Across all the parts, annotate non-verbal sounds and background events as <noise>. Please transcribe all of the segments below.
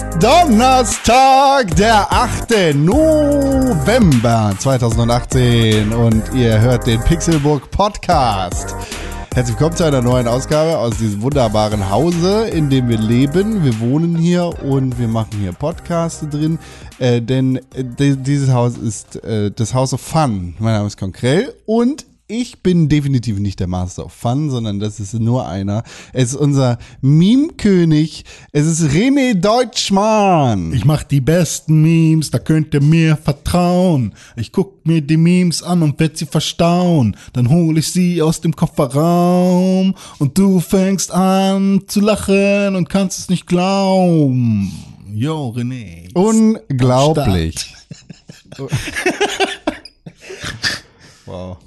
Ist Donnerstag, der 8. November 2018 und ihr hört den Pixelburg Podcast. Herzlich willkommen zu einer neuen Ausgabe aus diesem wunderbaren Hause, in dem wir leben. Wir wohnen hier und wir machen hier Podcasts drin, äh, denn äh, dieses Haus ist äh, das House of Fun. Mein Name ist Konkrell und ich bin definitiv nicht der Master of Fun, sondern das ist nur einer. Es ist unser Meme-König. Es ist René Deutschmann. Ich mach die besten Memes, da könnt ihr mir vertrauen. Ich guck mir die Memes an und werd sie verstauen. Dann hol ich sie aus dem Kofferraum und du fängst an zu lachen und kannst es nicht glauben. Yo, René. Unglaublich. <laughs> wow.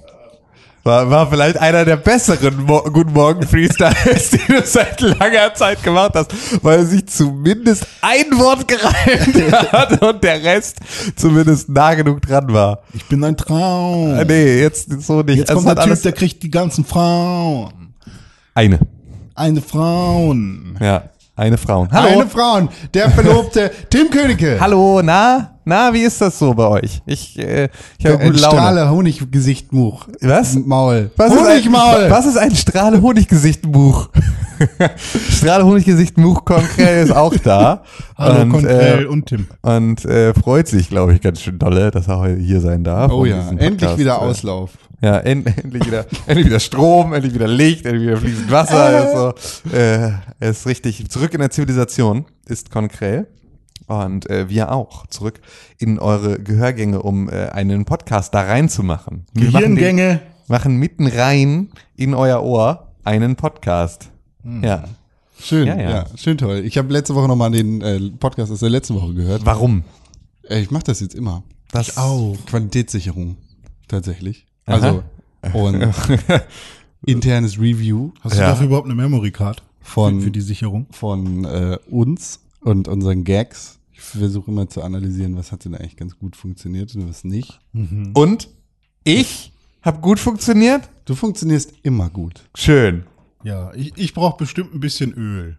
War, war vielleicht einer der besseren Mo Guten Morgen Freestyles, <laughs> die du seit langer Zeit gemacht hast, weil er sich zumindest ein Wort gereimt <laughs> hat und der Rest zumindest nah genug dran war. Ich bin ein Traum. Äh, nee, jetzt so nicht. Jetzt kommt der Typ, der kriegt die ganzen Frauen. Eine. Eine Frauen. Ja. Eine Frauen. Hallo. Eine Frauen. Der Verlobte <laughs> Tim Königke. Hallo, na? Na, wie ist das so bei euch? Ich, äh, ich habe gute Laune. Strahle Honiggesichtmuch. Was? Maul. Was Honigmaul. Ist ein, was ist ein Strahle Honiggesichtmuch? <laughs> Strahle Honiggesichtmuch Konkrell ist auch da. <laughs> Hallo und, Konkrell äh, und Tim. Und äh, freut sich, glaube ich, ganz schön dolle, dass er heute hier sein darf. Oh ja, endlich wieder Auslauf. Ja, end, <laughs> endlich wieder, endlich wieder Strom, endlich wieder Licht, endlich wieder fließend Wasser. Äh. So, äh, ist richtig zurück in der Zivilisation, ist Konkrell. Und äh, wir auch zurück in eure Gehörgänge, um äh, einen Podcast da reinzumachen. Gehirngänge. Machen, machen mitten rein in euer Ohr einen Podcast. Hm. Ja. Schön, ja, ja. ja, schön toll. Ich habe letzte Woche nochmal den äh, Podcast aus der letzten Woche gehört. Warum? Äh, ich mache das jetzt immer. Das ich auch. Qualitätssicherung, tatsächlich. Also, und <laughs> internes Review. Hast du ja. dafür überhaupt eine Memory Card? Von, für, für die Sicherung? Von äh, uns und unseren Gags. Ich versuche immer zu analysieren, was hat denn eigentlich ganz gut funktioniert und was nicht. Mhm. Und ich habe gut funktioniert? Du funktionierst immer gut. Schön. Ja, ich, ich brauche bestimmt ein bisschen Öl.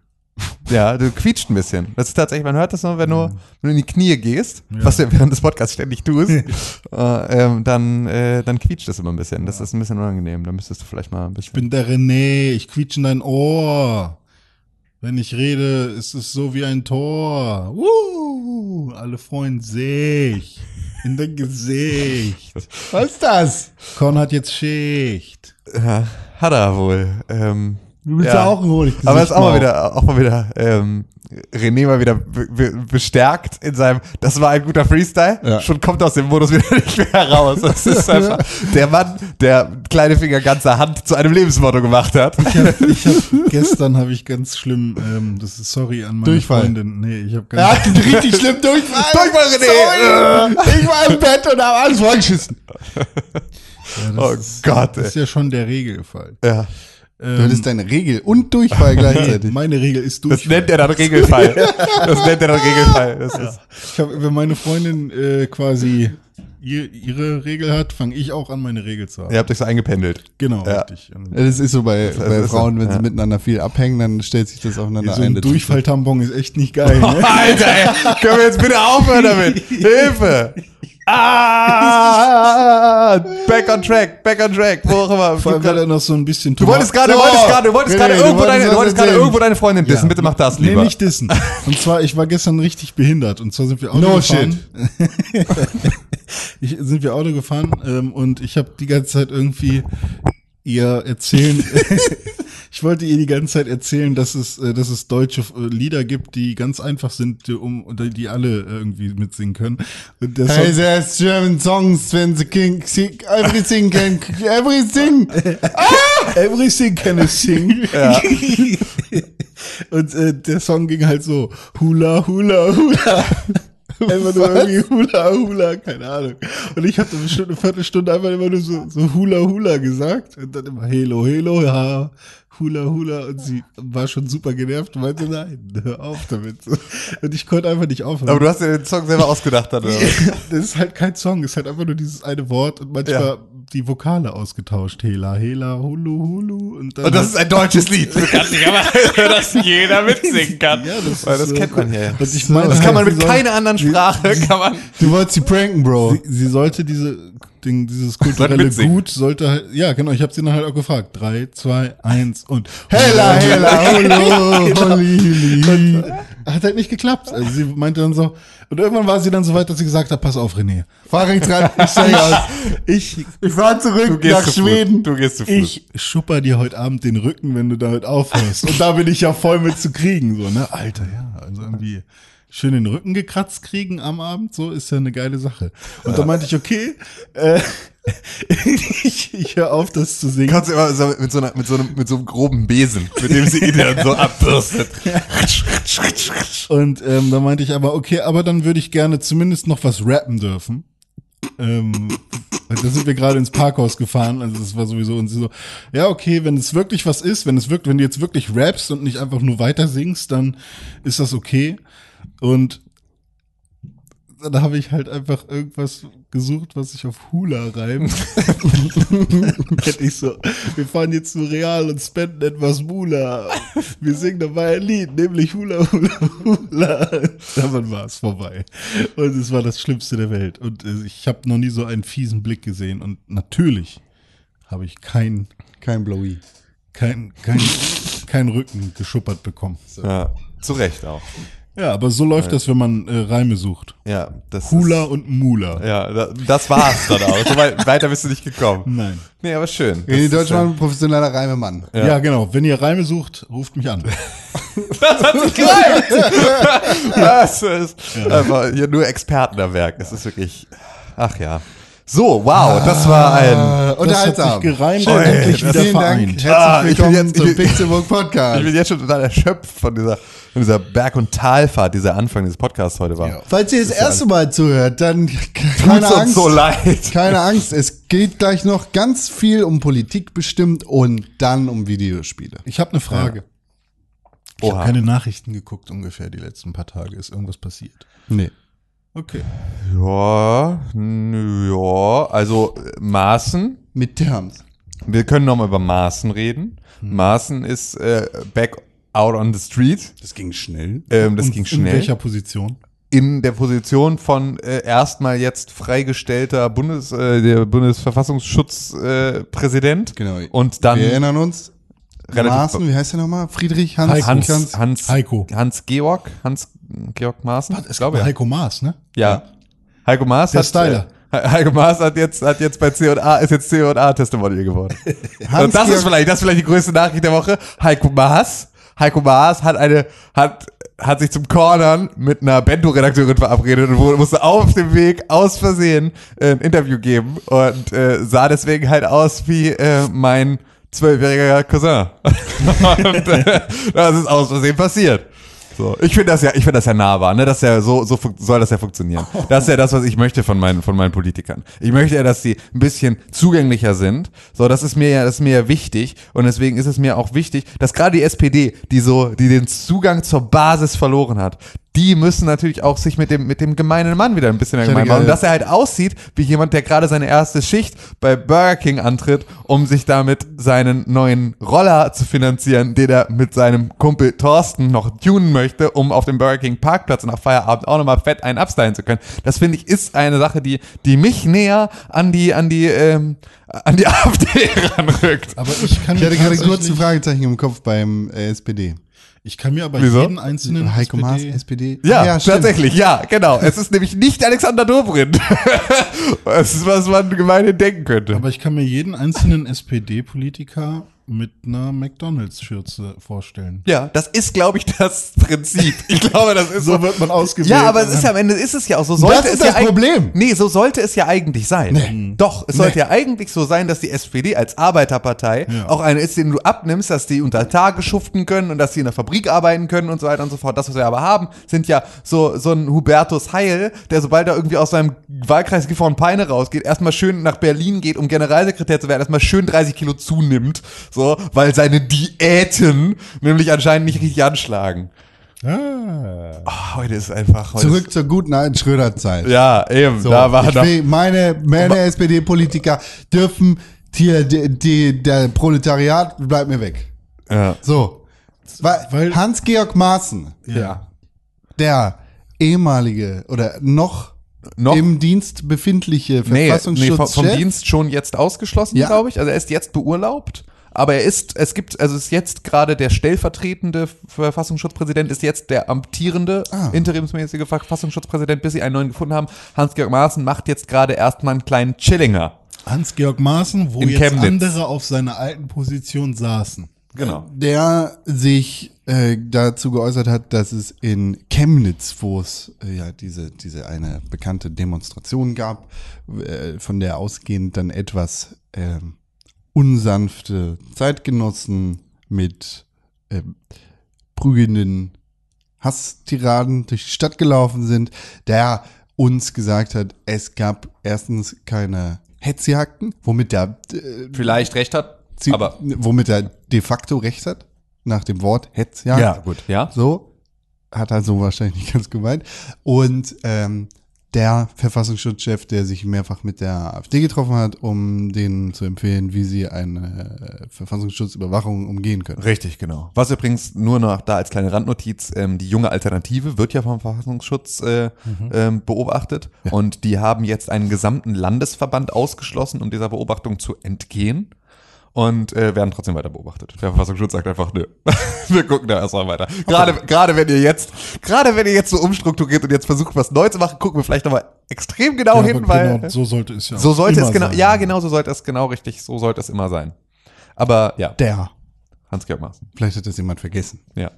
Ja, du quietscht ein bisschen. Das ist tatsächlich, man hört das nur, wenn du, wenn du in die Knie gehst, ja. was du während des Podcasts ständig tust, äh, ähm, dann, äh, dann quietscht das immer ein bisschen. Das ist ein bisschen unangenehm. Da müsstest du vielleicht mal ein bisschen. Ich bin der René, ich quietsche in dein Ohr. Wenn ich rede, ist es so wie ein Tor. Woo! Alle freuen sich. In dein Gesicht. <laughs> Was ist das? Con hat jetzt Schicht. Ja, hat er wohl. Ähm, Du bist ja, ja auch ein Honig. Aber es ist auch mal wieder, auch mal wieder, ähm, René mal wieder be be bestärkt in seinem, das war ein guter Freestyle. Ja. Schon kommt aus dem Modus wieder <laughs> nicht mehr raus. Das ist <laughs> einfach der Mann, der kleine Finger ganze Hand zu einem Lebensmotto gemacht hat. Ich hab, ich hab, <laughs> gestern habe ich ganz schlimm, ähm, das ist sorry an meine Durchfall. Freundin. Nee, ich habe ganz Er hat richtig schlimm Durchfall. Durchfall, René. Sorry. Ich war im Bett und habe alles vorgeschissen. Ja, oh ist, Gott. Das ist ja schon der Regelfall. Ja. Ähm, das ist deine Regel und Durchfall <laughs> gleichzeitig. Meine Regel ist Durchfall. Das nennt er dann Regelfall. <laughs> Das nennt er dann Regelfall. Das ja. ist ich hab, wenn meine Freundin äh, quasi ihre Regel hat, fange ich auch an, meine Regel zu haben. Ihr habt euch so eingependelt. Genau, ja. richtig. Das ist so bei, das bei Frauen, wenn ja. sie miteinander viel abhängen, dann stellt sich das aufeinander ja, so ein. ein Durchfalltampon ist echt nicht geil. <laughs> Ne? Alter, ey, können wir jetzt bitte aufhören damit? Hilfe! Ah! <laughs> Back on track, back on track, wo auch immer. Vor allem gerade noch so ein bisschen. Du wolltest gerade, du wolltest gerade, du wolltest gerade irgendwo deine, du wolltest gerade irgendwo deine Freundin dissen. Ja. Bitte mach das lieber. Nee, nicht dissen. Und zwar, ich war gestern richtig behindert. Und zwar sind wir Auto no gefahren. Shit. <laughs> ich, sind wir Auto gefahren ähm, und ich habe die ganze Zeit irgendwie ihr erzählen. <laughs> ich wollte ihr die ganze Zeit erzählen, dass es, äh, dass es deutsche äh, Lieder gibt, die ganz einfach sind, um die alle irgendwie mitsingen können. Und der hey, there's German songs when the king sing, everything can everything. <laughs> ah! Everything can sing. <laughs> Ja. Und äh, der Song ging halt so Hula Hula Hula. <laughs> Einfach nur irgendwie Hula Hula, keine Ahnung. Und ich habe bestimmt eine Viertelstunde einfach immer nur so, so Hula Hula gesagt und dann immer Helo Helo, ja, Hula Hula und sie war schon super genervt und meinte, nein, hör auf damit. Und ich konnte einfach nicht aufhören. Aber du hast dir den Song selber ausgedacht, dann, oder? das ist halt kein Song, es ist halt einfach nur dieses eine Wort und manchmal ja. Die Vokale ausgetauscht. Hela, Hela, Hulu, Hulu. Und, dann Und das ist ein deutsches Lied. Du kannst nicht aber, <laughs> <laughs> dass jeder mitsingen <laughs> kann. Ja, das Weil das so- kennt man hier. Und ich meine, Das kann man mit sie soll- keiner anderen Sprache, kann man. Du wolltest sie pranken, Bro. Sie, sie sollte diese, Ding, dieses kulturelle. Gut sollte halt, ja genau, ich habe sie dann halt auch gefragt. Drei, zwei, eins und Hella, hella, holo, holi, hat halt nicht geklappt. Also sie meinte dann so, und irgendwann war sie dann so weit, dass sie gesagt hat, pass auf, René. Fahrringstrand, ich steig aus. Ich, Ich fahr zurück gehst nach zu. Schweden. Du gehst zu Fuß. ich schupper dir heute Abend den Rücken, wenn du damit aufhörst. Und da bin ich ja voll mit zu kriegen, so, ne? Alter, ja, also irgendwie schön den Rücken gekratzt kriegen am Abend, so ist ja eine geile Sache. Und da meinte ich, okay, äh, <laughs> ich, ich höre auf, das zu singen. Kannst du immer so mit so, einer, mit, so einem, mit so einem groben Besen, mit dem sie ihn dann so <laughs> abbürstet. Und ähm, da meinte ich aber, okay, aber dann würde ich gerne zumindest noch was rappen dürfen. Ähm, da sind wir gerade ins Parkhaus gefahren, also das war sowieso und sie so, ja, okay, wenn es wirklich was ist, wenn es wirklich, wenn du jetzt wirklich rappst und nicht einfach nur weiter singst, dann ist das okay. Und dann habe ich halt einfach irgendwas gesucht, was sich auf Hula reimt. <laughs> Hätte ich so, wir fahren jetzt zu Real und spenden etwas Mula. Wir singen dabei ein Lied, nämlich Hula Hula Hula. Dann war es vorbei. Und es war das Schlimmste der Welt. Und äh, ich habe noch nie so einen fiesen Blick gesehen. Und natürlich habe ich kein, Kein Blowy. kein, kein, kein Rücken geschuppert bekommen. Ja, zu Recht auch. Ja, aber so läuft das, wenn man äh, Reime sucht. Ja, das Hula Ist, und Mula. ja, da- das war's dann auch. So weit, weiter bist du nicht gekommen. Nein. Nee, aber schön. Das ist, Deutschmann, professioneller Reimemann. Ja. genau. Wenn ihr Reime sucht, ruft mich an. <laughs> Das hat sich gereimt. <laughs> Das ist einfach hier nur Expertenwerk. Es ist wirklich, ach ja. So, wow, das war ein, Äh, Das unterhaltsam. hat sich gereimt und endlich das- wieder Vielen Dank. vereint. Herzlich Ah, ich bin willkommen jetzt- zum ich Pixelburg Podcast. ich bin jetzt schon total erschöpft von dieser, von dieser Berg- und Talfahrt, dieser Anfang dieses Podcasts heute war. Ja. Falls ihr das erste Mal zuhört, dann <laughs> Tut's keine uns Angst. so leid. Keine Angst, es geht gleich noch ganz viel um Politik bestimmt und dann um Videospiele. Ich habe eine Frage. Ich Oha. habe keine Nachrichten geguckt ungefähr die letzten paar Tage. Ist irgendwas passiert? Nee. Okay. Ja, ja, also äh, Maaßen. Midterms. Wir können nochmal über Maaßen reden. Hm. Maaßen ist äh, back out on the street. Das ging schnell. Ähm, das Und ging In schnell. welcher Position? in der Position von äh, erstmal jetzt freigestellter Bundes, äh, der Bundesverfassungsschutzpräsident äh. Genau. Und dann Wir erinnern uns. Relativ- Maaßen, wie heißt der nochmal? Friedrich Hans. Hans, Hans. Hans, Heiko. Hans Georg, Hans Georg Maaßen. Es glaube ja. Heiko Maas, ne? Ja. Heiko Maas Der hat, Styler. Äh, <laughs> Heiko Maas hat jetzt, hat jetzt bei C&A, ist jetzt C&A-Testimonial geworden. <laughs> Hans Und das ist vielleicht, das ist vielleicht die größte Nachricht der Woche. Heiko Maas, Heiko Maas hat eine, hat, hat sich zum Cornern mit einer Bento-Redakteurin verabredet und wurde- musste auf dem Weg aus Versehen äh, ein Interview geben und äh, sah deswegen halt aus wie äh, mein zwölfjähriger Cousin. <laughs> und äh, das ist aus Versehen passiert. So, ich finde das ja, ich finde das ja nahbar, ne? Das ist ja so, so soll das ja funktionieren. Das ist ja das, was ich möchte von meinen, von meinen Politikern. Ich möchte ja, dass sie ein bisschen zugänglicher sind. So, das ist mir ja, das ist mir ja wichtig. Und deswegen ist es mir auch wichtig, dass gerade die SPD, die so, die den Zugang zur Basis verloren hat, die müssen natürlich auch sich mit dem, mit dem gemeinen Mann wieder ein bisschen hätte gemein machen. Und dass er halt aussieht wie jemand, der gerade seine erste Schicht bei Burger King antritt, um sich damit seinen neuen Roller zu finanzieren, den er mit seinem Kumpel Thorsten noch tunen möchte, um auf dem Burger King Parkplatz nach Feierabend auch nochmal fett einen abstylen zu können. Das finde ich ist eine Sache, die, die mich näher an die, an die, ähm, an die <laughs> AfD ranrückt. Aber ich kann Ich hatte gerade kurz ein Fragezeichen im Kopf beim äh, SPD. Ich kann mir aber Wieso? jeden einzelnen Heiko Maas, SPD SPD. Ja, stimmt. tatsächlich, ja, genau. Es ist nämlich nicht Alexander Dobrindt. <laughs> Es ist, was man gemeinhin denken könnte. Aber ich kann mir jeden einzelnen SPD-Politiker mit einer McDonalds-Schürze vorstellen. Ja, das ist, glaube ich, das Prinzip. Ich glaube, das ist <laughs> So wird man ausgewählt. Ja, aber es ist ja am Ende ist es ja auch so. Sollte Das ist es das ja Problem. Nee, so sollte es ja eigentlich sein. Doch, es sollte ja eigentlich so sein, dass die SPD als Arbeiterpartei Ja. auch eine ist, den du abnimmst, dass die unter Tage schuften können und dass sie in der Fabrik arbeiten können und so weiter und so fort. Das, was wir aber haben, sind ja so, so ein Hubertus Heil, der sobald er irgendwie aus seinem Wahlkreis Gifhorn Peine rausgeht, erstmal schön nach Berlin geht, um Generalsekretär zu werden, erstmal schön 30 Kilo zunimmt, so, weil seine Diäten nämlich anscheinend nicht richtig anschlagen. Ah. Oh, heute ist einfach. Heute Zurück zur guten alten Schröder-Zeit. Ist, ja, eben. So, da war ich will, meine, meine SPD-Politiker dürfen hier, die, die, der Proletariat bleibt mir weg. Ja. So. Weil, Hans-Georg Maaßen, ja. der ehemalige oder noch, Noch? im Dienst befindliche Nee, nee vom, vom Dienst schon jetzt ausgeschlossen, Ja. glaube ich. Also er ist jetzt beurlaubt. Aber er ist, es gibt, also ist jetzt gerade der stellvertretende Verfassungsschutzpräsident, ist jetzt der amtierende Ah. interimsmäßige Verfassungsschutzpräsident, bis sie einen neuen gefunden haben. Hans-Georg Maaßen macht jetzt gerade erstmal einen kleinen Chillinger. Hans-Georg Maaßen, wo In jetzt Chemnitz. andere auf seiner alten Position saßen. Genau. der sich äh, dazu geäußert hat, dass es in Chemnitz, wo es äh, ja diese, diese eine bekannte Demonstration gab, äh, von der ausgehend dann etwas ähm, unsanfte Zeitgenossen mit ähm, prügelnden Hasstiraden durch die Stadt gelaufen sind, der uns gesagt hat, es gab erstens keine Hetzjagden, womit der äh, Vielleicht recht hat, aber womit er de facto recht hat, nach dem Wort Hetzjagd. gut. Ja. So, hat er so wahrscheinlich nicht ganz gemeint. Und ähm, der Verfassungsschutzchef, der sich mehrfach mit der AfD getroffen hat, um denen zu empfehlen, wie sie eine äh, Verfassungsschutzüberwachung umgehen können. Richtig, genau. Was übrigens nur noch da als kleine Randnotiz, ähm, die junge Alternative wird ja vom Verfassungsschutz äh, ähm, beobachtet und die haben jetzt einen gesamten Landesverband ausgeschlossen, um dieser Beobachtung zu entgehen und äh, werden trotzdem weiter beobachtet. Der Verfassungsschutz sagt einfach, nö, <laughs> wir gucken da erstmal weiter. Gerade, gerade wenn ihr jetzt, gerade wenn ihr jetzt so umstrukturiert und jetzt versucht, was neu zu machen, gucken wir vielleicht nochmal extrem genau Ja, hin, aber weil genau, so sollte es ja so sollte es genau, sein. ja genau, so sollte es genau richtig, so sollte es immer sein. Aber ja, Der. Hans-Georg Maaßen. Vielleicht hat das jemand vergessen. Ja.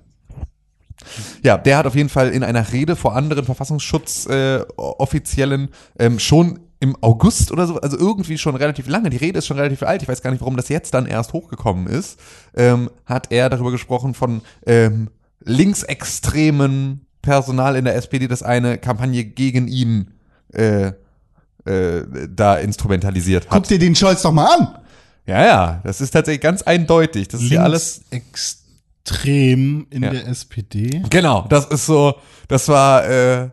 Ja, der hat auf jeden Fall in einer Rede vor anderen Verfassungsschutz-Offiziellen äh, ähm, schon im August oder so, also irgendwie schon relativ lange, die Rede ist schon relativ alt, ich weiß gar nicht, warum das jetzt dann erst hochgekommen ist, ähm, hat er darüber gesprochen von ähm, linksextremen Personal in der SPD, das eine Kampagne gegen ihn äh, äh, da instrumentalisiert hat. Guck dir den Scholz doch mal an! Ja, ja, das ist tatsächlich ganz eindeutig. Das ist ja alles extrem in Ja. der SPD. Genau, das ist so, das war, äh,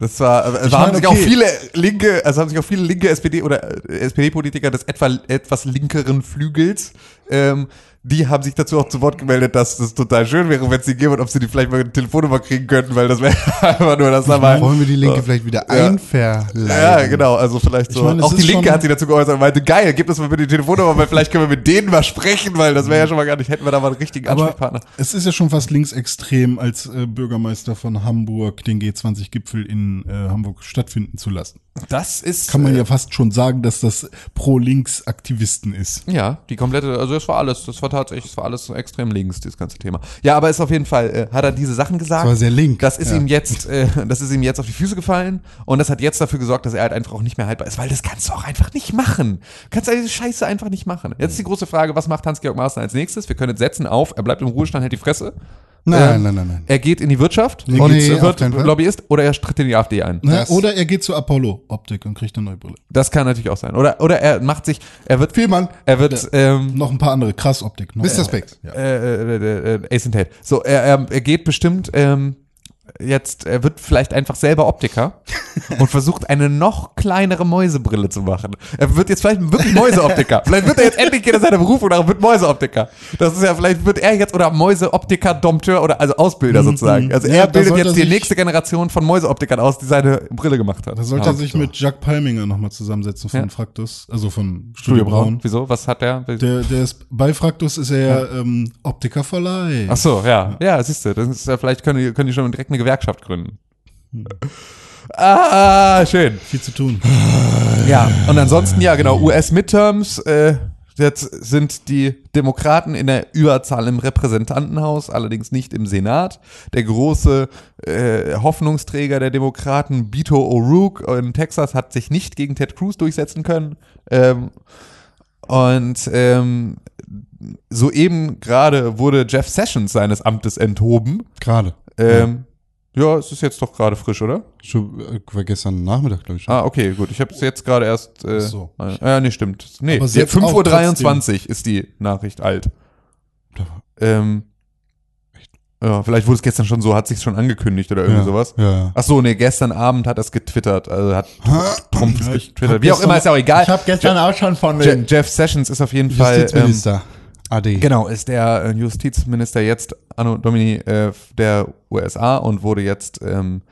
das war, äh, Ich haben meine, sich auch viele linke, also haben sich auch viele linke SPD oder SPD-Politiker des etwa, etwas linkeren Flügels, ähm, die haben sich dazu auch zu Wort gemeldet, dass das total schön wäre, wenn es die gäbe und ob sie die vielleicht mal eine Telefonnummer kriegen könnten, weil das wäre <laughs> einfach nur das dabei. Wollen wir die Linke vielleicht wieder Ja. einverleiben? Ja, genau, also vielleicht so. meine, es auch die Linke hat sich dazu geäußert und meinte, geil, gib uns mal bitte die Telefonnummer, weil vielleicht können wir mit denen mal sprechen, weil das wäre ja schon mal gar nicht, hätten wir da mal einen richtigen Aber Ansprechpartner. es ist ja schon fast linksextrem, als äh, Bürgermeister von Hamburg den G20-Gipfel in äh, Hamburg stattfinden zu lassen. Das ist, Kann man äh, ja fast schon sagen, dass das Pro-Links-Aktivisten ist. Ja, die komplette, also das war alles, das war tatsächlich, das war alles so extrem links, dieses ganze Thema. Ja, aber ist auf jeden Fall, äh, hat er diese Sachen gesagt. Das war sehr link. Das ist Ja. ihm jetzt, äh, das ist ihm jetzt auf die Füße gefallen und das hat jetzt dafür gesorgt, dass er halt einfach auch nicht mehr haltbar ist, weil das kannst du auch einfach nicht machen. Du kannst diese Scheiße einfach nicht machen. Jetzt ist die große Frage, was macht Hans-Georg Maaßen als nächstes? Wir können jetzt setzen auf, er bleibt im Ruhestand, hält die Fresse. Nein, Ähm, nein, nein, nein. Er geht in die Wirtschaft Nee, und nee, wird. Lobbyist oder er tritt in die AfD ein. Ne? Das- Oder er geht zu Apollo-Optik und kriegt eine neue Brille. Das kann natürlich auch sein. Oder, oder er macht sich, er wird, Vielmann. er wird, ähm, Noch ein paar andere, Krass-Optik. noch. Mr. Specs. Ja. äh, äh, äh, Ace and Tate. So, er, er, er geht bestimmt ähm, jetzt, er wird vielleicht einfach selber Optiker <laughs> und versucht eine noch kleinere Mäusebrille zu machen. Er wird jetzt vielleicht wirklich Mäuseoptiker. vielleicht wird er jetzt endlich geht er seiner Berufung nach und wird Mäuseoptiker. Das ist ja, vielleicht wird er jetzt oder Mäuseoptiker, Dompteur oder also Ausbilder sozusagen. Also Ja, er da bildet jetzt die nächste Generation von Mäuseoptikern aus, die seine Brille gemacht hat. Da sollte Ja. er sich mit Jack Palminger nochmal zusammensetzen von Ja. Fraktus, also von Studio Studio Braun. Braun. Wieso? Was hat der? Der, der ist, bei Fraktus ist er ja. ähm, Optiker for Life. Ach so, ja. Ja, siehst du, das ist ja, vielleicht können die, können die schon direkt eine Gewerkschaft gründen. Ah, schön. Viel zu tun. Ja, und ansonsten, ja, genau, US-Midterms, äh, jetzt sind die Demokraten in der Überzahl im Repräsentantenhaus, allerdings nicht im Senat. Der große äh, Hoffnungsträger der Demokraten, Beto O'Rourke in Texas, hat sich nicht gegen Ted Cruz durchsetzen können. Ähm, und ähm, soeben gerade wurde Jeff Sessions seines Amtes enthoben. Gerade. Ähm, ja, es ist jetzt doch gerade frisch, oder? Schon, äh, war gestern Nachmittag, glaube ich. schon. Ah, okay, gut. Ich habe es jetzt gerade erst. Äh, Ach so. äh, ja, nee, stimmt. Nee, Aber ja, selbst 5.23 Uhr auch 23 ist die Nachricht alt. Ähm, Ja, vielleicht wurde es gestern schon so, hat sich schon angekündigt oder irgendwie Ja, sowas. ja, ja. Ach so, nee, gestern Abend hat er es getwittert, also hat Trump Ja, getwittert. Wie auch immer, ist ja auch egal. Ich habe gestern auch schon von Je Jeff Sessions ist auf jeden Fall ähm, Justizminister. AD. Genau, ist der äh, Justizminister jetzt Anno Domini äh, der USA und wurde jetzt ähm,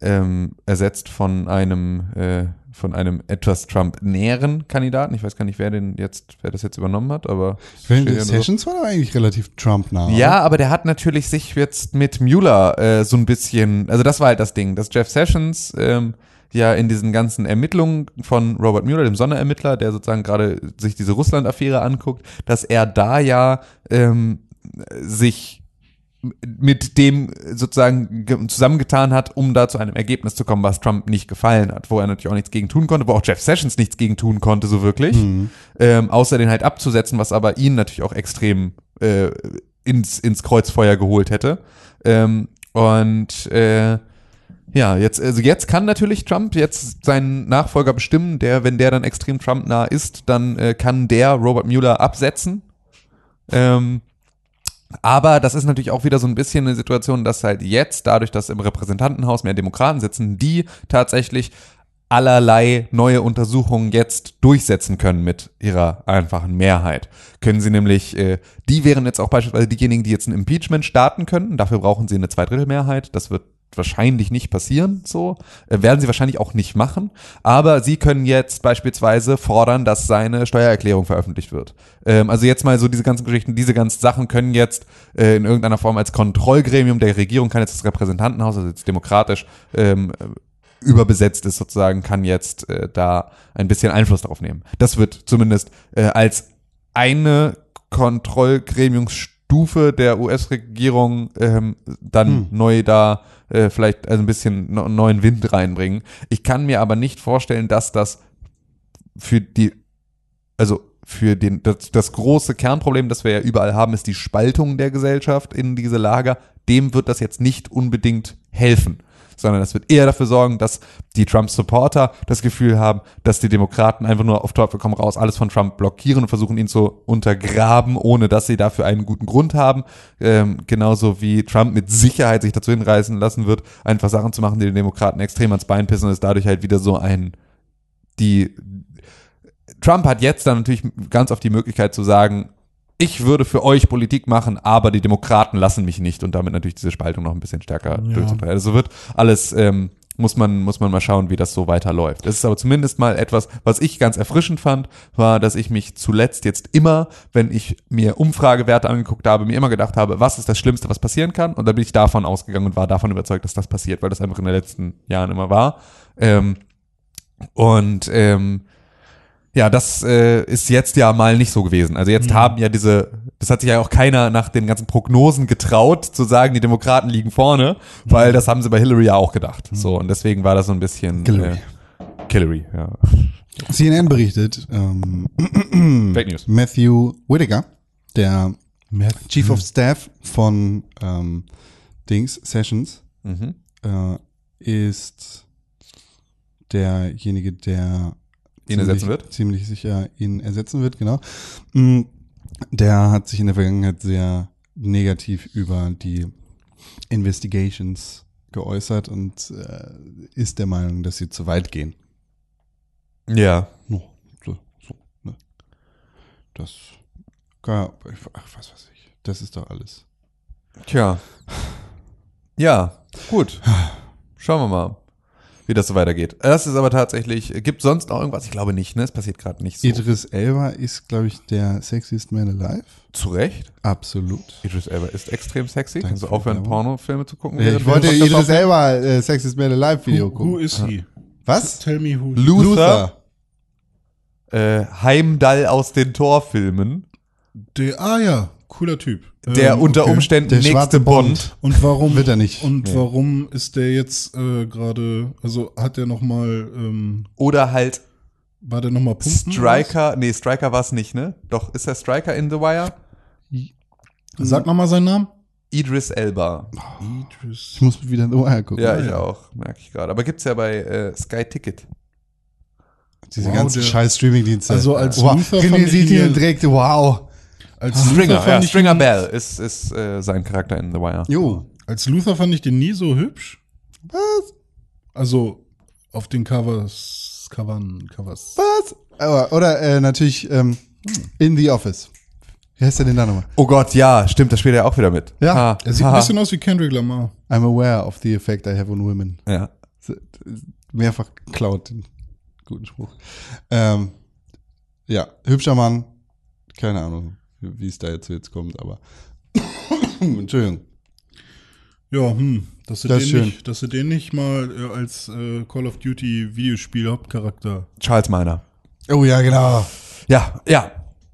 ähm, ersetzt von einem äh, von einem etwas Trump näheren Kandidaten. Ich weiß gar nicht, wer den jetzt, wer das jetzt übernommen hat, aber nur so. Sessions war doch eigentlich relativ Trump-nah. Ja, aber der hat natürlich sich jetzt mit Mueller äh, so ein bisschen, also das war halt das Ding, dass Jeff Sessions ähm, ja in diesen ganzen Ermittlungen von Robert Mueller, dem Sonderermittler, der sozusagen gerade sich diese Russland-Affäre anguckt, dass er da ja ähm, sich mit dem sozusagen ge- zusammengetan hat, um da zu einem Ergebnis zu kommen, was Trump nicht gefallen hat, wo er natürlich auch nichts gegen tun konnte, wo auch Jeff Sessions nichts gegen tun konnte, so wirklich, ähm, außer den halt abzusetzen, was aber ihn natürlich auch extrem äh, ins, ins Kreuzfeuer geholt hätte. Ähm, und äh, ja, jetzt, also jetzt kann natürlich Trump jetzt seinen Nachfolger bestimmen, der, wenn der dann extrem Trump nah ist, dann äh, kann der Robert Mueller absetzen. Ähm, aber das ist natürlich auch wieder so ein bisschen eine Situation, dass halt jetzt, dadurch, dass im Repräsentantenhaus mehr Demokraten sitzen, die tatsächlich allerlei neue Untersuchungen jetzt durchsetzen können mit ihrer einfachen Mehrheit. Können sie nämlich, äh, die wären jetzt auch beispielsweise diejenigen, die jetzt ein Impeachment starten könnten. Dafür brauchen sie eine Zweidrittelmehrheit. Das wird wahrscheinlich nicht passieren, so. Äh, werden sie wahrscheinlich auch nicht machen. Aber sie können jetzt beispielsweise fordern, dass seine Steuererklärung veröffentlicht wird. Ähm, also jetzt mal so diese ganzen Geschichten, diese ganzen Sachen können jetzt äh, in irgendeiner Form als Kontrollgremium der Regierung, kann jetzt das Repräsentantenhaus, also jetzt demokratisch, ähm, überbesetzt ist sozusagen, kann jetzt äh, da ein bisschen Einfluss darauf nehmen. Das wird zumindest äh, als eine Kontrollgremiumsstufe der US-Regierung ähm, dann neu da äh, vielleicht also ein bisschen no neuen Wind reinbringen. Ich kann mir aber nicht vorstellen, dass das für die, also für den, das, das große Kernproblem, das wir ja überall haben, ist die Spaltung der Gesellschaft in diese Lager. Dem wird das jetzt nicht unbedingt helfen, sondern das wird eher dafür sorgen, dass die Trump-Supporter das Gefühl haben, dass die Demokraten einfach nur auf Teufel komm raus alles von Trump blockieren und versuchen ihn zu untergraben, ohne dass sie dafür einen guten Grund haben. Ähm, genauso wie Trump mit Sicherheit sich dazu hinreißen lassen wird, einfach Sachen zu machen, die den Demokraten extrem ans Bein pissen und es dadurch halt wieder so ein die Trump hat jetzt dann natürlich ganz oft die Möglichkeit zu sagen, ich würde für euch Politik machen, aber die Demokraten lassen mich nicht und damit natürlich diese Spaltung noch ein bisschen stärker durchzutreiben. Also wird alles, ähm, muss man, muss man mal schauen, wie das so weiterläuft. Es ist aber zumindest mal etwas, was ich ganz erfrischend fand, war, dass ich mich zuletzt jetzt immer, wenn ich mir Umfragewerte angeguckt habe, mir immer gedacht habe, was ist das Schlimmste, was passieren kann? Und dann bin ich davon ausgegangen und war davon überzeugt, dass das passiert, weil das einfach in den letzten Jahren immer war. Ähm, und ähm, ja, das äh, ist jetzt ja mal nicht so gewesen. Also jetzt haben ja diese, das hat sich ja auch keiner nach den ganzen Prognosen getraut, zu sagen, die Demokraten liegen vorne, weil das haben sie bei Hillary ja auch gedacht. So, und deswegen war das so ein bisschen Hillary. Äh, Hillary, ja. CNN berichtet, ähm, <clears throat> Fake News. Matthew Whitaker, der Chief of Staff von ähm, Dings Sessions, Mhm. äh, ist derjenige, der Ihn ersetzen wird? Ziemlich sicher ihn ersetzen wird, genau. Mm, Der hat sich in der Vergangenheit sehr negativ über die Investigations geäußert und äh, ist der Meinung, dass sie zu weit gehen. Ja. No, so, so, ne? Das, ach, was weiß ich. Das ist doch alles. Tja. Ja, gut. <sighs> Schauen wir mal, wie das so weitergeht. Das ist aber tatsächlich, gibt sonst noch irgendwas? Ich glaube nicht, ne? Es passiert gerade nicht so. Idris Elba ist, glaube ich, der sexiest man alive. Zu Recht. Absolut. Idris Elba ist extrem sexy. Danke Kannst du für die aufhören. Pornofilme zu gucken? Ich wollte Idris Elba äh, sexiest man alive Video Who, who gucken. is he? Was? Tell me who. Luther. äh, Heimdall aus den Torfilmen, Der, ah ja, cooler Typ. der Ähm, unter okay. Umständen Der nächste Bond. Bond. Und warum Wird er nicht. Und Nee. warum ist der jetzt äh, gerade? Also hat der noch mal? Ähm, Oder halt war der noch mal pumpen? Striker, nee, Striker war es nicht, ne? Doch, ist der Striker in The Wire? Sag noch mal seinen Namen. Idris Elba. Idris. Ich muss wieder in The Wire gucken. Ja, ich ja. auch, merke ich gerade. Aber gibt's ja bei äh, Sky Ticket. Diese Wow, ganzen der- scheiß Streaming-Dienste. Also als wow. Luther René fand ich sieht ihn ihn ja- direkt, wow. Als Stringer, Luther ja, fand ich Stringer ihn- Bell ist, ist äh, sein Charakter in The Wire. Jo. Als Luther fand ich den nie so hübsch. Was? Also auf den Covers, Covern, Covers. Was? Aber, oder äh, natürlich ähm, in The Office. Wie heißt der denn da nochmal? Oh Gott, ja, stimmt, das spielt er auch wieder mit. Ja, Ha, Er sieht ein ha. bisschen aus wie Kendrick Lamar. I'm aware of the effect I have on women. Ja. Mehrfach klaut den guten Spruch. Ähm, ja, hübscher Mann. Keine Ahnung, wie es da jetzt, jetzt kommt, aber. <coughs> Entschuldigung. Ja, hm, dass sie, Das den, schön. nicht, dass sie den nicht mal äh, als äh, Call of Duty Videospiel Hauptcharakter. Charles Miner. Oh ja, genau. Ja, ja.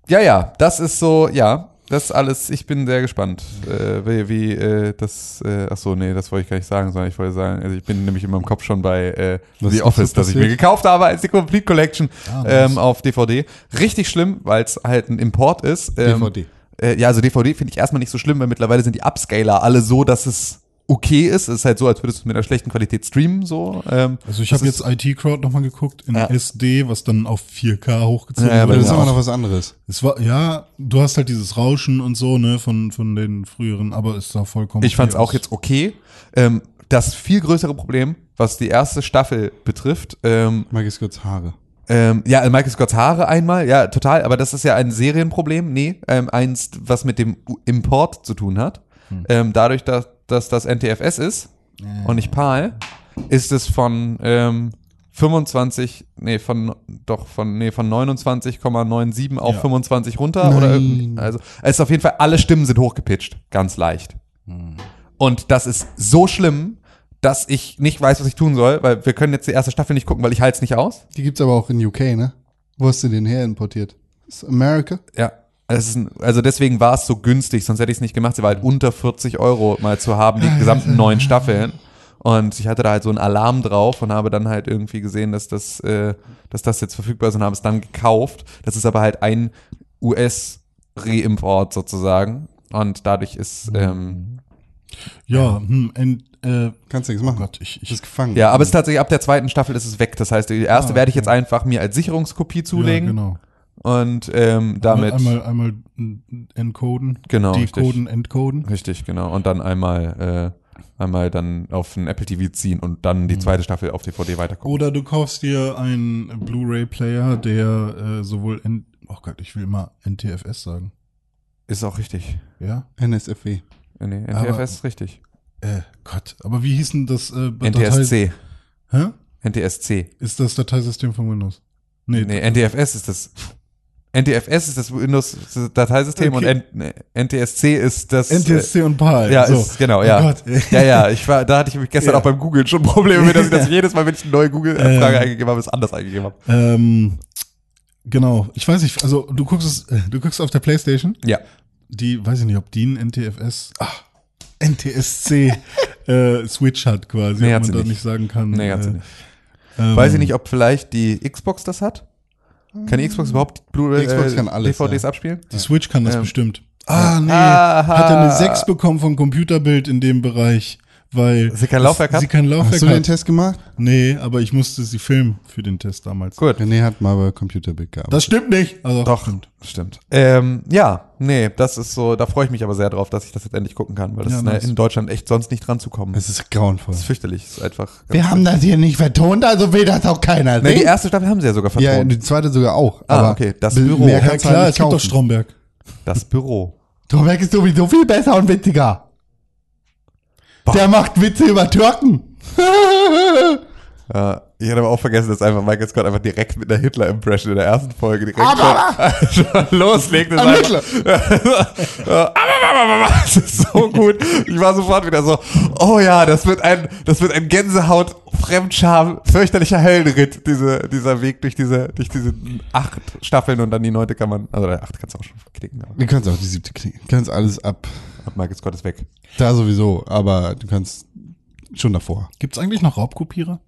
Ja, ja, das ist so, ja, das alles, ich bin sehr gespannt, äh, wie, wie äh, das, äh, ach so, nee, das wollte ich gar nicht sagen, sondern ich wollte sagen, also ich bin nämlich in meinem Kopf schon bei äh, Was The Office, das ich mir gekauft habe als die Complete Collection Ah, nice. ähm, auf DVD. Richtig schlimm, weil es halt ein Import ist. Ähm, DVD. Äh, ja, also DVD finde ich erstmal nicht so schlimm, weil mittlerweile sind die Upscaler alle so, dass es okay ist. Es ist halt so, als würdest du mit einer schlechten Qualität streamen, so. Ähm, Also ich habe ist- jetzt IT Crowd nochmal geguckt in Ja. SD, was dann auf 4K hochgezogen Ja, ja, Aber wurde. das ist immer noch was anderes. Es war, ja, du hast halt dieses Rauschen und so, ne, von, von den früheren, aber es sah vollkommen Ich fand es auch jetzt okay. Ähm, das viel größere Problem, was die erste Staffel betrifft, ähm, ich kurz Haare. ähm, ja, Michael Scotts Haare einmal, ja, total, aber das ist ja ein Serienproblem, nee, ähm, eins, was mit dem Import zu tun hat. Ähm, dadurch, dass, dass das NTFS ist und nicht PAL, ist es von ähm, 25, nee, von doch von nee, von 29,97 auf Ja. 25 runter Nein. oder irgend- also es ist auf jeden Fall alle Stimmen sind hochgepitcht, ganz leicht. Und das ist so schlimm, dass ich nicht weiß, was ich tun soll, weil wir können jetzt die erste Staffel nicht gucken, weil ich halte es nicht aus. Die gibt's aber auch in UK, ne? Wo hast du den her importiert? Ist America? Ja. Ist ein, also deswegen war es so günstig, sonst hätte ich es nicht gemacht. Sie war halt unter 40 Euro mal zu haben, die gesamten neun Staffeln. Und ich hatte da halt so einen Alarm drauf und habe dann halt irgendwie gesehen, dass das, äh, dass das jetzt verfügbar ist und habe es dann gekauft. Das ist aber halt ein US-Reimport sozusagen. Und dadurch ist, ähm, Ja, hm, en, äh, Kannst du nichts oh machen. Gott, ich, ich, bist gefangen. ja, aber es ist tatsächlich ab der zweiten Staffel ist es weg. Das heißt, die erste Ah, werde ich okay. jetzt einfach mir als Sicherungskopie zulegen Ja, genau. Und ähm, damit. Einmal, einmal encoden. Genau, Decoden, entcoden. Richtig, genau. Und dann einmal, äh, einmal dann auf ein Apple TV ziehen und dann die Mhm. zweite Staffel auf DVD weitergucken. Oder du kaufst dir einen Blu-ray-Player, der äh, sowohl, N oh Gott, ich will immer NTFS sagen. Ist auch richtig. Ja? NSFW. Äh, Nee, Aber- NTFS ist richtig. Äh, Gott, aber wie hieß denn das äh, NTSC. Hä? NTSC. Ist das Dateisystem von Windows? Nee, Nee, NTFS ist das. NTFS ist das Windows-Dateisystem Okay. und NTSC ist das. NTSC und PAL. Äh, ja, so. ist, genau, Oh ja. Gott. ja, ja, ich war, da hatte ich mich gestern Ja. auch beim Googlen schon Probleme mit, dass ich das jedes Mal, wenn ich eine neue Google-Frage Ähm. eingegeben habe, es anders eingegeben habe. Ähm, genau, ich weiß nicht, also du guckst es, äh, du guckst auf der Playstation, Ja. die, weiß ich nicht, ob die ein NTFS, ach, NTSC äh, Switch hat quasi, Nee, ob man da nicht. nicht sagen kann. Nee, hat sie äh, nicht. ähm, Weiß ich nicht, ob vielleicht die Xbox das hat? Kann die Xbox überhaupt Blu-ray, äh, kann alles, DVDs ja. abspielen? Die Switch kann das Ähm, bestimmt. Ah, nee. Aha. Hat er eine 6 bekommen von Computerbild in dem Bereich, weil Sie kein Laufwerk hat? sie kein Laufwerk Hast du den hat. Test gemacht? Nee, aber ich musste sie filmen für den Test damals. Gut. René hat mal bei Computerbild gearbeitet. Das stimmt nicht. Also, Doch, Stimmt. stimmt. Ähm, ja, nee, das ist so, da freue ich mich aber sehr drauf, dass ich das jetzt endlich gucken kann, weil das Ja, ist ne, nice. in Deutschland echt sonst nicht dran zu kommen. Es ist grauenvoll. Das ist fürchterlich. Das ist einfach. Wir haben das hier nicht vertont, also will das auch keiner Nee, die erste Staffel haben sie ja sogar Ja, vertont. die zweite sogar auch. Ah, aber okay, das Büro. Mehr Ja du klar, halt es gibt doch. Stromberg. das Büro. Stromberg ist sowieso viel besser und witziger. Der macht Witze über Türken. <laughs> Ja, ich hatte aber auch vergessen, dass einfach Michael Scott einfach direkt mit einer Hitler-Impression in der ersten Folge direkt schon, <laughs> schon loslegt. Das Ein ist einfach- <laughs> Ja, Das ist so gut. Ich war sofort wieder so, oh ja, das wird ein, das wird ein Gänsehaut, Fremdscham, fürchterlicher Höllenritt, diese, dieser Weg durch diese, durch diese acht Staffeln und dann die neunte kann man, also die acht kannst du auch schon knicken, aber Du kannst auch die siebte kriegen. Du kannst alles ab. Michael Scott ist weg. Da sowieso, aber du kannst schon davor. Gibt's eigentlich noch Raubkopierer?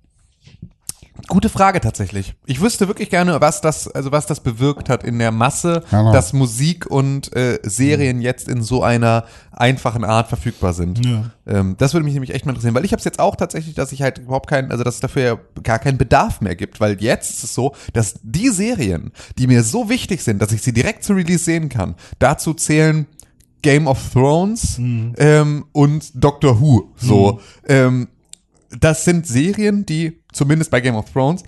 Gute Frage tatsächlich. Ich wüsste wirklich gerne, was das, also was das bewirkt hat in der Masse, Genau. dass Musik und äh, Serien jetzt in so einer einfachen Art verfügbar sind. Ja. Ähm, das würde mich nämlich echt mal interessieren, weil ich habe es jetzt auch tatsächlich, dass ich halt überhaupt keinen, also dass es dafür ja gar keinen Bedarf mehr gibt, weil jetzt ist es so, dass die Serien, die mir so wichtig sind, dass ich sie direkt zu Release sehen kann, dazu zählen Game of Thrones ähm, und Doctor Who. So, ähm, das sind Serien, die zumindest bei Game of Thrones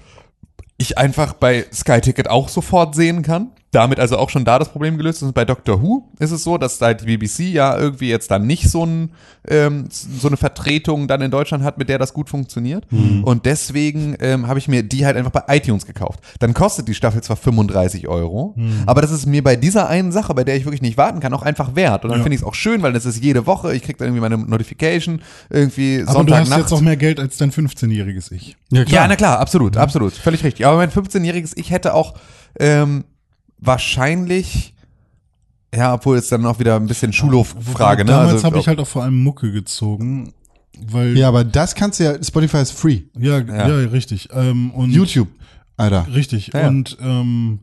ich einfach bei Sky Ticket auch sofort sehen kann. Damit also auch schon da das Problem gelöst ist. Und bei Doctor Who ist es so, dass halt die BBC ja irgendwie jetzt dann nicht so, ein, ähm, so eine Vertretung dann in Deutschland hat, mit der das gut funktioniert. Und deswegen ähm, habe ich mir die halt einfach bei iTunes gekauft. Dann kostet die Staffel zwar 35 Euro, aber das ist mir bei dieser einen Sache, bei der ich wirklich nicht warten kann, auch einfach wert. Und dann Ja. finde ich es auch schön, weil das ist jede Woche, ich kriege dann irgendwie meine Notification, irgendwie Aber du hast Sonntagnacht. jetzt auch mehr Geld als dein 15-jähriges Ich. Ja, na klar, absolut, absolut. Völlig richtig. Aber mein 15-jähriges Ich hätte auch ähm, wahrscheinlich, ja, obwohl es dann auch wieder ein bisschen Schulhof-Frage, ne? Damals Also, habe ich halt auch vor allem Mucke gezogen, weil Ja, aber das kannst du ja, Spotify ist free. ja, ja, richtig. Ähm, und YouTube, Alter. Richtig. Ja. Und ähm,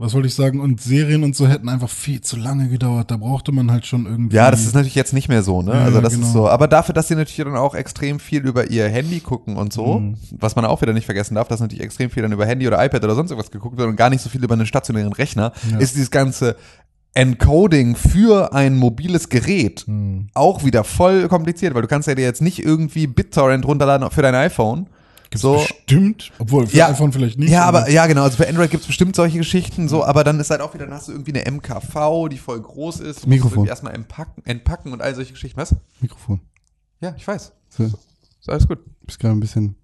was wollte ich sagen? Und Serien und so hätten einfach viel zu lange gedauert. Da brauchte man halt schon irgendwie. ja, das ist natürlich jetzt nicht mehr so, ne? Ja, also das genau. ist so. Aber dafür, dass sie natürlich dann auch extrem viel über ihr Handy gucken und so, Mhm. was man auch wieder nicht vergessen darf, dass natürlich extrem viel dann über Handy oder iPad oder sonst irgendwas geguckt wird und gar nicht so viel über einen stationären Rechner, Ja. ist dieses ganze Encoding für ein mobiles Gerät Hm. auch wieder voll kompliziert, weil du kannst ja dir jetzt nicht irgendwie BitTorrent runterladen für dein iPhone. Gibt's so, bestimmt, obwohl für Ja. iPhone vielleicht nicht. ja, aber ja, genau. Also für Android gibt's bestimmt solche Geschichten, so, aber dann ist halt auch wieder, dann hast du irgendwie eine MKV, die voll groß ist. Mikrofon. erstmal entpacken, entpacken und all solche Geschichten. Was? Mikrofon. Ja, ich weiß. So, Ist alles gut. bist gerade ein bisschen.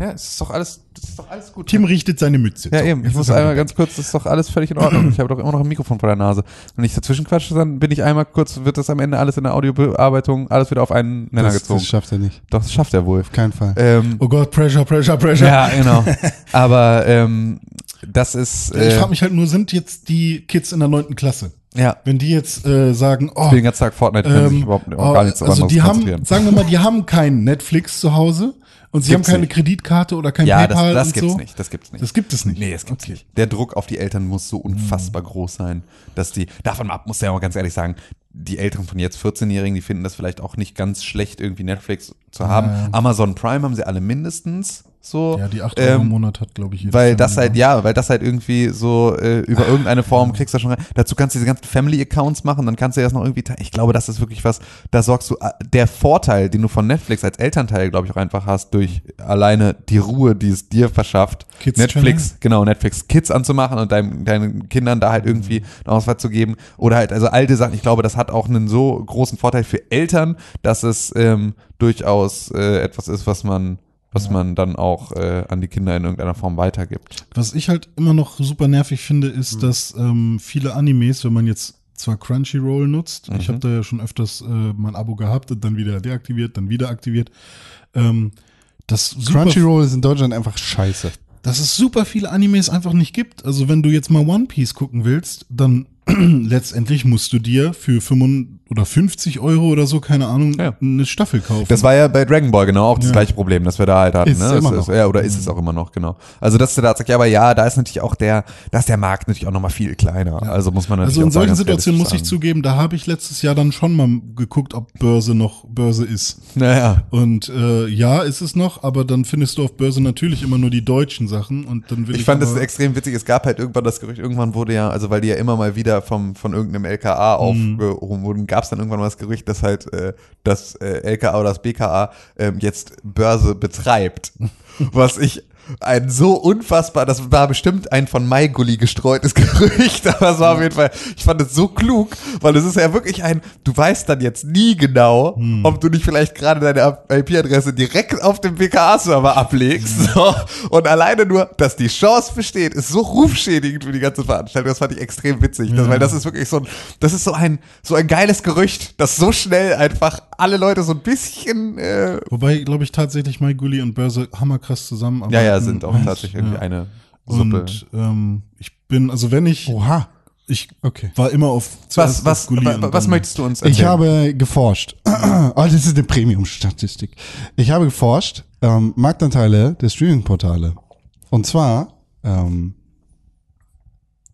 Ja, es ist doch alles, das ist doch alles gut. Tim richtet seine Mütze. ja, So, eben. Ich muss einmal ganz kurz, das ist doch alles völlig in Ordnung. <clears throat> Ich habe doch immer noch ein Mikrofon vor der Nase. Wenn ich dazwischen quatsche, dann bin ich einmal kurz, wird das am Ende alles in der Audiobearbeitung, alles wieder auf einen Nenner Das, gezogen. das schafft er nicht. doch, das schafft er wohl. Auf keinen Fall. Ähm, Oh Gott, Pressure, Pressure, Pressure. ja, genau. <laughs> Aber ähm, das ist. Äh, Ich frage mich halt nur, sind jetzt die Kids in der neunten Klasse? ja, Wenn die jetzt äh, sagen, oh, ich den ganzen Tag Fortnite, können sich ähm, überhaupt oh, gar nichts also anderes die haben, sagen wir mal, die haben kein Netflix zu Hause und sie Gibt's haben keine nicht. Kreditkarte oder kein ja, das, PayPal das und gibt's so. nicht. Das gibt's nicht. Das gibt es nicht. Nee, das gibt's nicht. Der Druck auf die Eltern muss so unfassbar Mhm. groß sein, dass die, davon ab muss ja auch ganz ehrlich sagen, die Eltern von jetzt 14-Jährigen, die finden das vielleicht auch nicht ganz schlecht, irgendwie Netflix zu haben. Ja, ja. Amazon Prime haben sie alle mindestens so. Ja, die 8 Euro im ähm, Monat hat, glaube ich, jedes weil Jahr, das halt, ja, weil das halt irgendwie so äh, über irgendeine Form kriegst du schon rein. Dazu kannst du diese ganzen Family-Accounts machen, dann kannst du das noch irgendwie. Ich glaube, das ist wirklich was, da sorgst du, äh, der Vorteil, den du von Netflix als Elternteil, glaube ich, auch einfach hast, durch alleine die Ruhe, die es dir verschafft, Kids Netflix, genau, Netflix Kids anzumachen und deinem, deinen Kindern da halt irgendwie noch was zu geben. Oder halt, also alte Sachen, ich glaube, das hat auch einen so großen Vorteil für Eltern, dass es ähm, durchaus äh, etwas ist, was man was man dann auch äh, an die Kinder in irgendeiner Form weitergibt. Was ich halt immer noch super nervig finde, Mhm. ist, dass ähm, viele Animes, wenn man jetzt zwar Crunchyroll nutzt, ich Mhm. habe da ja schon öfters äh, mein Abo gehabt und dann wieder deaktiviert, dann wieder aktiviert, ähm, dass super, Crunchyroll ist in Deutschland einfach scheiße. dass es super viele Animes einfach nicht gibt. Also wenn du jetzt mal One Piece gucken willst, dann <clears throat> letztendlich musst du dir für 55 oder 50 Euro oder so, keine Ahnung, Ja. eine Staffel kaufen. Das war ja bei Dragon Ball genau auch das Ja. gleiche Problem, das wir da halt hatten. Ist ne? immer ist, noch. ja, oder ist es auch immer noch, genau. Also dass du da sagst, ja, aber ja, da ist natürlich auch der, da ist der Markt natürlich auch nochmal viel kleiner. Also muss man natürlich Also in solchen Situationen muss ich zugeben, da habe ich letztes Jahr dann schon mal geguckt, ob Börse noch Börse ist. Naja. Und äh, ja, ist es noch, aber dann findest du auf Börse natürlich immer nur die deutschen Sachen und dann will ich. Ich fand das extrem witzig. Es gab halt irgendwann das Gerücht, irgendwann wurde ja, also weil die ja immer mal wieder vom, von irgendeinem LKA Mhm. aufgehoben wurden, gab es dann irgendwann mal das Gerücht, dass halt äh, das äh, LKA oder das BKA ähm, jetzt Börse betreibt. <laughs> Was ich ein so unfassbar, das war bestimmt ein von Maigulli gestreutes <laughs> Gerücht, aber es war auf jeden Fall, ich fand es so klug, weil es ist ja wirklich ein, du weißt dann jetzt nie genau, ob du nicht vielleicht gerade deine IP-Adresse direkt auf dem BKA-Server ablegst. So. Und alleine nur, dass die Chance besteht, ist so rufschädigend für die ganze Veranstaltung. Das fand ich extrem witzig, das, weil das ist wirklich so ein, das ist so ein, so ein geiles Gerücht, dass so schnell einfach alle Leute so ein bisschen, äh, Wobei, glaube ich, tatsächlich Mai Gulli und Börse hammerkrass zusammen. ja, ja, sind auch Ja. tatsächlich irgendwie Ja. eine Suppe. Und ähm, ich bin, also wenn ich, Oha. ich Okay. war immer auf Was, was, was dann- möchtest du uns erzählen? Ich habe geforscht. <clears throat> oh, das ist eine Premium-Statistik. Ich habe geforscht, ähm, Marktanteile der Streaming-Portale. Und zwar ähm,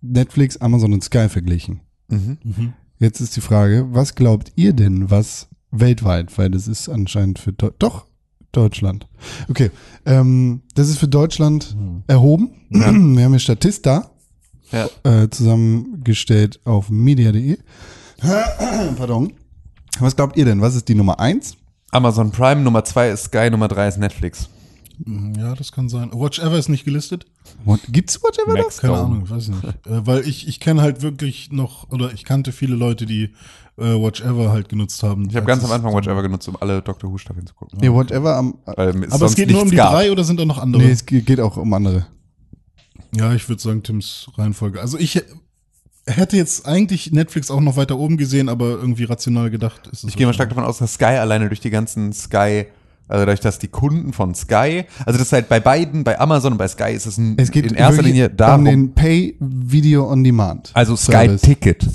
Netflix, Amazon und Sky verglichen. Mhm. Jetzt ist die Frage, was glaubt ihr denn, was weltweit, weil das ist anscheinend für doch Deutschland. Okay, ähm, das ist für Deutschland erhoben. <clears throat> Wir haben hier Statista Ja. äh, zusammengestellt auf media.de. <clears throat> Pardon. Was glaubt ihr denn? Was ist die Nummer eins? Amazon Prime, Nummer zwei ist Sky, Nummer drei ist Netflix. Mhm, Ja, das kann sein. Watch Ever ist nicht gelistet? What, gibt's whatever noch? Max Keine. Ahnung, weiß nicht. äh, weil ich, ich kenne halt wirklich noch, oder ich kannte viele Leute, die äh, Watch Ever halt genutzt haben. Ich habe ganz am Anfang Watch Ever genutzt, um alle Doctor Who Staffeln zu gucken. Nee, whatever am. Es Aber es geht nur um die gab. drei oder sind da noch andere? Nee, es ge- geht auch um andere. Ja, ich würde sagen Tims Reihenfolge. Also ich hätte jetzt eigentlich Netflix auch noch weiter oben gesehen, aber irgendwie rational gedacht ist es. Ich gehe mal stark davon aus, dass Sky alleine durch die ganzen Sky, also dadurch, dass die Kunden von Sky, also das ist halt bei beiden, bei Amazon und bei Sky ist es, ein, Es geht in erster Linie darum, um den Pay Video on Demand. also Sky Service. Ticket.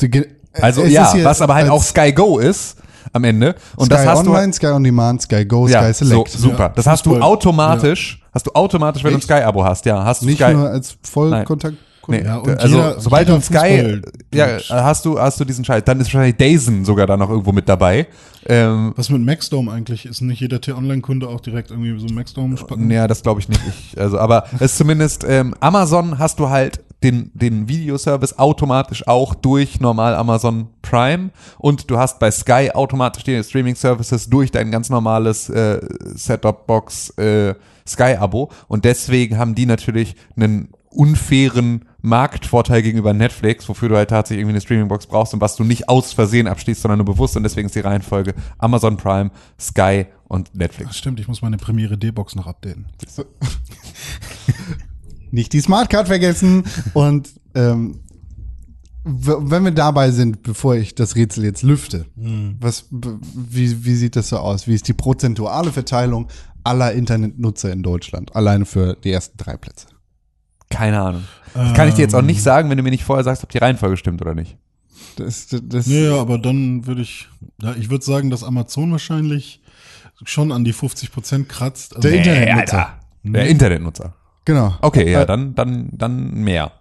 Ge- Also es ja, was aber halt auch Sky Go ist am Ende. Und Sky das hast Online, du Sky On Demand, Sky Go, ja, Sky Select. So, super. Ja, das hast du automatisch, hast du automatisch, wenn du ein Echt? Sky-Abo hast, ja, hast du Nicht Sky. nur als Vollkontakt. Nee, Ja, und also jeder- sobald du jeder ein Sky, ja, hast du, hast du diesen Scheiß. Dann ist wahrscheinlich Dazen sogar da noch irgendwo mit dabei. Ähm, Was mit Maxdome eigentlich? Ist nicht jeder T-Online-Kunde auch direkt irgendwie so Maxdome spacken? Ja, das glaube ich nicht. Ich, also, aber es ist zumindest ähm, Amazon hast du halt den, den Videoservice automatisch auch durch normal Amazon Prime und du hast bei Sky automatisch die Streaming Services durch dein ganz normales äh, Set-Top-Box äh, Sky-Abo und deswegen haben die natürlich einen unfairen Marktvorteil gegenüber Netflix, wofür du halt tatsächlich irgendwie eine Streaming-Box brauchst und was du nicht aus Versehen abschließt, sondern nur bewusst und deswegen ist die Reihenfolge Amazon Prime, Sky und Netflix. Ach, stimmt, ich muss meine Premiere D-Box noch updaten. <laughs> Nicht die Smartcard vergessen. Und ähm, wenn wir dabei sind, bevor ich das Rätsel jetzt lüfte, was, b- wie, wie sieht das so aus? Wie ist die prozentuale Verteilung aller Internetnutzer in Deutschland? Alleine für die ersten drei Plätze. Keine Ahnung. Das kann ich dir jetzt auch nicht sagen, wenn du mir nicht vorher sagst, ob die Reihenfolge stimmt oder nicht. Das, das, das, Nee, ja, aber dann würde ich, ja, ich würde sagen, dass Amazon wahrscheinlich schon an die 50 Prozent kratzt. Also, Der Internetnutzer. Der Internetnutzer. Genau. Okay, ja, Äh, dann, dann, dann mehr.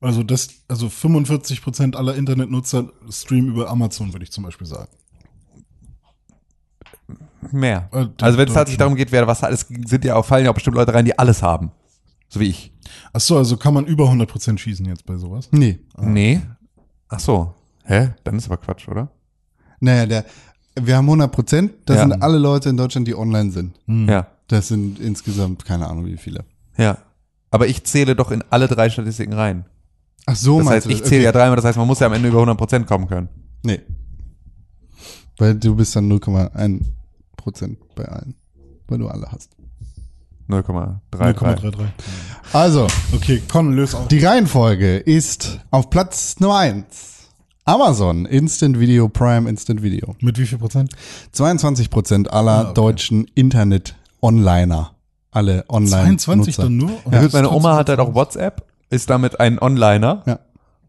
also das, also 45 Prozent aller Internetnutzer streamen über Amazon, würde ich zum Beispiel sagen. Mehr. Äh, Also wenn es tatsächlich darum geht, wer was hat, es sind ja auch, fallen ja auch bestimmt Leute rein, die alles haben. So wie ich. Ach so, also kann man über 100 Prozent schießen jetzt bei sowas? Nee. Nee. Ach so. Hä? Dann ist aber Quatsch, oder? Naja, der, wir haben 100 Prozent. Das Ja. sind alle Leute in Deutschland, die online sind. Ja. Das sind insgesamt keine Ahnung wie viele. Ja. Aber ich zähle doch in alle drei Statistiken rein. Ach so, Das meinst heißt, du ich das? zähle ja Okay. dreimal, das heißt, man muss ja am Ende über 100% kommen können. Nee. Weil du bist dann 0,1 Prozent bei allen. Weil du alle hast. 0,33. 0,33. Also, Okay, komm, löse auf. die Reihenfolge ist auf Platz Nummer 1. Amazon Instant Video Prime Instant Video. Mit wie viel Prozent? 22 Prozent aller Ah, okay. deutschen Internet-Onliner. Alle online 22 dann nur? Ja, ist meine Oma hat halt auch WhatsApp, ist damit ein Onliner, Ja.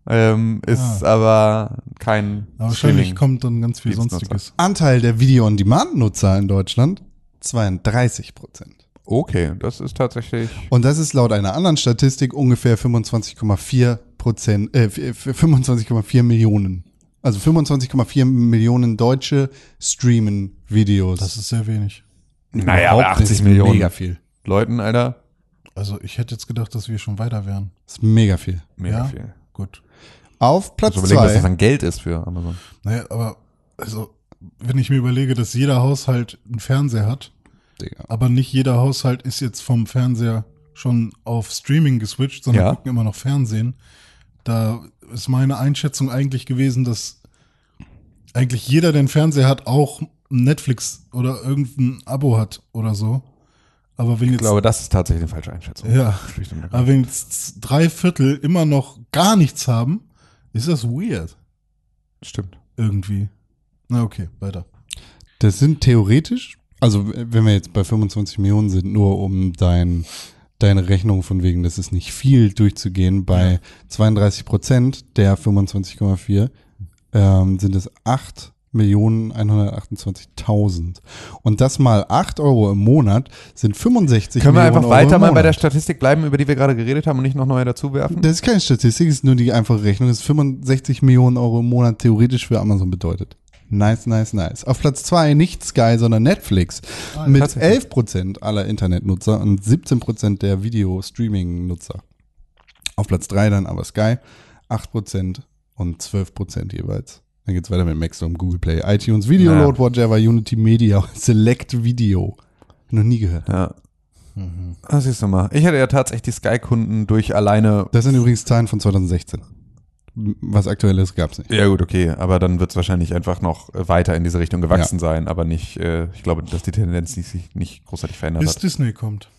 ähm, ist aber kein Aber wahrscheinlich Streaming. kommt dann ganz viel. Sonstiges. Anteil der Video-on-Demand-Nutzer in Deutschland 32 Prozent. Okay, das ist tatsächlich. Und das ist laut einer anderen Statistik ungefähr 25,4 Prozent, äh, 25,4 Millionen. Also 25,4 Millionen Deutsche streamen Videos. Das ist sehr wenig. Naja, aber Überhaupt nicht. 80 Millionen. Mega viel. Leuten, Alter. Also ich hätte jetzt gedacht, dass wir schon weiter wären. Das ist mega viel. Mega Ja? viel. Gut. Auf Platz Also überlegen, was das zwei. an Geld ist für Amazon. Naja, aber also, wenn ich mir überlege, dass jeder Haushalt einen Fernseher hat, Digga. aber nicht jeder Haushalt ist jetzt vom Fernseher schon auf Streaming geswitcht, sondern Ja. gucken immer noch Fernsehen. Da ist meine Einschätzung eigentlich gewesen, dass eigentlich jeder, der einen Fernseher hat, auch Netflix oder irgendein Abo hat oder so. Aber wenn Ich jetzt, glaube, das ist tatsächlich eine falsche Einschätzung. ja, aber wenn jetzt drei Viertel immer noch gar nichts haben, ist das weird Stimmt. irgendwie. Na okay, weiter. Das sind theoretisch, also wenn wir jetzt bei 25 Millionen sind, nur um dein, deine Rechnung von wegen, das ist nicht viel durchzugehen, bei 32 Prozent der 25,4 ähm, sind es 8 128.000. Und das mal 8 Euro im Monat sind 65 Können wir Millionen einfach Euro weiter im mal bei der Statistik bleiben, über die wir gerade geredet haben und nicht noch neue dazu werfen? Das ist keine Statistik, das ist nur die einfache Rechnung. Das ist 65 Millionen Euro im Monat theoretisch für Amazon bedeutet. Nice, nice, nice. Auf Platz zwei nicht Sky, sondern Netflix. mit tatsächlich. 11% aller Internetnutzer und 17% der Video-Streaming-Nutzer. Auf Platz drei dann aber Sky, 8% und 12% jeweils. Dann geht's weiter mit Maxdome, Google Play, iTunes, Video. Load, Whatever, Unity Media, <laughs> Select Video. Noch nie gehört. Ja. Das siehst du mal. Ich hatte ja tatsächlich die Sky-Kunden durch alleine. Das sind übrigens Zahlen von 2016. Was aktuell ist, gab's nicht. Ja gut, okay, aber dann wird es wahrscheinlich einfach noch äh, weiter in diese Richtung gewachsen sein, aber nicht, äh, ich glaube, dass die Tendenz sich nicht großartig verändert Bis hat. Disney kommt.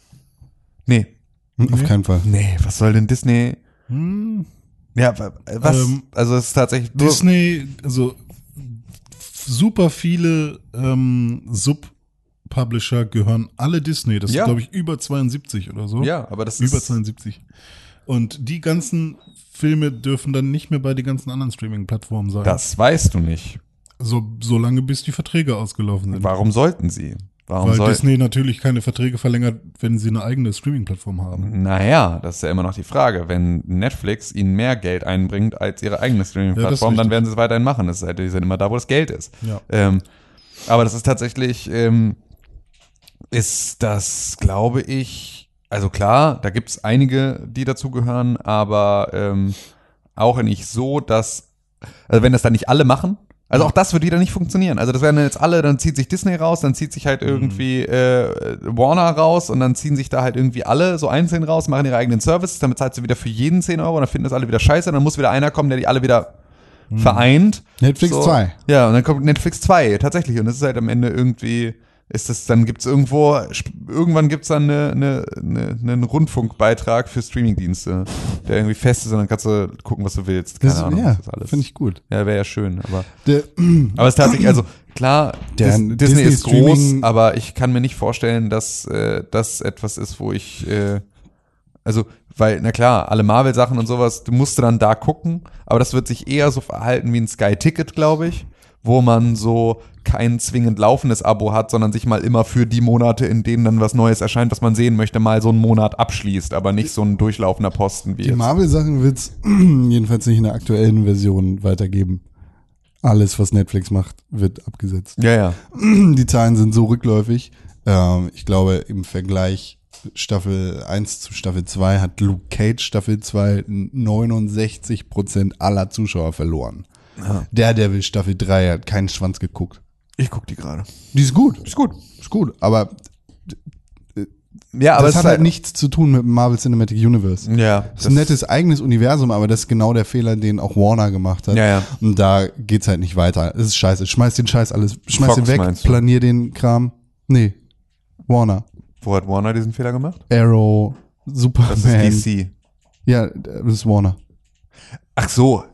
Nee. Hm, Auf Nee. keinen Fall. Nee, was soll denn Disney? Hm. Ja, wa- was? Ähm, also es ist tatsächlich nur, Disney, also super viele ähm, Sub-Publisher gehören alle Disney. Das Ja. ist, glaube ich, über 72 oder so. Ja, aber das Über ist 72. Und die ganzen Filme dürfen dann nicht mehr bei den ganzen anderen Streaming-Plattformen sein. das weißt du nicht. So, so lange, bis die Verträge ausgelaufen sind. Warum sollten sie? Warum Weil soll Disney natürlich keine Verträge verlängert, wenn sie eine eigene Streaming-Plattform haben. Naja, das ist ja immer noch die Frage. Wenn Netflix ihnen mehr Geld einbringt als ihre eigene Ja, Streaming-Plattform, ist dann werden sie es weiterhin machen. Das ist halt, die sind immer da, wo das Geld ist. Ja. Ähm, aber das ist tatsächlich, ähm, ist das, glaube ich, also klar, da gibt es einige, die dazugehören, aber ähm, auch nicht so, dass, also wenn das dann nicht alle machen, also auch das würde wieder nicht funktionieren. Also das wären jetzt alle, dann zieht sich Disney raus, dann zieht sich halt irgendwie äh, Warner raus und dann ziehen sich da halt irgendwie alle so einzeln raus, machen ihre eigenen Services, dann bezahlst du wieder für jeden 10 Euro, dann finden das alle wieder scheiße, dann muss wieder einer kommen, der die alle wieder vereint. Netflix So. 2. Ja, und dann kommt Netflix 2, tatsächlich. Und das ist halt am Ende irgendwie, ist das, dann gibt's irgendwo, sp- irgendwann gibt's dann eine, eine, eine, einen Rundfunkbeitrag für Streamingdienste, der irgendwie fest ist und dann kannst du gucken, was du willst. Keine Das, Ahnung, ja, alles. finde ich gut. Ja, wäre ja schön, aber. Der, <clears throat> Aber es ist tatsächlich, also klar, <clears throat> Der Dis Disney, Disney ist groß, Streaming- aber ich kann mir nicht vorstellen, dass äh, das etwas ist, wo ich, äh, also, weil, na klar, alle Marvel-Sachen und sowas, du musst dann da gucken, aber das wird sich eher so verhalten wie ein Sky-Ticket, glaube ich, wo man so kein zwingend laufendes Abo hat, sondern sich mal immer für die Monate, in denen dann was Neues erscheint, was man sehen möchte, mal so einen Monat abschließt, aber nicht so ein durchlaufender Posten wie die. Marvel-Sachen wird es <clears throat> jedenfalls nicht in der aktuellen Version weitergeben. Alles, was Netflix macht, wird abgesetzt. Ja, ja. <clears throat> Die Zahlen sind so rückläufig. Ähm, ich glaube, im Vergleich Staffel 1 zu Staffel 2 hat Luke Cage Staffel 2 69 Prozent aller Zuschauer verloren. Daredevil Staffel 3 hat keinen Schwanz geguckt. Ich guck die gerade. Die ist gut. Ist gut. Ist gut. Aber, Ja, aber das es hat ist halt nichts zu tun mit dem Marvel Cinematic Universe. Ja. Das ist ein nettes eigenes Universum, aber das ist genau der Fehler, den auch Warner gemacht hat. Ja, ja. Und da geht's halt nicht weiter. Es ist scheiße. Schmeiß den Scheiß alles, schmeiß Fox den weg, meinst planier den Kram. Nee. Warner. Wo hat Warner diesen Fehler gemacht? Arrow, Superman. Das ist DC. Ja, das ist Warner. Ach so,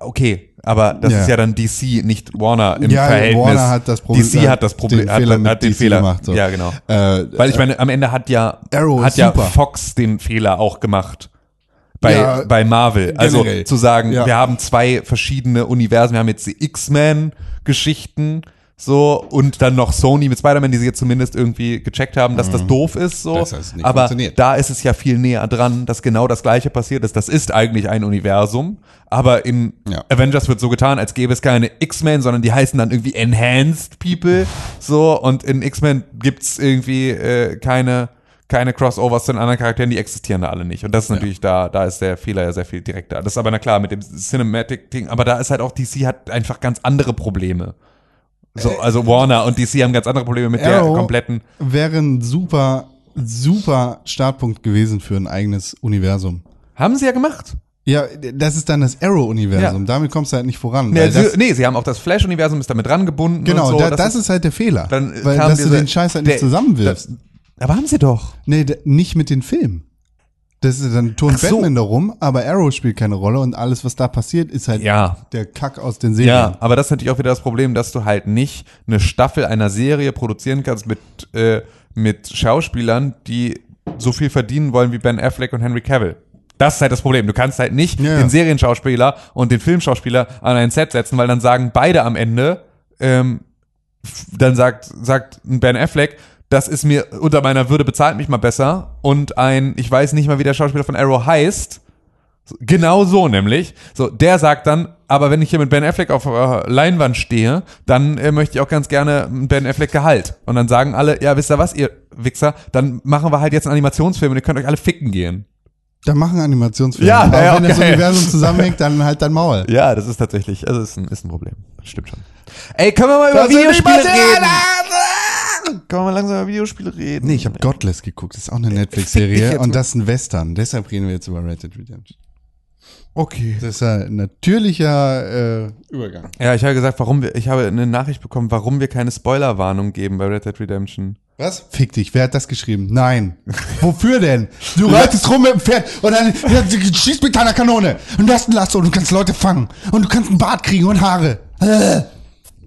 okay. Aber das Ja. ist ja dann DC, nicht Warner im ja, Verhältnis. Warner hat das Problem. DC hat das Problem, den hat, Fehler hat den DC Fehler gemacht. So. Ja, genau. Äh, Weil ich meine, am Ende hat ja, Arrow hat ja. Fox den Fehler auch gemacht. Bei, Ja, bei Marvel. Also generell. zu sagen, wir haben zwei verschiedene Universen. Wir haben jetzt die X-Men-Geschichten so und dann noch Sony mit Spider-Man, die sie jetzt zumindest irgendwie gecheckt haben, dass das doof ist. So. Mhm. Das nicht Aber funktioniert. da ist es ja viel näher dran, dass genau das gleiche passiert ist. Das ist eigentlich ein Universum, aber in Ja. Avengers wird so getan, als gäbe es keine X-Men, sondern die heißen dann irgendwie Enhanced People. So, und in X-Men gibt's irgendwie äh, keine, keine Crossovers zu den anderen Charakteren, die existieren da alle nicht. Und das ist natürlich da, da ist der Fehler ja sehr viel direkter. Das ist aber na klar mit dem Cinematic-Ding, aber da ist halt auch DC hat einfach ganz andere Probleme. So, also Warner und DC haben ganz andere Probleme mit der Arrow kompletten. wäre ein super, super Startpunkt gewesen für ein eigenes Universum. Haben sie ja gemacht. Ja, das ist dann das Arrow-Universum. Ja. Damit kommst du halt nicht voran. Nee, das, sie, nee, sie haben auch das Flash-Universum ist damit dran gebunden. genau, so. da, das, ist halt der Fehler. dann weil, dass du diese- den Scheiß halt der- nicht zusammenwirfst. Aber haben sie doch. Nee, nicht mit den Filmen. Das ist dann turnt so. Batman darum, aber Arrow spielt keine Rolle und alles, was da passiert, ist halt Ja. der Kack aus den Serien. Ja, aber das ist natürlich auch wieder das Problem, dass du halt nicht eine Staffel einer Serie produzieren kannst mit, äh, mit Schauspielern, die so viel verdienen wollen wie Ben Affleck und Henry Cavill. Das ist halt das Problem. Du kannst halt nicht Ja. den Serienschauspieler und den Filmschauspieler an ein Set setzen, weil dann sagen beide am Ende, ähm, dann sagt, sagt Ben Affleck, das ist mir unter meiner Würde, bezahlt mich mal besser. Und ein, ich weiß nicht mal, wie der Schauspieler von Arrow heißt, genau so nämlich, so, der sagt dann, aber wenn ich hier mit Ben Affleck auf äh, Leinwand stehe, dann äh, möchte ich auch ganz gerne Ben Affleck Gehalt. Und dann sagen alle, ja, wisst ihr was, ihr Wichser, dann machen wir halt jetzt einen Animationsfilm und ihr könnt euch alle ficken gehen. Da machen Animationsfilme. Ja, Aber ja, wenn das okay. Universum zusammenhängt, dann halt dein Maul. <laughs> Ja, das ist tatsächlich, also ist ein, ist ein Problem. Das stimmt schon. Ey, können wir mal über Das Videospiele reden? Können wir mal langsam über Videospiele reden? Nee, ich habe Godless geguckt. Das ist auch eine dich Netflix-Serie und das ist ein Western. Deshalb reden wir jetzt über Red Dead Redemption. Okay. Das ist ein natürlicher äh, Übergang. Ja, ich habe gesagt, warum wir, ich habe eine Nachricht bekommen, warum wir keine Spoilerwarnung geben bei Red Dead Redemption. Was? Fick dich, wer hat das geschrieben? Nein. <laughs> Wofür denn? Du reitest rum mit dem Pferd und dann ja, du schießt mit deiner Kanone und du hast ein Lasso und du kannst Leute fangen und du kannst einen Bart kriegen und Haare. Äh.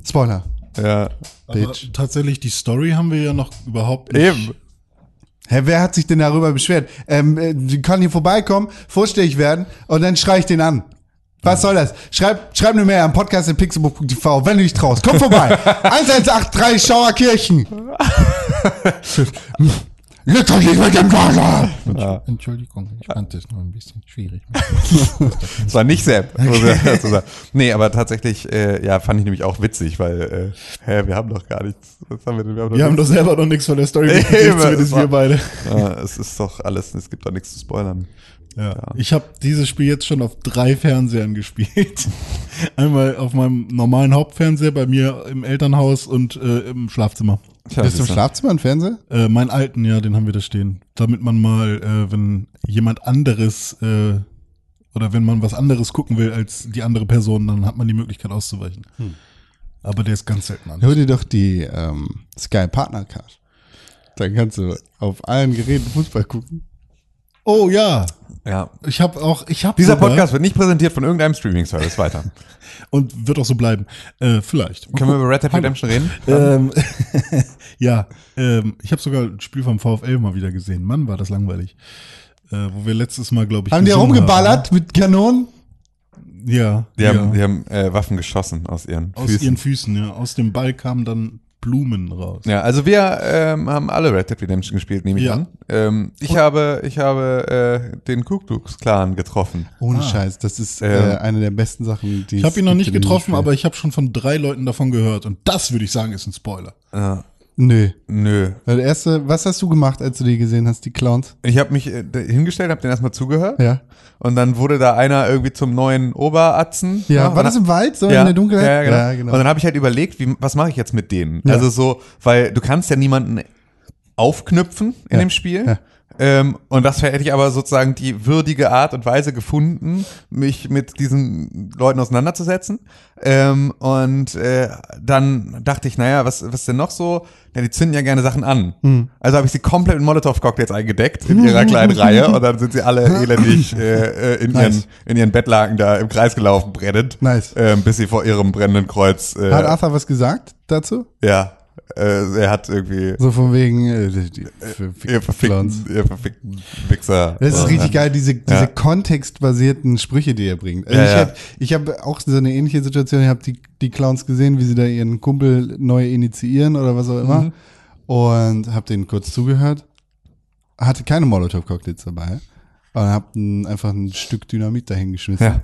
Spoiler. Ja. Aber Bitch. tatsächlich, die Story haben wir ja noch überhaupt nicht. Eben. Hä, wer hat sich denn darüber beschwert? Ähm, äh, die kann hier vorbeikommen, vorstellig werden und dann schrei ich den an. Was soll das? Schreib, schreib eine Mail am Podcast in pixelbook.tv, wenn du dich traust. Komm vorbei. <laughs> 1183 Schauerkirchen. <laughs> Nicht mit dem Wasser. Entschuldigung, ich fand das nur ein bisschen schwierig. <laughs> Das war nicht Sepp. sagen. nee, aber tatsächlich, äh, ja, fand ich nämlich auch witzig, weil, äh, hä, wir haben doch gar nichts. Was haben wir denn? Wir haben doch Wir haben doch selber noch nichts von der Story <laughs> mitgekriegt, zumindest war- wir beide. Ja, es ist doch alles, es gibt doch nichts zu spoilern. Ja. Ich habe dieses Spiel jetzt schon auf drei Fernsehern gespielt. <laughs> Einmal auf meinem normalen Hauptfernseher bei mir im Elternhaus und äh, im Schlafzimmer. Tja, Bist du im Schlafzimmer ein Fernseher? Äh, meinen alten, ja, den haben wir da stehen. Damit man mal, äh, wenn jemand anderes äh, oder wenn man was anderes gucken will als die andere Person, dann hat man die Möglichkeit auszuweichen. Aber der ist ganz selten an. Hör dir doch die ähm, Sky Partner Card. Dann kannst du auf allen Geräten Fußball gucken. Oh ja, Ja. ich habe auch, ich habe Dieser Podcast wird nicht präsentiert von irgendeinem Streaming-Service. Weiter. <laughs> und wird auch so bleiben. Äh, vielleicht. Können wir über Red Dead Redemption reden? Ähm, <laughs> ja, ähm, ich habe sogar ein Spiel vom VfL mal wieder gesehen. Mann, war das langweilig. Äh, wo wir letztes Mal, glaube ich, Haben die rumgeballert mit Kanonen? Haben. Ja, Die ja. haben, die haben äh, Waffen geschossen aus ihren aus Füßen. ihren Füßen, ja. Aus dem Ball kamen dann Blumen raus. Ja, also wir ähm, haben alle Red Dead Redemption gespielt, nehme ich Ja. an. Ähm, ich habe, ich habe äh, den Ku Klux Klan getroffen. Ohne Ah. Scheiß, das ist Ähm. äh, eine der besten Sachen, die Ich habe ihn noch nicht getroffen, aber ich habe schon von drei Leuten davon gehört. Und das würde ich sagen, ist ein Spoiler. Äh, Nö. nö. Weil der erste, was hast du gemacht, als du die gesehen hast, die Clowns? Ich habe mich äh, hingestellt, habe den erstmal zugehört Ja. und dann wurde da einer irgendwie zum neuen Oberatzen. Ja, und war das im Wald, so ja, in der Dunkelheit? Ja, genau. Ja, genau. Und dann habe ich halt überlegt, wie, was mache ich jetzt mit denen? Ja. Also so, weil du kannst ja niemanden aufknüpfen in Ja. dem Spiel. Ähm, und das hätte ich aber sozusagen die würdige Art und Weise gefunden, mich mit diesen Leuten auseinanderzusetzen. Ähm, und äh, dann dachte ich, naja, was, was denn noch so? Ja, die zünden ja gerne Sachen an. Hm. Also habe ich sie komplett mit Molotow-Cocktails eingedeckt in ihrer <laughs> kleinen Reihe und dann sind sie alle elendig <laughs> äh, äh, in, ihren, Nice. in ihren Bettlaken da im Kreis gelaufen, brennend. Nice. Ähm, bis sie vor ihrem brennenden Kreuz. Äh, Hat Arthur was gesagt dazu? ja, äh, er hat irgendwie. So von wegen, äh, die, für, Ihr Clowns. verfickten, ihr verfickten Wichser. Das ist richtig ja. geil, diese, diese kontextbasierten Sprüche, die er bringt. Also Ja, ich ja. habe ich hab auch so eine ähnliche Situation, ich habe die, die Clowns gesehen, wie sie da ihren Kumpel neu initiieren oder was auch immer. Mhm. Und habe denen kurz zugehört. Hatte keine Molotow-Cocktails dabei. Und hab ein, einfach ein Stück Dynamit dahingeschmissen. Ja.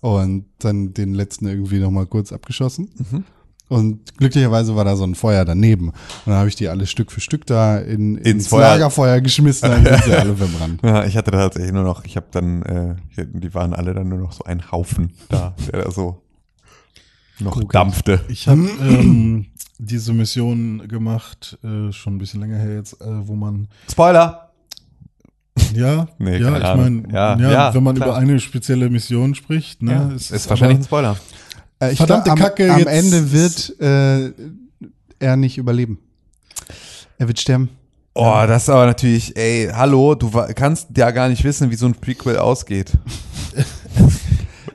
Und dann den letzten irgendwie nochmal kurz abgeschossen. Mhm. Und glücklicherweise war da so ein Feuer daneben. Und dann habe ich die alle Stück für Stück da in, ins, Feuer. Lagerfeuer geschmissen, dann sind sie <laughs> alle verbrannt. Ja, ich hatte da tatsächlich nur noch, ich habe dann, äh, die waren alle dann nur noch so ein Haufen da, der da so noch dampfte. Ich habe ähm, diese Mission gemacht, äh, schon ein bisschen länger her jetzt, äh, wo man Spoiler! ja, Nee, ja, ich meine, Ja, ja, ja, wenn man klar. über eine spezielle Mission spricht, ne, Ja, es ist, wahrscheinlich ein aber- Spoiler. Äh, ich Verdammte glaub, am, Kacke, Am Ende wird äh, er nicht überleben. Er wird sterben. Oh, das ist aber natürlich, ey, hallo, du kannst ja gar nicht wissen, wie so ein Prequel ausgeht.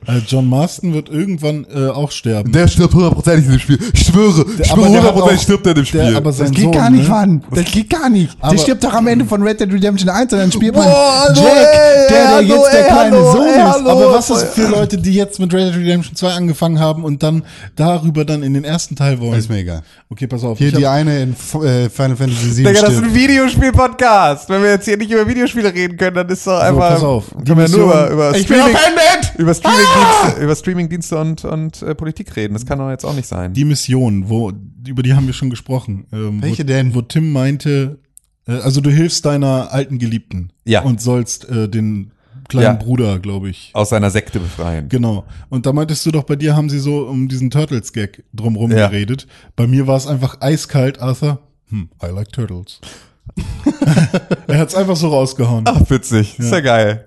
Äh, John Marston wird irgendwann äh, auch sterben. Der stirbt hundertprozentig in dem Spiel. Ich schwöre, ich schwöre hundertprozentig stirbt er in dem Spiel. Der, aber sein Das geht Sohn, gar nicht, ne? Mann. Das geht gar nicht. Aber- der stirbt doch am Ende von Red Dead Redemption 1 und dann spielt man Boah, hallo, Jack, ey, der, der hallo, jetzt der ey, kleine hallo, Sohn ey, ist. hallo. Aber was ist für Leute, die jetzt mit Red Dead Redemption 2 angefangen haben und dann darüber dann in den ersten Teil wollen? Ist mir egal. Okay, pass auf. Hier die hab, eine in äh, Final Fantasy 7 Digga, das ist ein Videospiel-Podcast. Wenn wir jetzt hier nicht über Videospiele reden können, dann ist doch einfach. pass auf. Können wir nur über, über Ich bin Streaming, offended! über Streamingdienste, über Streamingdienste und, und äh, Politik reden. Das kann doch jetzt auch nicht sein. die Mission, wo, über die haben wir schon gesprochen. Ähm, Welche wo, denn? Wo Tim meinte, äh, also du hilfst deiner alten Geliebten. Ja. Und sollst äh, den kleinen Ja. Bruder, glaube ich. Aus seiner Sekte befreien. Genau. Und da meintest du doch, bei dir haben sie so um diesen Turtles-Gag drumrum Ja. geredet. Bei mir war es einfach eiskalt, Arthur. Hm, I like turtles. <laughs> <laughs> er hat's einfach so rausgehauen. Ach, witzig. Ist ja geil.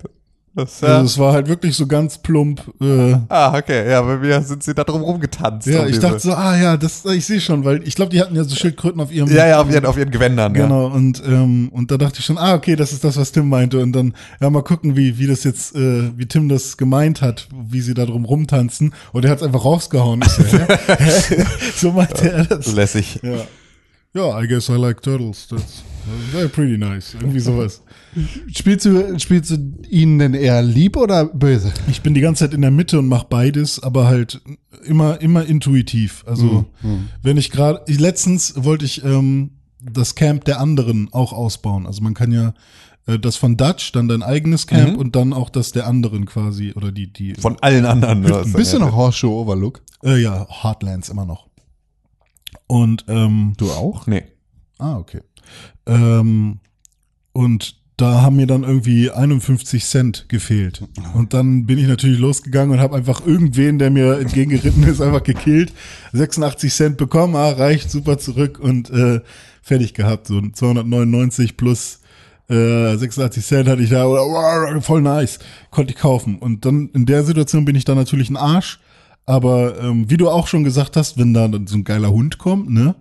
Das, ja. Also es war halt wirklich so ganz plump. Äh, ah, okay. Ja, bei mir sind sie da drum rumgetanzt. ja, um ich dachte so, ah ja, das, ich sehe schon, weil ich glaube, die hatten ja so Schildkröten auf ihrem. Ja, ja, auf ihren, auf ihren Gewändern. Genau, und, ähm, und da dachte ich schon, ah, okay, das ist das, was Tim meinte. Und dann, ja, mal gucken, wie, wie das jetzt, äh, wie Tim das gemeint hat, wie sie da drum rumtanzen. Und er hat's einfach rausgehauen. So, <laughs> <laughs> so meinte er Ja. das. So lässig. Ja. Ja, I guess I like turtles. That's pretty nice. Irgendwie sowas. Spielst du, spielst du ihn denn eher lieb oder böse? Ich bin die ganze Zeit in der Mitte und mache beides, aber halt immer, immer intuitiv. Also, wenn ich gerade, letztens wollte ich ähm, das Camp der anderen auch ausbauen. Also man kann ja äh, das von Dutch, dann dein eigenes Camp und dann auch das der anderen quasi, oder die, die, Von allen anderen. Bist du noch Horseshoe Overlook? äh, ja, Heartlands immer noch. Und, ähm, Du auch? Nee. Ah, okay. Ähm, und da haben mir dann irgendwie 51 Cent gefehlt. Und dann bin ich natürlich losgegangen und habe einfach irgendwen, der mir entgegengeritten ist, einfach gekillt. 86 Cent bekommen, ah, reicht, super zurück und äh, fertig gehabt. So 299 plus äh, 86 Cent hatte ich da, voll nice, konnte ich kaufen. Und dann in der Situation bin ich dann natürlich ein Arsch. Aber ähm, wie du auch schon gesagt hast, wenn da so ein geiler Hund kommt, ne,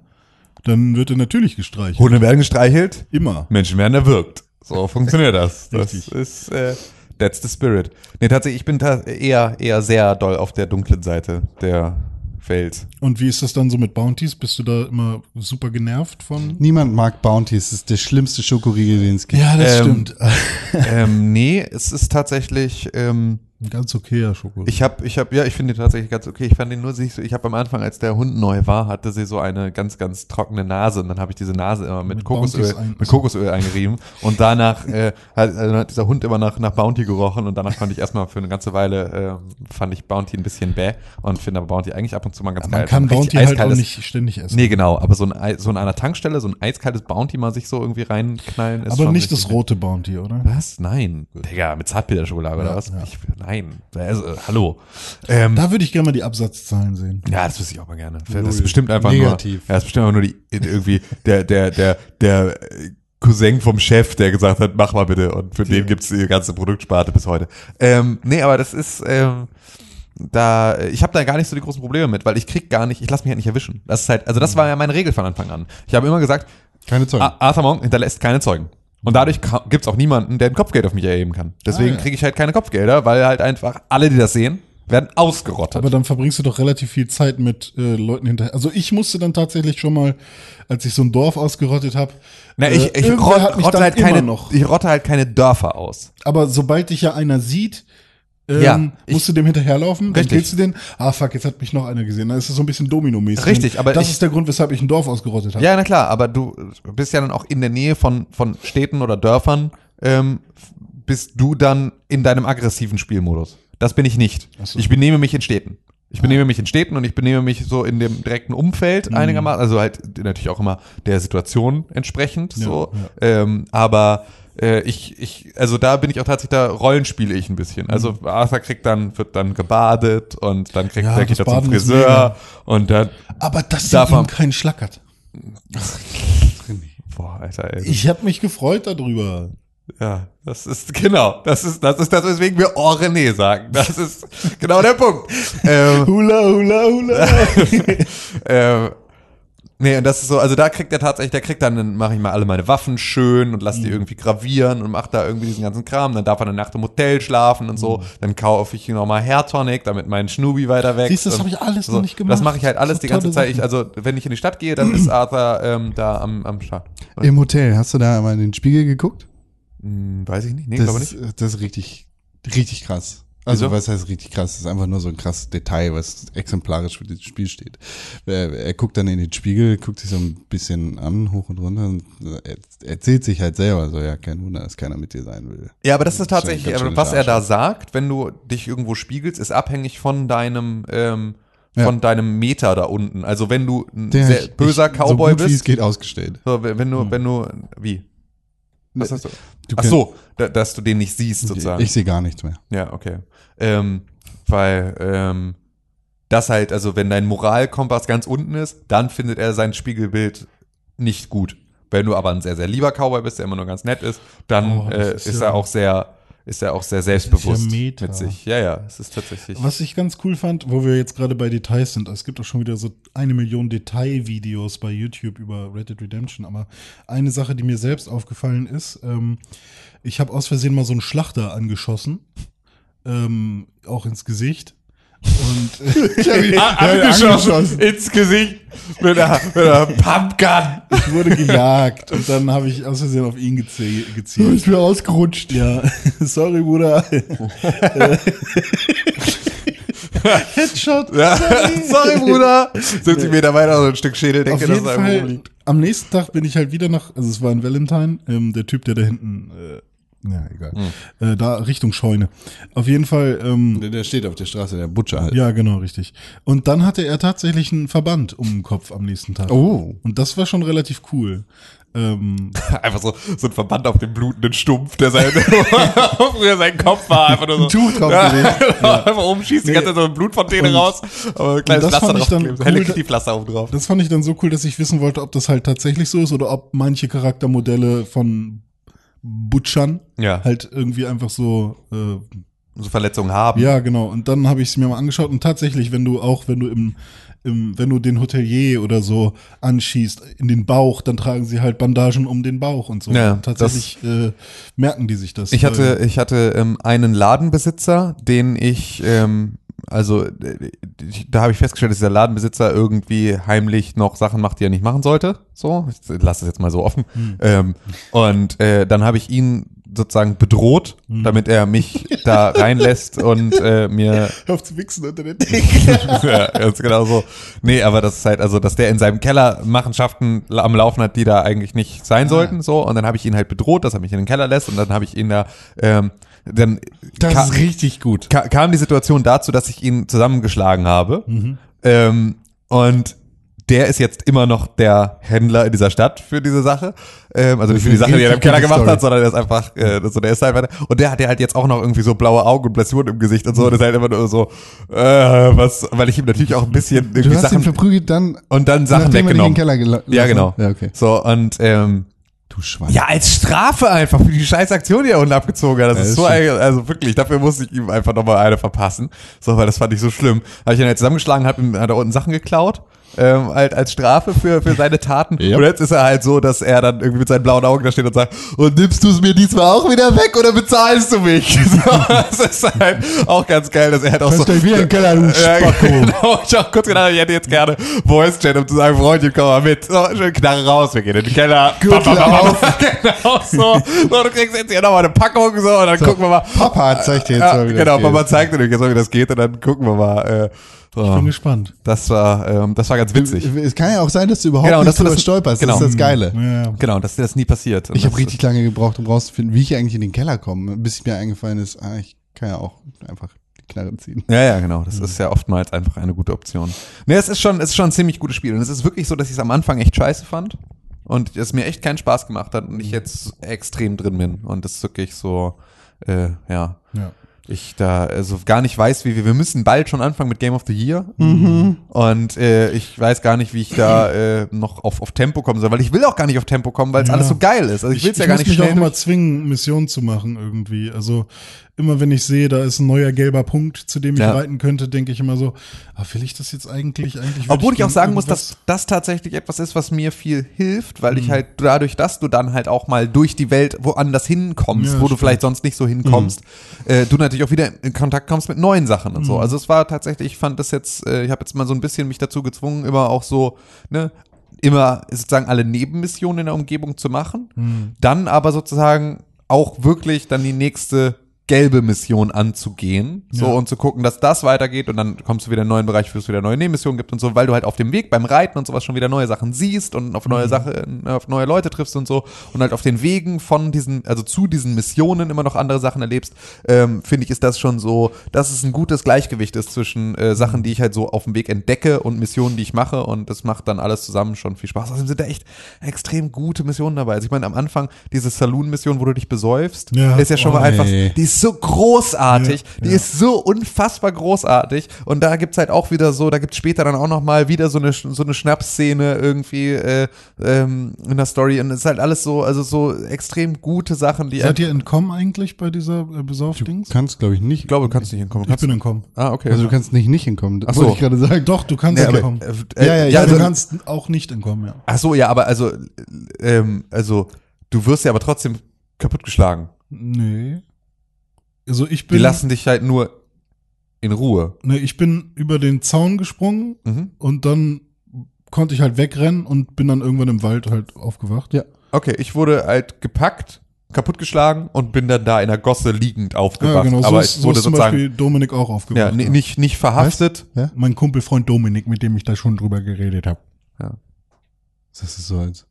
dann wird er natürlich gestreichelt. Hunde werden gestreichelt, Immer. Menschen werden erwürgt. So <laughs> funktioniert das. Das ist, äh, that's the spirit. Nee, tatsächlich, ich bin ta eher, eher sehr doll auf der dunklen Seite der Welt. Und wie ist das dann so mit Bounties? Bist du da immer super genervt von? Niemand mag Bounties. Das ist der schlimmste Schokoriegel, den es gibt. Ja, das Ähm, stimmt. <laughs> ähm, nee, es ist tatsächlich, ähm, Ein ganz okayer Schokolade. ich habe, ich habe, ja, ich finde den tatsächlich ganz okay. Ich fand den nur sich so, ich habe am Anfang, als der Hund neu war, hatte sie so eine ganz, ganz trockene Nase und dann habe ich diese Nase immer mit, Mit Kokosöl, ein- mit Kokosöl eingerieben und danach äh, hat, also hat dieser Hund immer nach, nach Bounty gerochen und danach fand ich erstmal für eine ganze Weile, äh, fand ich Bounty ein bisschen bäh und finde aber Bounty eigentlich ab und zu mal ganz geil. Man kann So ein richtig Bounty halt auch nicht ständig essen. Nee, genau, aber so, ein, Ei- so an einer Tankstelle, so ein eiskaltes Bounty mal sich so irgendwie reinknallen ist Aber nicht das rote Bounty, oder? was? Nein. Digga, mit Zartbitterschokolade oder Ja, was? ja. Ich, nein. Also, äh, hallo. Ähm, Da würde ich gerne mal die Absatzzahlen sehen. ja, das wüsste ich auch mal gerne. Das Null. ist bestimmt einfach Negativ. nur. Ja, das ist bestimmt einfach nur die, irgendwie der, der, der, der äh, Cousin vom Chef, der gesagt hat, mach mal bitte. Und für den gibt's die ganze Produktsparte bis heute. Ähm, nee, aber das ist, ähm, da, ich habe da gar nicht so die großen Probleme mit, weil ich krieg gar nicht, ich lasse mich halt nicht erwischen. Das ist halt, also das war ja meine Regel von Anfang an. Ich habe immer gesagt, Keine Zeugen. Ar- Arthur Monk hinterlässt keine Zeugen. Und dadurch gibt's auch niemanden, der ein Kopfgeld auf mich erheben kann. Deswegen Ah, ja. kriege ich halt keine Kopfgelder, weil halt einfach alle, die das sehen, werden ausgerottet. Aber dann verbringst du doch relativ viel Zeit mit äh, Leuten hinterher. Also ich musste dann tatsächlich schon mal, als ich so ein Dorf ausgerottet habe, Na, ich, ich, irgendwer rot, rotte halt keine, noch. ich rotte halt keine Dörfer aus. Aber sobald dich ja einer sieht, ähm, Ja, musst du dem hinterherlaufen, dann Richtig. killst du den. Ah, fuck, jetzt hat mich noch einer gesehen. Dann ist das so ein bisschen Domino-mäßig. Richtig, aber das ich- ist der Grund, weshalb ich ein Dorf ausgerottet habe. Ja, na klar, aber du bist ja dann auch in der Nähe von, von Städten oder Dörfern, ähm, bist du dann in deinem aggressiven Spielmodus. Das bin ich nicht. So. Ich benehme mich in Städten. Ich benehme mich in Städten und ich benehme mich so in dem direkten Umfeld Mhm. einigermaßen, also halt natürlich auch immer der Situation entsprechend Ja, so. Ähm, aber äh, ich, ich, also da bin ich auch tatsächlich, da rollenspiele ich ein bisschen. Also Arthur kriegt dann, wird dann gebadet und dann kriegt Mhm. Ja, der geht er zum Friseur und dann, Aber das Darf ihm man- kein Schlackert. <laughs> boah, Alter, ey. Ich habe mich gefreut darüber. Ja, das ist genau, das ist das ist das, weswegen wir Oh René sagen. Das ist genau der Punkt. <laughs> ähm, Hula, hula, hula. <laughs> ähm, Nee, und das ist so, also da kriegt er tatsächlich, der kriegt dann, dann mache ich mal alle meine Waffen schön und lass die Mhm. irgendwie gravieren und mach da irgendwie diesen ganzen Kram. Dann darf er eine Nacht im Hotel schlafen und Mhm. so. Dann kaufe ich nochmal Hair Tonic, damit mein Schnubi weiter weg. Siehst du, das hab ich alles noch nicht gemacht. Das mache ich halt alles So die ganze Zeit. Ich, also, wenn ich in die Stadt gehe, dann ist Arthur ähm, da am, am Start. Im Hotel, hast du da mal in den Spiegel geguckt? Hm, weiß ich nicht, nee, Das, glaube nicht. das ist richtig, richtig krass. Also, Wieso? was heißt richtig krass? Das ist einfach nur so ein krasses Detail, was exemplarisch für das Spiel steht. Er, er guckt dann in den Spiegel, guckt sich so ein bisschen an, hoch und runter und er erzählt sich halt selber so, ja, kein Wunder, dass keiner mit dir sein will. Ja, aber das ist Das ist tatsächlich, was er da sagt, wenn du dich irgendwo spiegelst, ist abhängig von deinem, ähm, Ja. von deinem Meter da unten. Also wenn du ein Der sehr böser ich, so Cowboy gut wie es bist, geht ausgestellt. so, wenn du, wenn du, wie? Was hast du? Du Ach so, da, dass du den nicht siehst sozusagen. Ich sehe gar nichts mehr. ja, okay. Ähm, weil, ähm, das halt, also wenn dein Moralkompass ganz unten ist, dann findet er sein Spiegelbild nicht gut. Wenn du aber ein sehr, sehr lieber Cowboy bist, der immer nur ganz nett ist, dann Oh, äh, ist ist, ja- er auch sehr, ist er auch sehr selbstbewusst Meta. mit sich. Ja, ja, es ist tatsächlich. Was ich ganz cool fand, wo wir jetzt gerade bei Details sind, es gibt auch schon wieder so eine Million Detailvideos bei YouTube über Red Dead Redemption, aber eine Sache, die mir selbst aufgefallen ist, ähm, ich habe aus Versehen mal so einen Schlachter angeschossen, ähm, auch ins Gesicht. Und äh, ich habe ihn <laughs> <laughs> angeschossen. ins Gesicht mit einer, mit einer Pumpgun. Ich wurde gejagt und dann habe ich aus Versehen auf ihn gezielt. mir ausgerutscht. Ja, <laughs> sorry, Bruder. Headshot. Ja. Sorry, Bruder. 70 Meter weiter, so ein Stück Schädel, denke, Auf dass irgendwo Fall, rumliegt. am nächsten Tag bin ich halt wieder nach, also es war ein Valentine, ähm, der Typ, der da hinten, äh, ja, egal, Hm. äh, da Richtung Scheune. Auf jeden Fall, ähm, Der, der steht auf der Straße, der Butcher halt. ja, genau, richtig. Und dann hatte er tatsächlich einen Verband um den Kopf am nächsten Tag. Oh. Und das war schon relativ cool. Ähm, <laughs> Einfach so, so ein Verband auf dem blutenden Stumpf, der sein, <laughs> früher sein Kopf war. Einfach nur so. Ein Tuch drauf ja, genau, <laughs> Einfach oben schießt die ganze Zeit so eine Blutfontäne Und- raus. Aber ein kleines Pflaster drauf cool, Hello da- Kitty Pflaster oben drauf. das fand ich dann so cool, dass ich wissen wollte, ob das halt tatsächlich so ist oder ob manche Charaktermodelle von Butchern Ja. halt irgendwie einfach so äh, So Verletzungen haben. Ja, genau. Und dann habe ich es mir mal angeschaut und tatsächlich, wenn du auch, wenn du im, im, wenn du den Hotelier oder so anschießt in den Bauch, dann tragen sie halt Bandagen um den Bauch und so. Ja, tatsächlich äh, merken die sich das. Ich hatte, weil- ich hatte ähm, einen Ladenbesitzer, den ich, ähm, also äh, da habe ich festgestellt, dass dieser Ladenbesitzer irgendwie heimlich noch Sachen macht, die er nicht machen sollte. So, ich lasse es jetzt mal so offen. Ähm, und äh, dann habe ich ihn sozusagen bedroht, damit er mich <laughs> da reinlässt und äh, mir Hör auf zu wichsen unter der <laughs> Decke. ja, ganz genau so. Nee, aber das ist halt, also, dass der in seinem Keller Machenschaften am Laufen hat, die da eigentlich nicht sein sollten, so. Und dann habe ich ihn halt bedroht, dass er mich in den Keller lässt und dann habe ich ihn da, ähm, dann Das ka- ist richtig gut. ka kam die Situation dazu, dass ich ihn zusammengeschlagen habe. Ähm, und der ist jetzt immer noch der Händler in dieser Stadt für diese Sache. Ähm, also nicht für die Sache, die er im Keller gemacht Story. hat, sondern er ist einfach, äh, so der ist halt weiter. Und der hat ja halt jetzt auch noch irgendwie so blaue Augen und Blessuren im Gesicht und so. Und ist halt immer nur so, äh, was, weil ich ihm natürlich auch ein bisschen Du irgendwie hast ihn Sachen verprügelt dann, und dann Sachen er in den weggenommen. Keller Ja, genau. Ja, okay. So, und ähm, Du Schwein. ja, als Strafe einfach für die scheiß Aktion, die er unten abgezogen hat. Das Ja, ist das so, ein, also wirklich, dafür musste ich ihm einfach nochmal eine verpassen. So, weil das fand ich so schlimm. Habe ich ihn halt zusammengeschlagen, hab ihm, hat er unten Sachen geklaut. Ähm, halt als Strafe für, für seine Taten. Ja. Und jetzt ist er halt so, dass er dann irgendwie mit seinen blauen Augen da steht und sagt, und nimmst du es mir diesmal auch wieder weg oder bezahlst du mich? <laughs> So, das ist halt auch ganz geil, dass er halt auch so. Kannst gleich wieder in den Keller, du Ja, <laughs> genau. Ich hab kurz gedacht, ich hätte jetzt gerne Voice Chat, um zu sagen, Freundchen, komm mal mit. So, schön Knarre raus, wir gehen in den Keller. Gürtel auf. <laughs> genau so. so. Du kriegst jetzt hier nochmal eine Packung so und dann gucken wir mal. Papa zeigt dir jetzt Ja, mal, wie das genau, geht. Papa zeigt dir jetzt mal, wie das geht und dann gucken wir mal. Äh, Ich bin so. gespannt. Das war, ähm, das war ganz witzig. Es kann ja auch sein, dass du überhaupt Genau, nicht dass du drüber das- stolperst. genau. Das ist das Geile. Ja, Genau, dass dir das nie passiert. Und Ich habe richtig lange gebraucht, um rauszufinden, wie ich eigentlich in den Keller komme, bis mir eingefallen ist, ah, ich kann ja auch einfach die Knarre ziehen. Ja, ja, genau. Das ist ja oftmals einfach eine gute Option. Nee, es ist schon, es ist schon ein ziemlich gutes Spiel. Und es ist wirklich so, dass ich es am Anfang echt scheiße fand. Und es mir echt keinen Spaß gemacht hat und ich jetzt extrem drin bin. Und das ist wirklich so, äh, ja. ja. Ich da also gar nicht weiß, wie wir, wir müssen bald schon anfangen mit Game of the Year. Mhm. Und äh, ich weiß gar nicht, wie ich da <laughs> äh, noch auf, auf Tempo kommen soll, weil ich will auch gar nicht auf Tempo kommen, weil es Ja. alles so geil ist. Also ich will es ja gar muss nicht mich auch schnell. immer zwingen, Missionen zu machen irgendwie. Also immer wenn ich sehe, da ist ein neuer gelber Punkt, zu dem ich Ja. reiten könnte, denke ich immer so, ah, will ich das jetzt eigentlich? eigentlich Obwohl ich auch gern sagen muss, dass das tatsächlich etwas ist, was mir viel hilft, weil Mhm. ich halt dadurch, dass du dann halt auch mal durch die Welt woanders hinkommst, Ja, wo du stimmt. vielleicht sonst nicht so hinkommst, äh, du natürlich auch wieder in Kontakt kommst mit neuen Sachen und Mhm. so. Also es war tatsächlich, ich fand das jetzt, äh, ich habe jetzt mal so ein bisschen mich dazu gezwungen, immer auch so, ne, immer sozusagen alle Nebenmissionen in der Umgebung zu machen, Mhm. dann aber sozusagen auch wirklich dann die nächste gelbe Mission anzugehen, so Ja. und zu gucken, dass das weitergeht und dann kommst du wieder in einen neuen Bereich, wo es wieder neue Nebenmissionen gibt und so, weil du halt auf dem Weg beim Reiten und sowas schon wieder neue Sachen siehst und auf Mhm. neue Sachen, auf neue Leute triffst und so und halt auf den Wegen von diesen, also zu diesen Missionen immer noch andere Sachen erlebst, ähm, finde ich, ist das schon so, dass es ein gutes Gleichgewicht ist zwischen äh, Sachen, die ich halt so auf dem Weg entdecke und Missionen, die ich mache und das macht dann alles zusammen schon viel Spaß. Außerdem sind da echt extrem gute Missionen dabei. Also ich meine, am Anfang diese Saloon-Mission, wo du dich besäufst, Ja. ist ja schon Oh, mal einfach, die ist so großartig, Ja, die ja. ist so unfassbar großartig und da gibt's halt auch wieder so, da gibt's später dann auch noch mal wieder so eine so eine Schnapsszene irgendwie äh, ähm, in der Story und es ist halt alles so, also so extrem gute Sachen, die Seid ihr entkommen eigentlich bei dieser äh, Besaufdings? Du kannst, glaube ich, nicht. ich glaube, du kannst nicht hinkommen. Ich Kannst, bin entkommen. ah, okay. Also du kannst nicht nicht hinkommen. Das Ach so. wollte ich gerade sagen. Doch, du kannst Nee, aber, entkommen. äh, Ja, ja, äh, ja, Ja, also, du kannst auch nicht entkommen, ja. ach so, ja, aber also ähm, also du wirst ja aber trotzdem kaputtgeschlagen. Nee. Also ich Die bin, lassen dich halt nur in Ruhe. nee, ich bin über den Zaun gesprungen Mhm. und dann konnte ich halt wegrennen und bin dann irgendwann im Wald halt aufgewacht. Ja. Okay, ich wurde halt gepackt, kaputtgeschlagen und bin dann da in der Gosse liegend aufgewacht. Ja, genau. So aber ist, ich so wurde ist zum sozusagen Beispiel Dominik auch ja, aufgewacht. ni- nicht, nicht verhaftet. Ja? Mein Kumpelfreund Dominik, mit dem ich da schon drüber geredet habe. Das ist so als.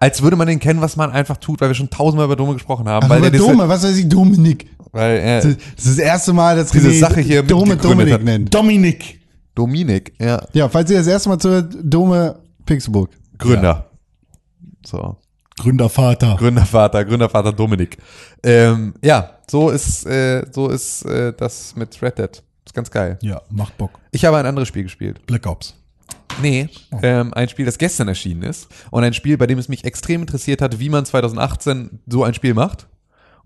Als würde man den kennen, was man einfach tut, weil wir schon tausendmal über Dome gesprochen haben. Ach, weil aber der Dome, was weiß ich, Dominik. Weil er, Das ist das erste Mal, dass Diese René Sache hier Dome Dominik hat. nennt. Dominik. Dominik, ja, Ja, falls ihr das erste Mal zuhört, Dome Pixelburg. Gründer. So. Gründervater. Gründervater, Gründervater Dominik. Ähm, ja, so ist, äh, so ist äh, das mit Red Dead. Ist ganz geil. ja, macht Bock. Ich habe ein anderes Spiel gespielt. Black Ops. Nee, ähm, ein Spiel, das gestern erschienen ist. Und ein Spiel, bei dem es mich extrem interessiert hat, wie man 2018 so ein Spiel macht.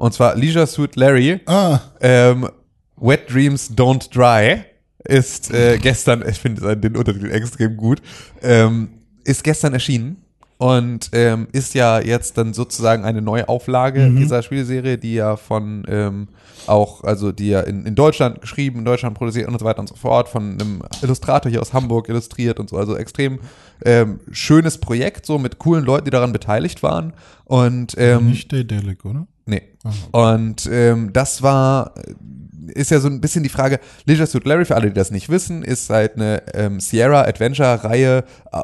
Und zwar Leisure Suit Larry. Ah, Ähm, Wet Dreams Don't Dry ist äh, gestern, ich finde den Untertitel extrem gut, ähm, ist gestern erschienen und ähm, ist ja jetzt dann sozusagen eine neue Auflage dieser Spielserie, die ja von ähm, auch, also die ja in, in Deutschland geschrieben, in Deutschland produziert und so weiter und so fort, von einem Illustrator hier aus Hamburg illustriert und so, also extrem ähm, schönes Projekt, so mit coolen Leuten, die daran beteiligt waren und ähm, nicht Daedalic, oder? Nee. Und ähm, das war, ist ja so ein bisschen die Frage, Leisure Suit Larry, für alle, die das nicht wissen, ist halt eine ähm, Sierra Adventure-Reihe äh,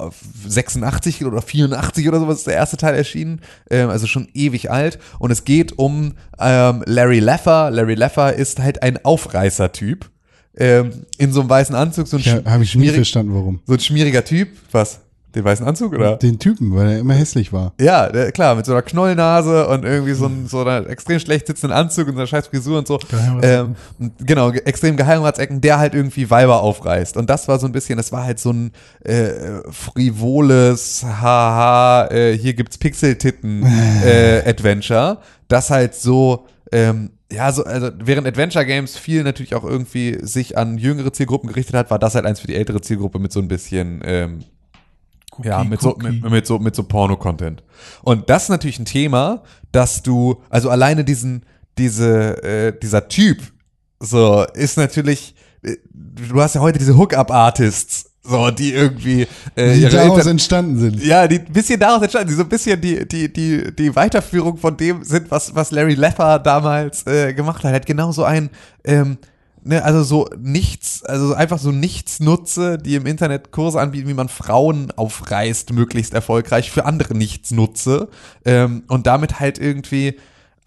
86 oder 84 oder sowas ist der erste Teil erschienen, ähm, also schon ewig alt. Und es geht um ähm, Larry Leffer. Larry Leffer ist halt ein Aufreißer-Typ. Ähm, in so einem weißen Anzug, so ein, Ja, habe ich nie verstanden, warum. so ein schmieriger Typ. Was? Den weißen Anzug, oder? Den Typen, weil er immer hässlich war. Ja, der, klar, mit so einer Knollnase und irgendwie so, ein, so einer extrem schlecht sitzenden Anzug und so einer scheiß Frisur und so. Ähm, genau, ge- extrem Geheimratsecken, der halt irgendwie Weiber aufreißt. Und das war so ein bisschen, das war halt so ein äh, frivoles, haha, äh, hier gibt's Pixeltitten <laughs> äh, Adventure, das halt so ähm, ja, so, also während Adventure Games viel natürlich auch irgendwie sich an jüngere Zielgruppen gerichtet hat, war das halt eins für die ältere Zielgruppe mit so ein bisschen ähm, ja, mit so, Cookie. mit, mit so, mit so Porno-Content. Und das ist natürlich ein Thema, dass du, also alleine diesen, diese, äh, dieser Typ, so, ist natürlich, äh, du hast ja heute diese Hookup-Artists, so, die irgendwie, äh, Die daraus Inter- entstanden sind. ja, die ein bisschen daraus entstanden, die so ein bisschen die, die, die, die Weiterführung von dem sind, was, was Larry Leffer damals äh, gemacht hat. Er hat genauso ein, ähm, ne, also so nichts, also einfach so nichts nutze, die im Internet Kurse anbieten, wie man Frauen aufreißt, möglichst erfolgreich für andere nichts nutze. Ähm, und damit halt irgendwie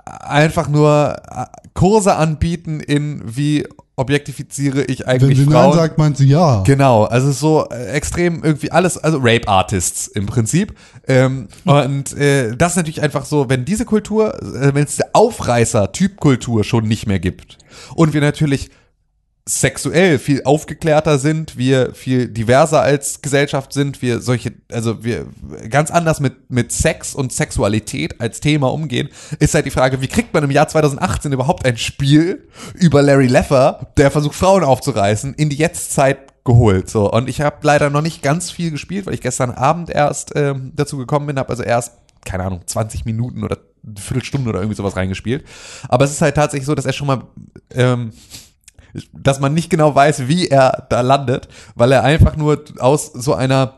einfach nur äh, Kurse anbieten in wie objektifiziere ich Wenn eigentlich sie Nein Frauen. sagt, meint sie ja. Genau, also so äh, extrem irgendwie alles, also Rape Artists im Prinzip. Ähm, und äh, das ist natürlich einfach so, wenn diese Kultur, äh, wenn es diese Aufreißer-Typkultur schon nicht mehr gibt und wir natürlich sexuell viel aufgeklärter sind, wir viel diverser als Gesellschaft sind, wir solche, also wir ganz anders mit, mit Sex und Sexualität als Thema umgehen, ist halt die Frage, wie kriegt man im Jahr 2018 überhaupt ein Spiel über Larry Leffer, der versucht Frauen aufzureißen, in die Jetztzeit geholt. So. Und ich habe leider noch nicht ganz viel gespielt, weil ich gestern Abend erst ähm, dazu gekommen bin, habe also erst, keine Ahnung, 20 Minuten oder eine Viertelstunde oder irgendwie sowas reingespielt. Aber es ist halt tatsächlich so, dass er schon mal ähm, dass man nicht genau weiß, wie er da landet, weil er einfach nur aus so einer,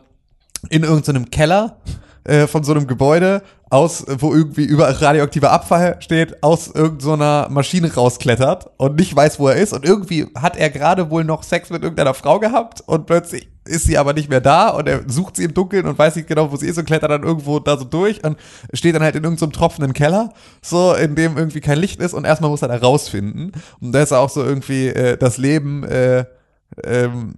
in irgendeinem Keller äh, von so einem Gebäude aus, wo irgendwie überall radioaktiver Abfall steht, aus irgendeiner so Maschine rausklettert und nicht weiß, wo er ist. Und irgendwie hat er gerade wohl noch Sex mit irgendeiner Frau gehabt und plötzlich ist sie aber nicht mehr da und er sucht sie im Dunkeln und weiß nicht genau, wo sie ist und klettert dann irgendwo da so durch und steht dann halt in irgendeinem so tropfenden Keller, so in dem irgendwie kein Licht ist und erstmal muss er da rausfinden. Und da ist auch so irgendwie äh, das Leben äh, ähm,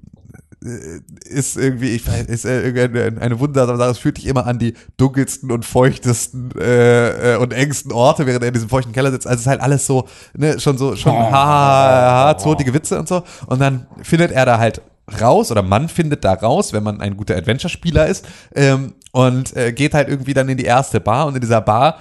äh, ist irgendwie, ich weiß, ist äh, eine wundersame Sache. Es fühlt dich immer an die dunkelsten und feuchtesten äh, äh, und engsten Orte, während er in diesem feuchten Keller sitzt. Also es ist halt alles so, ne, schon so, schon ha, ha, ha, zotige Witze und so. Und dann findet er da halt raus oder man findet da raus, wenn man ein guter Adventure-Spieler ist ähm, und äh, geht halt irgendwie dann in die erste Bar und in dieser Bar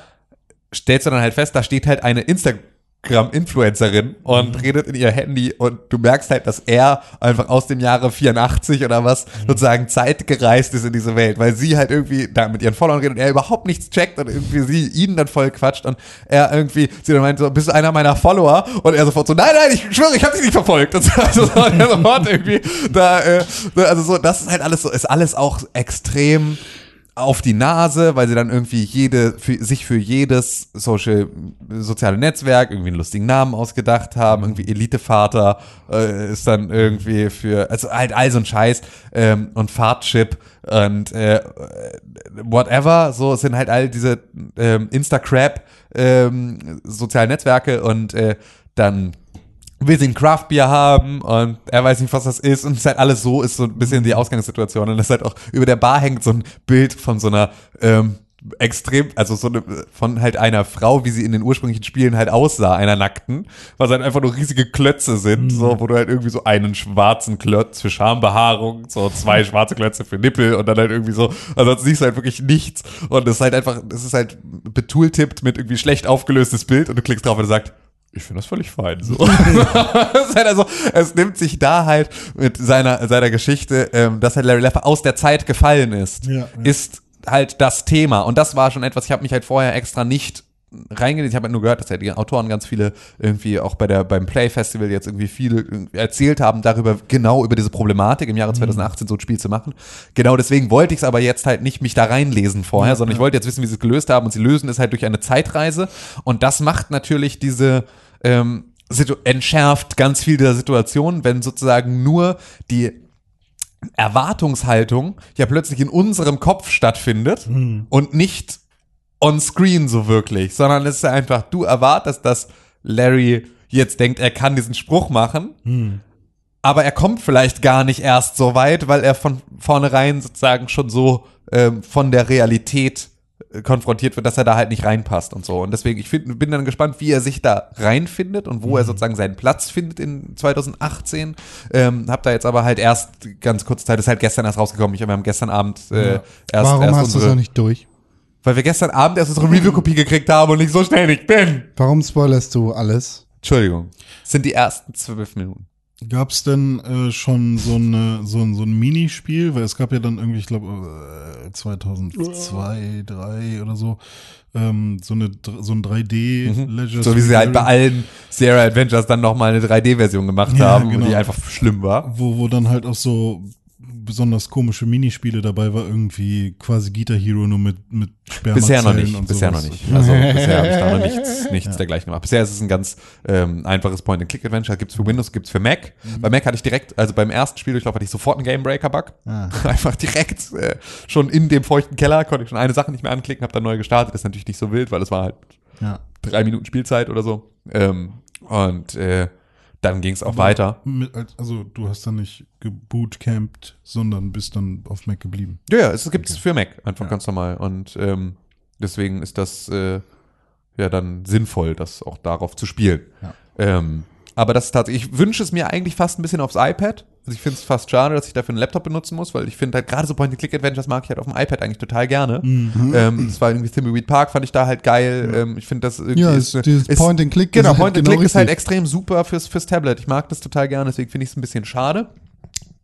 stellst du dann halt fest, da steht halt eine Instagram Instagram-Influencerin und mhm. redet in ihr Handy und du merkst halt, dass er einfach aus dem Jahre 84 oder was mhm. sozusagen zeitgereist ist in diese Welt, weil sie halt irgendwie da mit ihren Followern redet und er überhaupt nichts checkt und irgendwie sie ihn dann voll quatscht und er irgendwie, sie dann meint so, bist du einer meiner Follower? Und er sofort so, nein, nein, ich schwöre, ich habe dich nicht verfolgt. Und so, also so, sofort irgendwie da, äh, also so, das ist halt alles so, ist alles auch extrem auf die Nase, weil sie dann irgendwie jede, für, sich für jedes Social, soziale Netzwerk irgendwie einen lustigen Namen ausgedacht haben. Irgendwie Elitevater äh, ist dann irgendwie für, also halt all so ein Scheiß ähm, und Fahrtchip und äh, whatever. So sind halt all diese ähm, Instacrap ähm, sozialen Netzwerke und äh, dann will sie ein Craftbier haben und er weiß nicht, was das ist. Und es ist halt alles so, ist so ein bisschen die Ausgangssituation. Und es ist halt auch über der Bar hängt so ein Bild von so einer ähm, extrem, also so eine, von halt einer Frau, wie sie in den ursprünglichen Spielen halt aussah, einer Nackten, was halt einfach nur riesige Klötze sind, mhm. so, wo du halt irgendwie so einen schwarzen Klotz für Schambehaarung, so zwei <laughs> schwarze Klötze für Nippel und dann halt irgendwie so, also siehst du halt wirklich nichts. Und es ist halt einfach, es ist halt betooltippt mit irgendwie schlecht aufgelöstes Bild und du klickst drauf und du sagst, ich finde das völlig fein. So. <laughs> halt also, es nimmt sich da halt mit seiner, seiner Geschichte, ähm, dass halt Larry Leffer aus der Zeit gefallen ist, ja, ja. ist halt das Thema. Und das war schon etwas, ich habe mich halt vorher extra nicht reingelesen. Ich habe halt nur gehört, dass ja die Autoren ganz viele irgendwie auch bei der beim Play Festival jetzt irgendwie viele erzählt haben darüber genau über diese Problematik im Jahre 2018 mhm. so ein Spiel zu machen. Genau deswegen wollte ich es aber jetzt halt nicht mich da reinlesen vorher, ja, sondern ich wollte jetzt wissen, wie sie es gelöst haben und sie lösen es halt durch eine Zeitreise und das macht natürlich diese ähm, entschärft ganz viel der Situation, wenn sozusagen nur die Erwartungshaltung ja plötzlich in unserem Kopf stattfindet hm. und nicht on screen so wirklich, sondern es ist einfach, du erwartest, dass Larry jetzt denkt, er kann diesen Spruch machen, hm. aber er kommt vielleicht gar nicht erst so weit, weil er von vornherein sozusagen schon so ähm, von der Realität konfrontiert wird, dass er da halt nicht reinpasst und so. Und deswegen, ich find, bin dann gespannt, wie er sich da reinfindet und wo mhm. er sozusagen seinen Platz findet in 2018. Ähm, hab da jetzt aber halt erst ganz kurze Zeit, ist halt gestern erst rausgekommen. Ich habe gestern Abend äh, erst Warum erst hast du es noch nicht durch? Weil wir gestern Abend erst unsere Review-Kopie gekriegt haben und nicht so schnell ich bin. Warum spoilerst du alles? Entschuldigung. Das sind die ersten zwölf Minuten. Gab es denn äh, schon so, eine, so, ein, so ein Minispiel? Weil es gab ja dann irgendwie, ich glaube, äh, 2002, 2003 oder so, ähm, so, eine, so ein 3D-Leisure. Mhm. So wie sie halt bei allen Sierra Adventures dann nochmal eine 3D-Version gemacht ja, haben, genau. die einfach schlimm war. Wo, wo dann halt auch so besonders komische Minispiele dabei war, irgendwie quasi Guitar Hero nur mit, mit Bisher noch nicht, und bisher sowas. noch nicht. Also <laughs> bisher habe ich da noch nichts, nichts ja. dergleichen gemacht. Bisher ist es ein ganz ähm, einfaches Point-and-Click-Adventure. Gibt's für Windows, gibt's für Mac. Mhm. Bei Mac hatte ich direkt, also beim ersten Spieldurchlauf hatte ich sofort einen Gamebreaker-Bug. Ah. <laughs> Einfach direkt äh, schon in dem feuchten Keller konnte ich schon eine Sache nicht mehr anklicken, habe dann neu gestartet. Das ist natürlich nicht so wild, weil es war halt ja. drei Minuten Spielzeit oder so. Ähm, und äh, dann ging es auch Aber weiter. Mit, also du hast dann nicht gebootcampt, sondern bist dann auf Mac geblieben. Ja, ja, es gibt es okay. für Mac, einfach ja. ganz normal. Und ähm, deswegen ist das äh, ja dann sinnvoll, das auch darauf zu spielen. Ja. Ähm, Aber das ist tatsächlich, ich wünsche es mir eigentlich fast ein bisschen aufs iPad. Also ich finde es fast schade, dass ich dafür einen Laptop benutzen muss, weil ich finde halt gerade so Point-and-Click-Adventures mag ich halt auf dem iPad eigentlich total gerne. Mhm. Ähm, das war irgendwie Thimbleweed Park, fand ich da halt geil. Ähm, ich finde das irgendwie Ja, ist, dieses Point-and-Click Genau, halt Point-and-Click genau ist halt extrem super fürs, fürs Tablet. Ich mag das total gerne, deswegen finde ich es ein bisschen schade.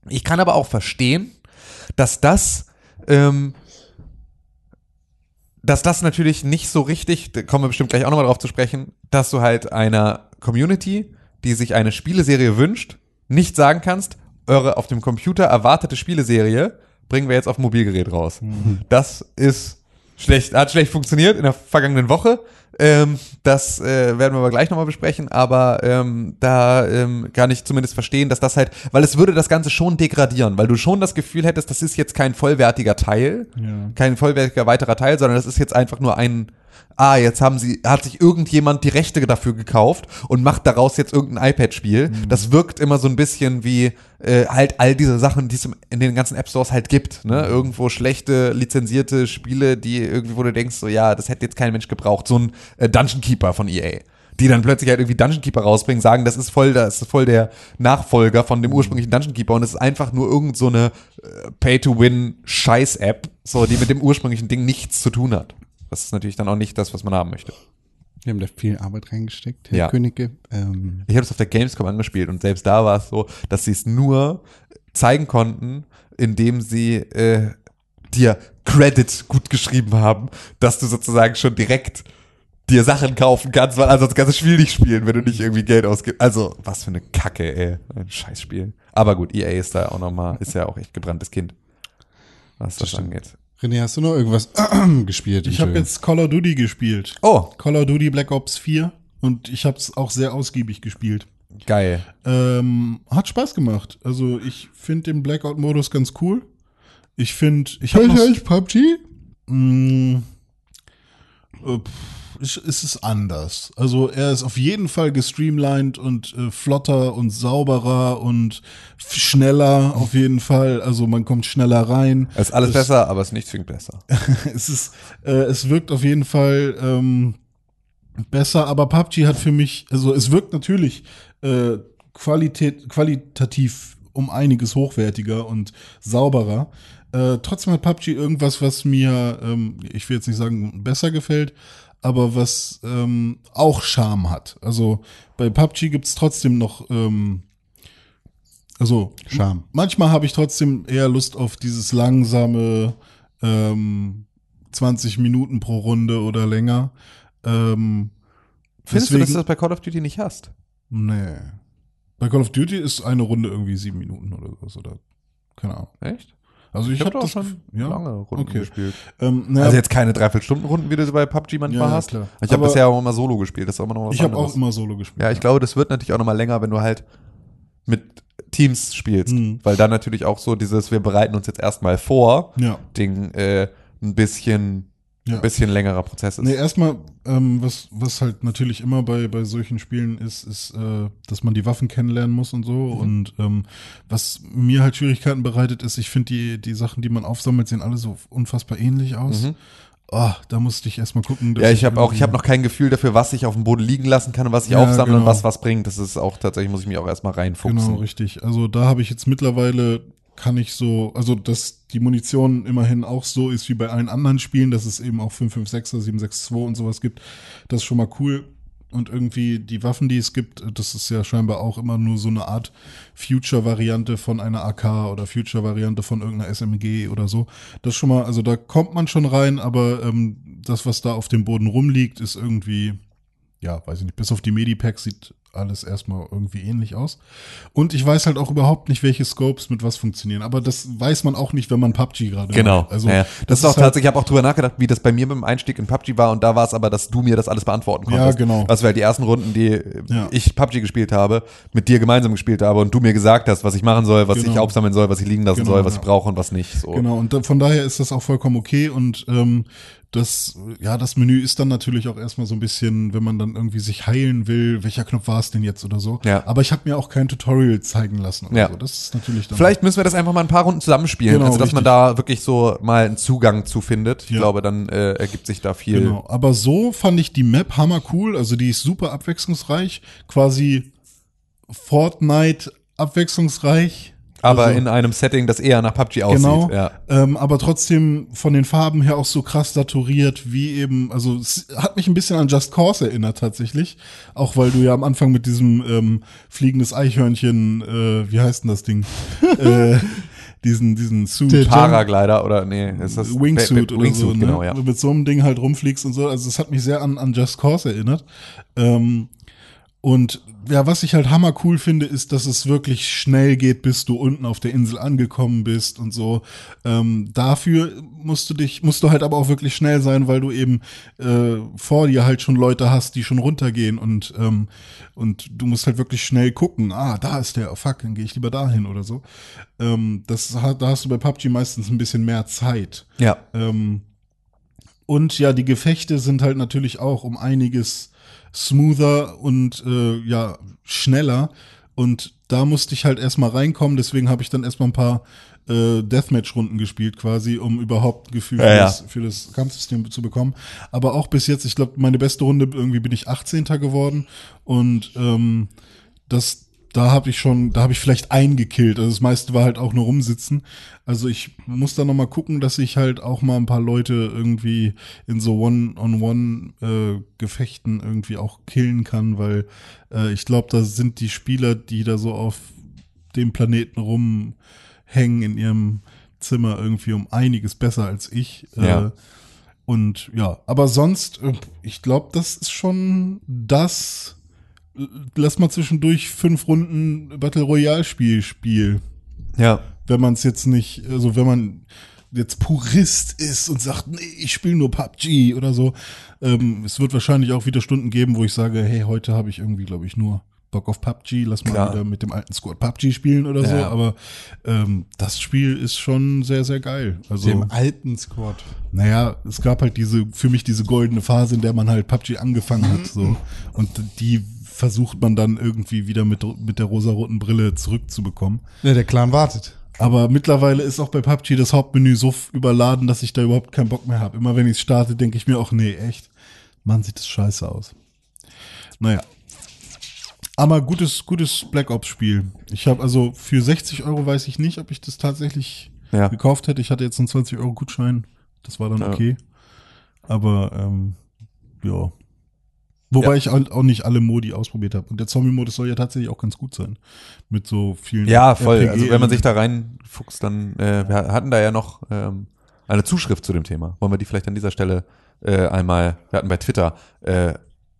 Ich kann aber auch verstehen, dass das ähm, dass das natürlich nicht so richtig, da kommen wir bestimmt gleich auch nochmal drauf zu sprechen, dass du halt einer Community, die sich eine Spieleserie wünscht, nicht sagen kannst, eure auf dem Computer erwartete Spieleserie bringen wir jetzt auf Mobilgerät raus. Das ist schlecht, hat schlecht funktioniert in der vergangenen Woche. Ähm, das äh, werden wir aber gleich nochmal besprechen, aber ähm, da ähm, kann ich zumindest verstehen, dass das halt, weil es würde das Ganze schon degradieren, weil du schon das Gefühl hättest, das ist jetzt kein vollwertiger Teil, Ja. kein vollwertiger weiterer Teil, sondern das ist jetzt einfach nur ein, ah, jetzt haben sie, hat sich irgendjemand die Rechte dafür gekauft und macht daraus jetzt irgendein iPad-Spiel. Das wirkt immer so ein bisschen wie äh, halt all diese Sachen, die es in den ganzen App Stores halt gibt. Ne? Irgendwo schlechte, lizenzierte Spiele, die irgendwie, wo du denkst, so ja, das hätte jetzt kein Mensch gebraucht. So ein äh, Dungeon Keeper von EA. Die dann plötzlich halt irgendwie Dungeon Keeper rausbringen, sagen, das ist voll, das ist voll der Nachfolger von dem ursprünglichen Dungeon Keeper und es ist einfach nur irgend so eine äh, Pay-to-Win-Scheiß-App, so, die mit dem ursprünglichen Ding nichts zu tun hat. Das ist natürlich dann auch nicht das, was man haben möchte. Wir haben da viel Arbeit reingesteckt, Herr Ja. Königke. Ähm, Ich habe es auf der Gamescom angespielt und selbst da war es so, dass sie es nur zeigen konnten, indem sie äh, dir Credit gut geschrieben haben, dass du sozusagen schon direkt dir Sachen kaufen kannst, weil ansonsten kannst du das Spiel nicht spielen, wenn du nicht irgendwie Geld ausgibst. Also, was für eine Kacke, ey. Ein Scheißspiel. Aber gut, EA ist da auch nochmal, ist ja auch echt gebranntes Kind. Was das, stimmt. angeht. René, hast du noch irgendwas <clears throat> gespielt? Ich habe jetzt Call of Duty gespielt. Oh, Call of Duty Black Ops 4 und ich habe es auch sehr ausgiebig gespielt. geil. Ähm, hat Spaß gemacht. Also ich finde den Blackout-Modus ganz cool. Ich finde, ich habe euch PUBG? Mm, äh, pff, es es ist anders. Also er ist auf jeden Fall gestreamlined und äh, flotter und sauberer und schneller auf jeden Fall. Also man kommt schneller rein. Es ist alles Es- besser, aber es ist nicht zwingend besser. <laughs> es ist, äh, es wirkt auf jeden Fall ähm, besser, aber PUBG hat für mich, also es wirkt natürlich äh, Qualität, qualitativ um einiges hochwertiger und sauberer. Äh, trotzdem hat PUBG irgendwas, was mir, ähm, ich will jetzt nicht sagen, besser gefällt, aber was ähm, auch Charme hat. Also bei PUBG gibt's trotzdem noch ähm, also Charme. manchmal habe ich trotzdem eher Lust auf dieses langsame ähm, 20 Minuten pro Runde oder länger. Ähm, Findest du, dass du deswegen- das bei Call of Duty nicht hast? Nee. Bei Call of Duty ist eine Runde irgendwie sieben Minuten oder was oder keine Ahnung. Echt? Also ich, hab habe auch das schon ja? lange Runden okay. gespielt. Ähm, naja, Also jetzt keine Dreiviertelstunden-Runden, wie du sie bei PUBG manchmal Ja, ja, hast. klar. Ich habe bisher auch immer Solo gespielt, das ist immer noch was ich habe auch immer Solo gespielt. ja, ich glaube, das wird natürlich auch nochmal länger, wenn du halt mit Teams spielst. Mhm. Weil dann natürlich auch so dieses, wir bereiten uns jetzt erstmal vor, Ja. Ding äh, ein bisschen, Ja. ein bisschen längerer Prozess ist. Nee, erstmal, ähm, was, was halt natürlich immer bei, bei solchen Spielen ist, ist, äh, dass man die Waffen kennenlernen muss und so. Mhm. Und ähm, was mir halt Schwierigkeiten bereitet, ist, ich finde die, die Sachen, die man aufsammelt, sehen alle so unfassbar ähnlich aus. Mhm. Ah, da musste ich erstmal gucken. Ja, ich habe auch, ich habe noch kein Gefühl dafür, was ich auf dem Boden liegen lassen kann und was ich Ja, aufsammle und genau. was was bringt. Das ist auch tatsächlich, muss ich mich auch erstmal reinfuchsen. Genau, richtig. Also da habe ich jetzt mittlerweile, kann ich so, also dass die Munition immerhin auch so ist wie bei allen anderen Spielen, dass es eben auch 556er, 762 und sowas gibt, das ist schon mal cool. Und irgendwie die Waffen, die es gibt, das ist ja scheinbar auch immer nur so eine Art Future-Variante von einer AK oder Future-Variante von irgendeiner SMG oder so. Das schon mal, also da kommt man schon rein, aber ähm, das, was da auf dem Boden rumliegt, ist irgendwie, ja, weiß ich nicht, bis auf die Medipacks sieht alles erstmal irgendwie ähnlich aus. Und ich weiß halt auch überhaupt nicht, welche Scopes mit was funktionieren. Aber das weiß man auch nicht, wenn man PUBG gerade Genau. macht. Also ja. Das, ist auch halt, tatsächlich, ich habe auch drüber nachgedacht, wie das bei mir beim Einstieg in PUBG war und da war es aber, dass du mir das alles beantworten Ja, konntest. genau. Was wir halt die ersten Runden, die Ja. ich PUBG gespielt habe, mit dir gemeinsam gespielt habe und du mir gesagt hast, was ich machen soll, was Genau. ich aufsammeln soll, was ich liegen lassen Genau, soll, was ja. ich brauche und was nicht. So. Genau, und da, von daher ist das auch vollkommen okay. Und ähm, das, ja, das Menü ist dann natürlich auch erstmal so ein bisschen, wenn man dann irgendwie sich heilen will, welcher Knopf war es denn jetzt oder so. Ja. Aber ich habe mir auch kein Tutorial zeigen lassen oder Ja. so. Das ist natürlich dann. Vielleicht müssen wir das einfach mal ein paar Runden zusammenspielen, Genau, also dass man richtig. da wirklich so mal einen Zugang zu findet. Ich Ja. glaube, dann äh, ergibt sich da viel. Genau, aber so fand ich die Map hammer cool, also die ist super abwechslungsreich, quasi Fortnite abwechslungsreich. Aber Also- in einem Setting, das eher nach PUBG aussieht. Genau, Ja. ähm, aber trotzdem von den Farben her auch so krass saturiert, wie eben, also es hat mich ein bisschen an Just Cause erinnert tatsächlich, auch weil du ja am Anfang mit diesem ähm, fliegendes Eichhörnchen, äh, wie heißt denn das Ding, <laughs> äh, diesen diesen Suit, Der- Paraglider oder nee, ist das Wingsuit oder Wingsuit, so, ne? genau, ja. Mit so einem Ding halt rumfliegst und so, also es hat mich sehr an, an Just Cause erinnert. Ähm, und ja, was ich halt hammer cool finde, ist, dass es wirklich schnell geht, bis du unten auf der Insel angekommen bist und so. Ähm, dafür musst du dich, musst du halt aber auch wirklich schnell sein, weil du eben äh, vor dir halt schon Leute hast, die schon runtergehen und ähm, und du musst halt wirklich schnell gucken. Ah, da ist der. Oh, fuck, dann gehe ich lieber dahin oder so. Ähm, das hat, da hast du bei PUBG meistens ein bisschen mehr Zeit. Ja. Ähm, und ja, die Gefechte sind halt natürlich auch um einiges smoother und äh, ja, schneller. Und da musste ich halt erstmal reinkommen, deswegen habe ich dann erstmal ein paar äh, Deathmatch-Runden gespielt, quasi, um überhaupt ein Gefühl Ja, für, ja. Das, für das Kampfsystem zu bekommen. Aber auch bis jetzt, ich glaube, meine beste Runde irgendwie bin ich 18. geworden. Und ähm, das, da habe ich schon, da habe ich vielleicht eingekillt. Also das meiste war halt auch nur rumsitzen. Also ich muss da noch mal gucken, dass ich halt auch mal ein paar Leute irgendwie in so One-on-One-Gefechten irgendwie auch killen kann, weil äh, ich glaube, da sind die Spieler, die da so auf dem Planeten rumhängen in ihrem Zimmer irgendwie um einiges besser als ich. Ja. Äh, und ja, aber sonst, äh, ich glaube, das ist schon das lass mal zwischendurch fünf Runden Battle Royale Spiel spielen. Ja. Wenn man es jetzt nicht, also wenn man jetzt Purist ist und sagt, nee, ich spiele nur PUBG oder so. Ähm, es wird wahrscheinlich auch wieder Stunden geben, wo ich sage, hey, heute habe ich irgendwie, glaube ich, nur Bock auf PUBG, lass mal Klar. wieder mit dem alten Squad PUBG spielen oder so. Ja. Aber ähm, das Spiel ist schon sehr, sehr geil. Also Dem alten Squad. naja, es gab halt diese, für mich diese goldene Phase, in der man halt PUBG angefangen hat, so. Und die versucht man dann irgendwie wieder mit, mit der rosaroten Brille zurückzubekommen. Ja, der Clan wartet. Aber mittlerweile ist auch bei PUBG das Hauptmenü so überladen, dass ich da überhaupt keinen Bock mehr habe. Immer wenn ich starte, denke ich mir auch, nee, echt, Mann, sieht das scheiße aus. Naja. Aber gutes, gutes Black Ops Spiel. Ich habe also für 60 Euro weiß ich nicht, ob ich das tatsächlich Ja. gekauft hätte. Ich hatte jetzt einen 20 Euro Gutschein. Das war dann Ja. okay. Aber ähm, ja. Wobei Ja. ich halt auch nicht alle Modi ausprobiert habe. Und der Zombie-Modus soll ja tatsächlich auch ganz gut sein. Mit so vielen. Ja, voll. Also wenn man sich da reinfuchst, dann äh, wir hatten da ja noch ähm, eine Zuschrift zu dem Thema. Wollen wir die vielleicht an dieser Stelle äh, einmal, wir hatten bei Twitter äh,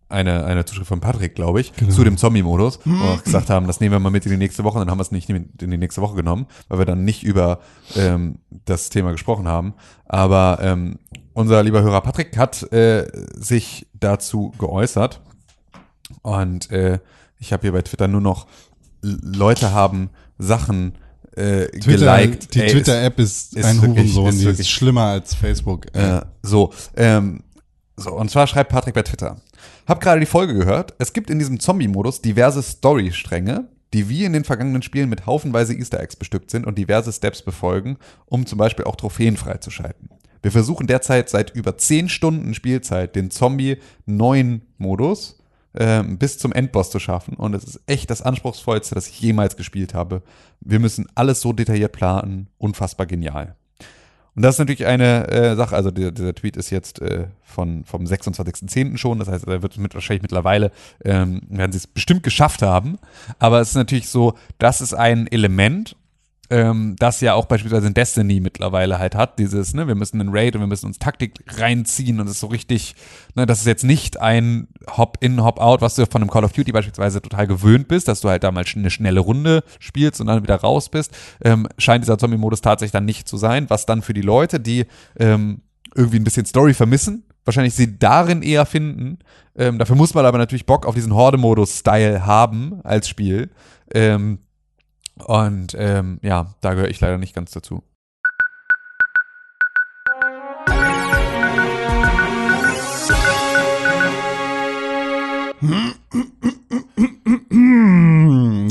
eine, eine Zuschrift von Patrick, glaube ich, Genau. zu dem Zombie-Modus, wo wir auch gesagt haben, das nehmen wir mal mit in die nächste Woche, dann haben wir es nicht in die nächste Woche genommen, weil wir dann nicht über ähm, das Thema gesprochen haben. Aber ähm, unser lieber Hörer Patrick hat äh, sich dazu geäußert und äh, ich habe hier bei Twitter nur noch Leute haben Sachen äh, Twitter, geliked. die Twitter-App ist, ist ein wirklich- Hurensohn. ist die wirklich- ist schlimmer als Facebook. Äh, so, ähm, so, und zwar schreibt Patrick bei Twitter. Hab gerade die Folge gehört. Es gibt in diesem Zombie-Modus diverse Story-Stränge, die wie in den vergangenen Spielen mit haufenweise Easter Eggs bestückt sind und diverse Steps befolgen, um zum Beispiel auch Trophäen freizuschalten. Wir versuchen derzeit seit über 10 Stunden Spielzeit den Zombie-9-Modus ähm, bis zum Endboss zu schaffen. Und es ist echt das anspruchsvollste, das ich jemals gespielt habe. Wir müssen alles so detailliert planen. Unfassbar genial. Und das ist natürlich eine äh, Sache, also der, dieser Tweet ist jetzt äh, von, vom 26.10. schon, das heißt, er wird mit, wahrscheinlich mittlerweile, ähm, werden sie es bestimmt geschafft haben, aber es ist natürlich so, das ist ein Element, ähm, das ja auch beispielsweise in Destiny mittlerweile halt hat, dieses, ne, wir müssen einen Raid und wir müssen uns Taktik reinziehen und es ist so richtig, ne, das ist jetzt nicht ein Hop-in, Hop-out, was du von einem Call of Duty beispielsweise total gewöhnt bist, dass du halt da mal eine schnelle Runde spielst und dann wieder raus bist, ähm, scheint dieser Zombie-Modus tatsächlich dann nicht zu sein, was dann für die Leute, die ähm, irgendwie ein bisschen Story vermissen, wahrscheinlich sie darin eher finden. Ähm, dafür muss man aber natürlich Bock auf diesen Horde-Modus-Style haben als Spiel. Ähm, und ähm, ja, da gehöre ich leider nicht ganz dazu.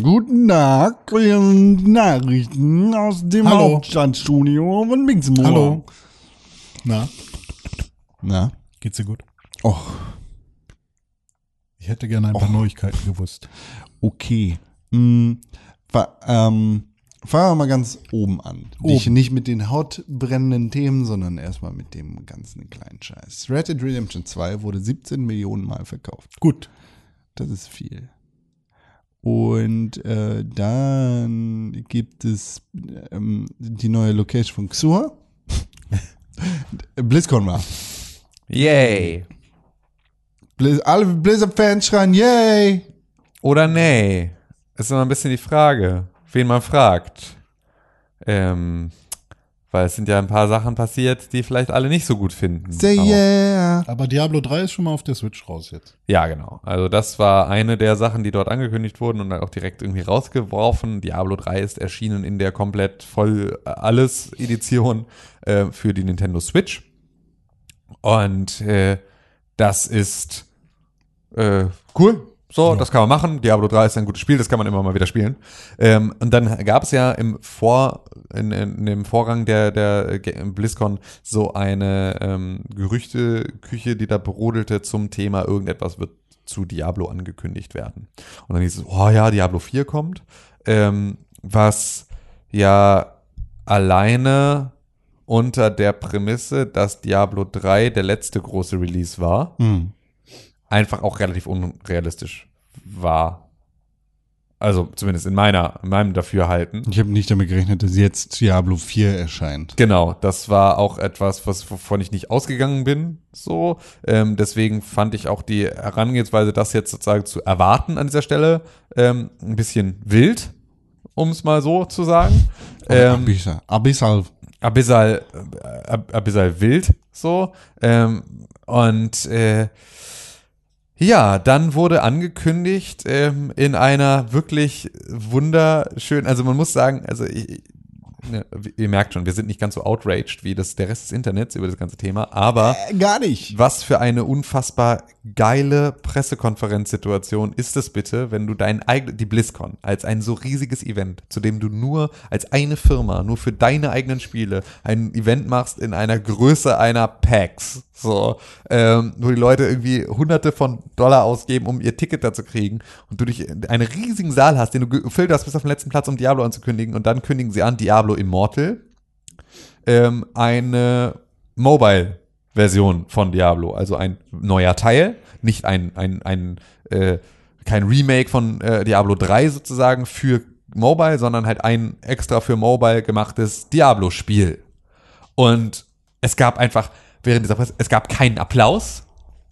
Guten Tag, Nachrichten aus dem Hallo. Hauptstadtstudio von Mixmoor. Hallo. Na, Na? geht's dir gut? Och, Ich hätte gerne ein paar Och. Neuigkeiten gewusst. okay. Mm, fa- ähm, fangen wir mal ganz oben an. Nicht, Oben. nicht mit den hautbrennenden Themen, sondern erstmal mit dem ganzen kleinen Scheiß. Red Dead Redemption 2 wurde 17 Millionen Mal verkauft. Gut. Das ist viel. Und äh, dann gibt es ähm, die neue Location von Xur. <laughs> BlizzCon war. Yay. Blizz alle Blizzard-Fans schreien, yay! Oder nee. Ist immer ein bisschen die Frage, wen man fragt. Ähm, weil es sind ja ein paar Sachen passiert, die vielleicht alle nicht so gut finden. Say yeah! Aber Diablo 3 ist schon mal auf der Switch raus jetzt. Ja, genau. Also das war eine der Sachen, die dort angekündigt wurden und dann auch direkt irgendwie rausgeworfen. Diablo 3 ist erschienen in der komplett voll alles Edition äh, für die Nintendo Switch. Und äh, das ist äh, cool. So, das kann man machen. Diablo 3 ist ein gutes Spiel, das kann man immer mal wieder spielen. Ähm, und dann gab es ja im Vor, in, in dem Vorrang der, der Ge- BlizzCon so eine ähm, Gerüchteküche, die da brodelte zum Thema, irgendetwas wird zu Diablo angekündigt werden. Und dann hieß es, oh ja, Diablo 4 kommt, ähm, was ja alleine unter der Prämisse, dass Diablo 3 der letzte große Release war, Hm. Einfach auch relativ unrealistisch war. Also zumindest in meiner, in meinem Dafürhalten. Ich habe nicht damit gerechnet, dass jetzt Diablo 4 erscheint. Genau, das war auch etwas, was wovon ich nicht ausgegangen bin. So, ähm, deswegen fand ich auch die Herangehensweise, das jetzt sozusagen zu erwarten an dieser Stelle, ähm, ein bisschen wild, um es mal so zu sagen. Ähm, Abyssal. Abyssal. Abyssal, äh, Ab- Abyssal wild, so. Ähm, und äh, ja, dann wurde angekündigt ähm, in einer wirklich wunderschönen, also man muss sagen, also ich, ihr merkt schon, wir sind nicht ganz so outraged wie das der Rest des Internets über das ganze Thema, aber Äh, gar nicht. was für eine unfassbar geile Pressekonferenzsituation ist es bitte, wenn du dein eigenes, die BlizzCon, als ein so riesiges Event, zu dem du nur als eine Firma, nur für deine eigenen Spiele, ein Event machst in einer Größe einer PAX, so, ähm, wo die Leute irgendwie hunderte von Dollar ausgeben, um ihr Ticket da zu kriegen und du dich in einen riesigen Saal hast, den du gefüllt hast bis auf den letzten Platz, um Diablo anzukündigen und dann kündigen sie an, Diablo Immortal, ähm, eine Mobile-Version von Diablo, also ein neuer Teil, nicht ein, ein, ein äh, kein Remake von äh, Diablo 3 sozusagen für Mobile, sondern halt ein extra für Mobile gemachtes Diablo-Spiel. Und es gab einfach während dieser Presse, es gab keinen Applaus.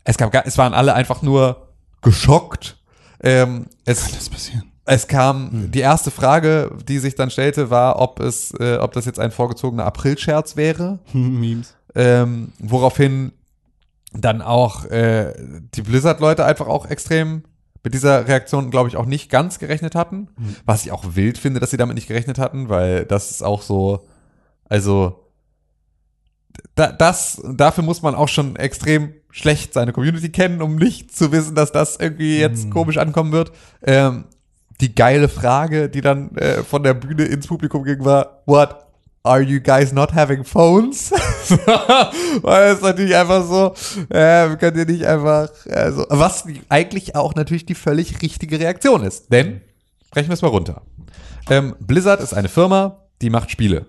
Es gab, es waren alle einfach nur geschockt. Ähm, es, Das passieren. Es kam, die erste Frage, die sich dann stellte, war, ob es, äh, ob das jetzt ein vorgezogener Aprilscherz wäre. <laughs> Memes. Ähm, woraufhin dann auch äh, die Blizzard-Leute einfach auch extrem mit dieser Reaktion, glaube ich, auch nicht ganz gerechnet hatten. Was ich auch wild finde, dass sie damit nicht gerechnet hatten, weil das ist auch so, also da, das, dafür muss man auch schon extrem schlecht seine Community kennen, um nicht zu wissen, dass das irgendwie jetzt komisch ankommen wird. Ähm, die geile Frage, die dann äh, von der Bühne ins Publikum ging, war, what are you guys not having phones? <laughs> Weil es natürlich einfach so, äh, könnt ihr nicht einfach, also, was eigentlich auch natürlich die völlig richtige Reaktion ist. Denn, brechen wir es mal runter. Ähm, Blizzard ist eine Firma, die macht Spiele.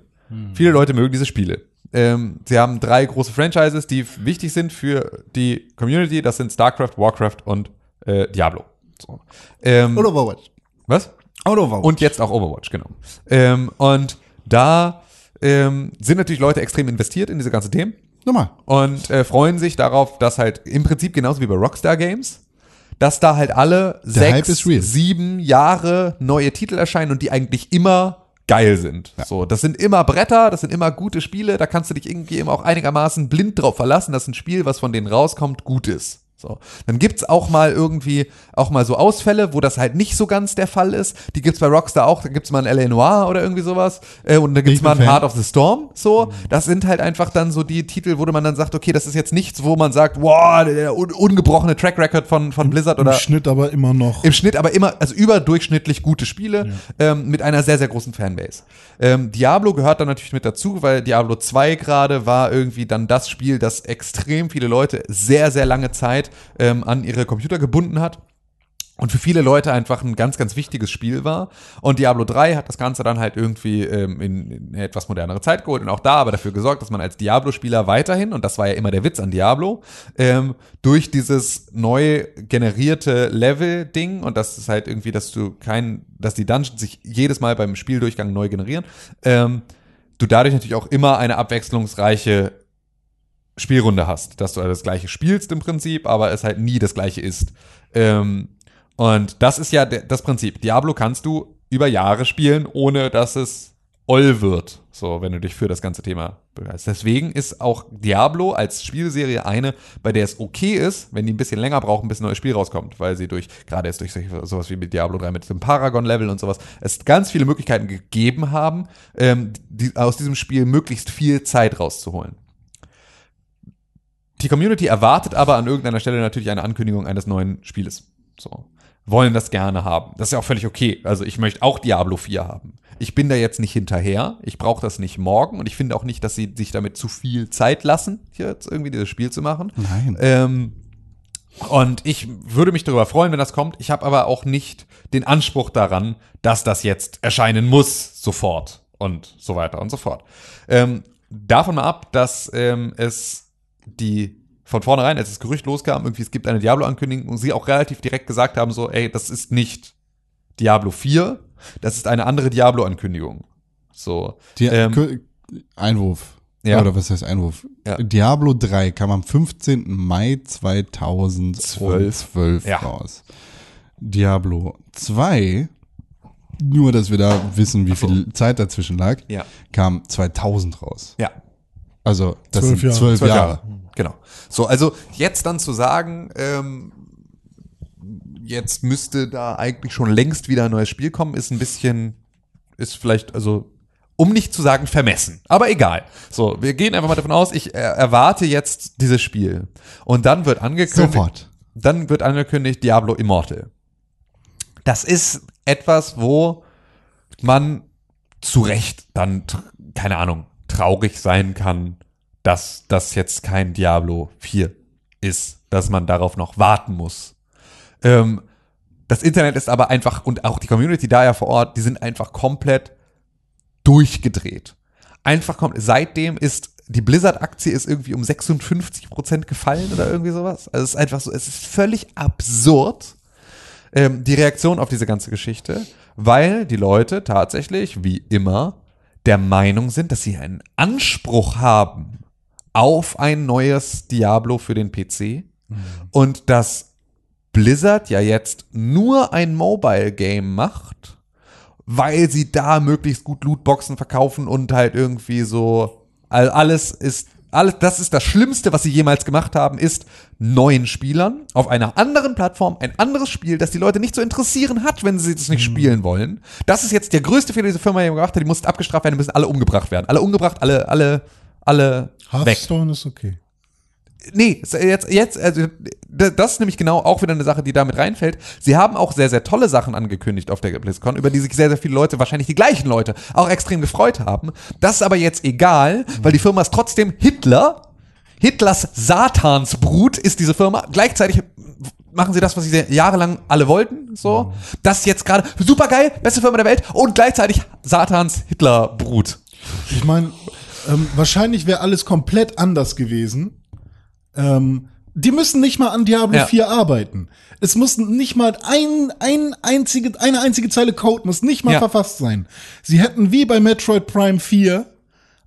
Viele Leute mögen diese Spiele. Ähm, sie haben drei große Franchises, die wichtig sind für die Community. Das sind StarCraft, Warcraft und äh, Diablo. So. Ähm, Und Overwatch. Was? Und Overwatch. Und jetzt auch Overwatch, genau. Ähm, und da ähm, sind natürlich Leute extrem investiert in diese ganzen Themen Nochmal. und äh, freuen sich darauf, dass halt im Prinzip genauso wie bei Rockstar Games, dass da halt alle Der sechs, sieben Jahre neue Titel erscheinen und die eigentlich immer geil sind. So, das sind immer Bretter, das sind immer gute Spiele, da kannst du dich irgendwie immer auch einigermaßen blind drauf verlassen, dass ein Spiel, was von denen rauskommt, gut ist. So. Dann gibt's auch mal irgendwie, auch mal so Ausfälle, wo das halt nicht so ganz der Fall ist. Die gibt's bei Rockstar auch, da gibt's mal ein L.A. Noir oder irgendwie sowas. Äh, und da gibt's mal ein Fan. Heart of the Storm. So, das sind halt einfach dann so die Titel, wo man dann sagt, okay, das ist jetzt nichts, wo man sagt, wow, der un ungebrochene Track Record von, von Blizzard Im oder Schnitt aber immer noch. im Schnitt aber immer, also überdurchschnittlich gute Spiele ähm, mit einer sehr, sehr großen Fanbase. Ähm, Diablo gehört dann natürlich mit dazu, weil Diablo 2 gerade war irgendwie dann das Spiel, das extrem viele Leute sehr, sehr lange Zeit ähm, an ihre Computer gebunden hat. und für viele Leute einfach ein ganz, ganz wichtiges Spiel war. Und Diablo 3 hat das Ganze dann halt irgendwie ähm, in, in eine etwas modernere Zeit geholt und auch da aber dafür gesorgt, dass man als Diablo-Spieler weiterhin, und das war ja immer der Witz an Diablo, ähm, durch dieses neu generierte Level-Ding und das ist halt irgendwie, dass du kein, dass die Dungeons sich jedes Mal beim Spieldurchgang neu generieren, ähm, du dadurch natürlich auch immer eine abwechslungsreiche Spielrunde hast, dass du das gleiche spielst im Prinzip, aber es halt nie das gleiche ist. Ähm, und das ist ja das Prinzip. Diablo kannst du über Jahre spielen, ohne dass es oll wird. So, wenn du dich für das ganze Thema begeisterst. Deswegen ist auch Diablo als Spielserie eine, bei der es okay ist, wenn die ein bisschen länger brauchen, bis ein neues Spiel rauskommt, weil sie durch, gerade jetzt durch sowas wie mit Diablo 3 mit dem Paragon-Level und sowas, es ganz viele Möglichkeiten gegeben haben, ähm, die, aus diesem Spiel möglichst viel Zeit rauszuholen. Die Community erwartet aber an irgendeiner Stelle natürlich eine Ankündigung eines neuen Spieles. So wollen das gerne haben. Das ist ja auch völlig okay. Also ich möchte auch Diablo 4 haben. Ich bin da jetzt nicht hinterher. Ich brauche das nicht morgen und ich finde auch nicht, dass sie sich damit zu viel Zeit lassen, jetzt irgendwie dieses Spiel zu machen. Nein. Ähm, und ich würde mich darüber freuen, wenn das kommt. Ich habe aber auch nicht den Anspruch daran, dass das jetzt erscheinen muss, sofort und so weiter und so fort. Ähm, davon mal ab, dass ähm, es die von vornherein, als das Gerücht loskam, irgendwie es gibt eine Diablo-Ankündigung und sie auch relativ direkt gesagt haben, so, ey, das ist nicht Diablo 4, das ist eine andere Diablo-Ankündigung. So. Die, ähm, Einwurf. Ja. Oder was heißt Einwurf? Ja. Diablo 3 kam am 15. Mai 2012 ja. raus. Diablo 2, nur dass wir da wissen, wie viel so. Zeit dazwischen lag, ja. kam 2000 raus. Ja. Also das zwölf sind zwölf Jahre. Jahre. Genau. So, also jetzt dann zu sagen, ähm, jetzt müsste da eigentlich schon längst wieder ein neues Spiel kommen, ist ein bisschen, ist vielleicht, also um nicht zu sagen vermessen. Aber egal. So, wir gehen einfach mal davon aus, ich erwarte jetzt dieses Spiel. Und dann wird angekündigt. Sofort. Dann wird angekündigt Diablo Immortal. Das ist etwas, wo man zu Recht dann, keine Ahnung, traurig sein kann, dass das jetzt kein Diablo 4 ist, dass man darauf noch warten muss. Ähm, das Internet ist aber einfach und auch die Community da ja vor Ort, die sind einfach komplett durchgedreht. Einfach komplett. Seitdem ist die Blizzard-Aktie ist irgendwie um 56 Prozent gefallen oder irgendwie sowas. Also es ist einfach so, es ist völlig absurd, ähm, die Reaktion auf diese ganze Geschichte, weil die Leute tatsächlich, wie immer, der Meinung sind, dass sie einen Anspruch haben auf ein neues Diablo für den PC mhm. und dass Blizzard ja jetzt nur ein Mobile Game macht, weil sie da möglichst gut Lootboxen verkaufen und halt irgendwie so alles ist alles, das ist das Schlimmste, was sie jemals gemacht haben, ist neuen Spielern auf einer anderen Plattform ein anderes Spiel, das die Leute nicht so interessieren hat, wenn sie das nicht mhm. spielen wollen. Das ist jetzt der größte Fehler, den diese Firma gemacht hat. Die mussten abgestraft werden, die müssen alle umgebracht werden. Alle umgebracht, alle, alle alle Hearthstone weg. ist okay. Nee, jetzt, jetzt, also, das ist nämlich genau auch wieder eine Sache, die damit reinfällt. Sie haben auch sehr, sehr tolle Sachen angekündigt auf der BlizzCon, über die sich sehr, sehr viele Leute, wahrscheinlich die gleichen Leute, auch extrem gefreut haben. Das ist aber jetzt egal, weil die Firma ist trotzdem Hitler. Hitlers Satansbrut ist diese Firma. Gleichzeitig machen sie das, was sie jahrelang alle wollten. So, das ist jetzt gerade super geil, beste Firma der Welt und gleichzeitig Satans Hitlerbrut. Ich meine, ähm, wahrscheinlich wäre alles komplett anders gewesen. Ähm, die müssen nicht mal an Diablo ja. 4 arbeiten. Es muss nicht mal ein, ein einzige, eine einzige Zeile Code muss nicht mal ja. verfasst sein. Sie hätten wie bei Metroid Prime 4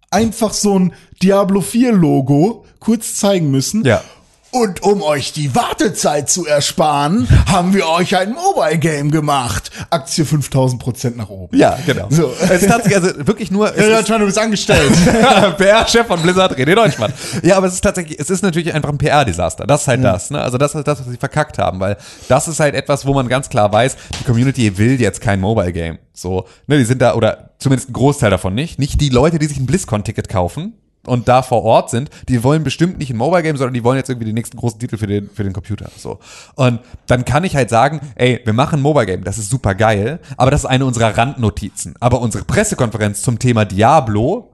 einfach so ein Diablo 4 Logo kurz zeigen müssen. Ja. Und um euch die Wartezeit zu ersparen, haben wir euch ein Mobile Game gemacht. Aktie 5000 Prozent nach oben. Ja, genau. So. Es hat sich also wirklich nur. Ja, ja, du bist angestellt. <laughs> PR-Chef von Blizzard, René Deutschmann. Ja, aber es ist tatsächlich, es ist natürlich einfach ein PR-Desaster. Das ist halt ja. das, ne? Also das ist das, was sie verkackt haben, weil das ist halt etwas, wo man ganz klar weiß, die Community will jetzt kein Mobile Game. So, ne, die sind da, oder zumindest ein Großteil davon nicht. Nicht die Leute, die sich ein BlizzCon-Ticket kaufen, und da vor Ort sind, die wollen bestimmt nicht ein Mobile Game, sondern die wollen jetzt irgendwie den nächsten großen Titel für den, für den Computer. So. Und dann kann ich halt sagen, ey, wir machen ein Mobile Game, das ist super geil, aber das ist eine unserer Randnotizen. Aber unsere Pressekonferenz zum Thema Diablo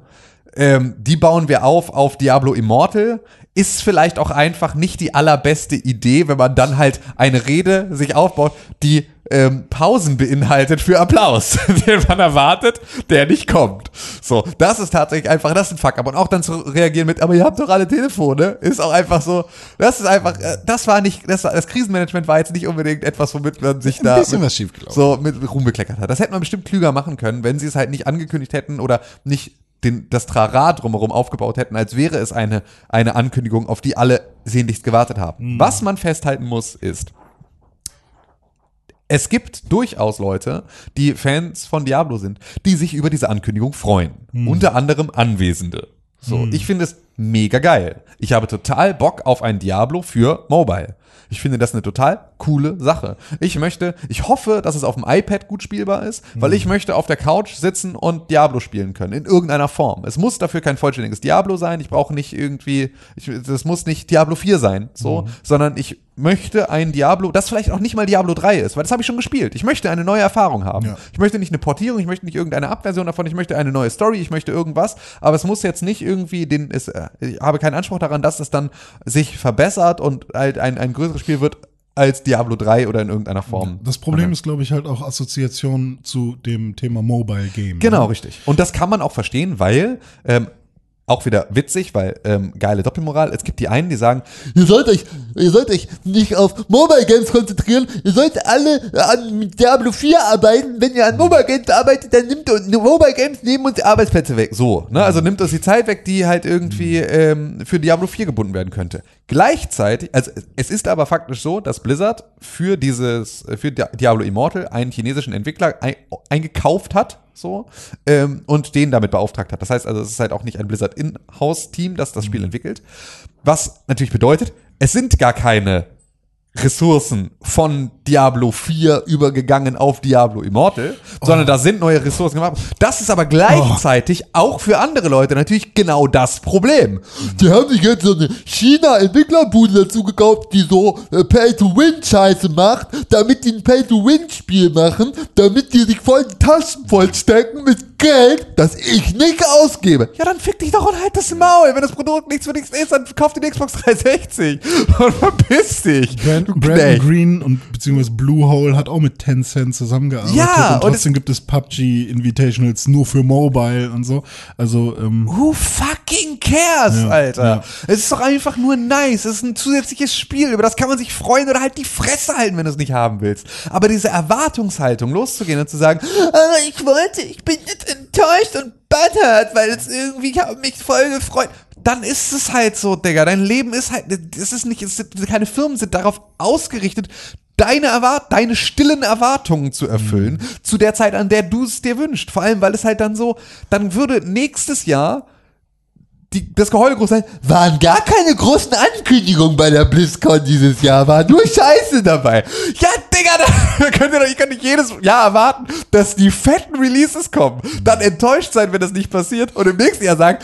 ähm, die bauen wir auf auf Diablo Immortal. Ist vielleicht auch einfach nicht die allerbeste Idee, wenn man dann halt eine Rede sich aufbaut, die ähm, Pausen beinhaltet für Applaus, <laughs> den man erwartet, der nicht kommt. So, das ist tatsächlich einfach, das ist ein Fuck-up. Und auch dann zu reagieren mit, aber ihr habt doch alle Telefone, ist auch einfach so, das ist einfach, äh, das war nicht, das, war, das Krisenmanagement war jetzt nicht unbedingt etwas, womit man sich da mit, so mit Ruhm bekleckert hat. Das hätte man bestimmt klüger machen können, wenn sie es halt nicht angekündigt hätten oder nicht den, das Trara drumherum aufgebaut hätten, als wäre es eine, eine Ankündigung, auf die alle sehnlichst gewartet haben. Was man festhalten muss, ist, es gibt durchaus Leute, die Fans von Diablo sind, die sich über diese Ankündigung freuen. Unter anderem Anwesende. So, ich finde es mega geil. Ich habe total Bock auf ein Diablo für Mobile. Ich finde das eine total coole Sache. Ich möchte, ich hoffe, dass es auf dem iPad gut spielbar ist, weil ich möchte auf der Couch sitzen und Diablo spielen können, in irgendeiner Form. Es muss dafür kein vollständiges Diablo sein. Ich brauche nicht irgendwie, ich, das muss nicht Diablo 4 sein, so, sondern ich möchte ein Diablo, das vielleicht auch nicht mal Diablo 3 ist, weil das habe ich schon gespielt. Ich möchte eine neue Erfahrung haben. Ja. Ich möchte nicht eine Portierung, ich möchte nicht irgendeine Abversion davon, ich möchte eine neue Story, ich möchte irgendwas, aber es muss jetzt nicht irgendwie den, es, ich habe keinen Anspruch daran, dass es dann sich verbessert und halt ein, ein größeres Spiel wird als Diablo 3 oder in irgendeiner Form. Das Problem ist, glaube ich, halt auch Assoziation zu dem Thema Mobile Game. Genau, richtig. Und das kann man auch verstehen, weil ähm, auch wieder witzig, weil ähm, geile Doppelmoral. Es gibt die einen, die sagen, Ihr sollt euch, ihr sollt euch nicht auf Mobile Games konzentrieren. Ihr sollt alle an Diablo 4 arbeiten. Wenn ihr an Mobile Games arbeitet, dann nimmt uns Mobile Games nehmen uns Arbeitsplätze weg. So, ne? Also nimmt uns die Zeit weg, die halt irgendwie ähm, für Diablo 4 gebunden werden könnte. Gleichzeitig, also es ist aber faktisch so, dass Blizzard für dieses, für Di- Diablo Immortal einen chinesischen Entwickler ein, eingekauft hat, so, ähm, und den damit beauftragt hat. Das heißt also, es ist halt auch nicht ein Blizzard In-House-Team, das das Spiel entwickelt. Was natürlich bedeutet, es sind gar keine Ressourcen von Diablo 4 übergegangen auf Diablo Immortal, sondern da sind neue Ressourcen gemacht. Das ist aber gleichzeitig auch für andere Leute natürlich genau das Problem. Die haben sich jetzt so eine China-Entwicklerbude dazu gekauft, die so äh, Pay-to-Win-Scheiße macht, damit die ein Pay-to-Win-Spiel machen, damit die sich voll die Taschen vollstecken mit Geld, das ich nicht ausgebe. Ja, dann fick dich doch und halt das Maul. Wenn das Produkt nichts für nichts ist, dann kauf dir die Xbox 360 <laughs> und verpiss dich. Du Brandon. Green und beziehungsweise Bluehole hat auch mit Tencent zusammengearbeitet Ja, und und trotzdem gibt es PUBG Invitationals nur für Mobile und so. Also ähm, Who fucking cares, Ja, Alter? ja. Es ist doch einfach nur nice. Es ist ein zusätzliches Spiel. Über das kann man sich freuen oder halt die Fresse halten, wenn du es nicht haben willst. Aber diese Erwartungshaltung loszugehen und zu sagen, Aber ich wollte, ich bin jetzt enttäuscht und buttert, weil es irgendwie, ich habe mich voll gefreut. Dann ist es halt so, Digga. Dein Leben ist halt, es ist nicht, es sind, keine Firmen sind darauf ausgerichtet, deine Erwart deine stillen Erwartungen zu erfüllen, zu der Zeit, an der du es dir wünschst. Vor allem, weil es halt dann so, dann würde nächstes Jahr die, das Geheul groß sein, Waren gar keine großen Ankündigungen bei der BlizzCon dieses Jahr, war nur Scheiße dabei. Ja, Digga, <laughs> da könnt ihr doch, ich kann nicht jedes Jahr erwarten, dass die fetten Releases kommen. Dann enttäuscht sein, wenn das nicht passiert und im nächsten Jahr sagen,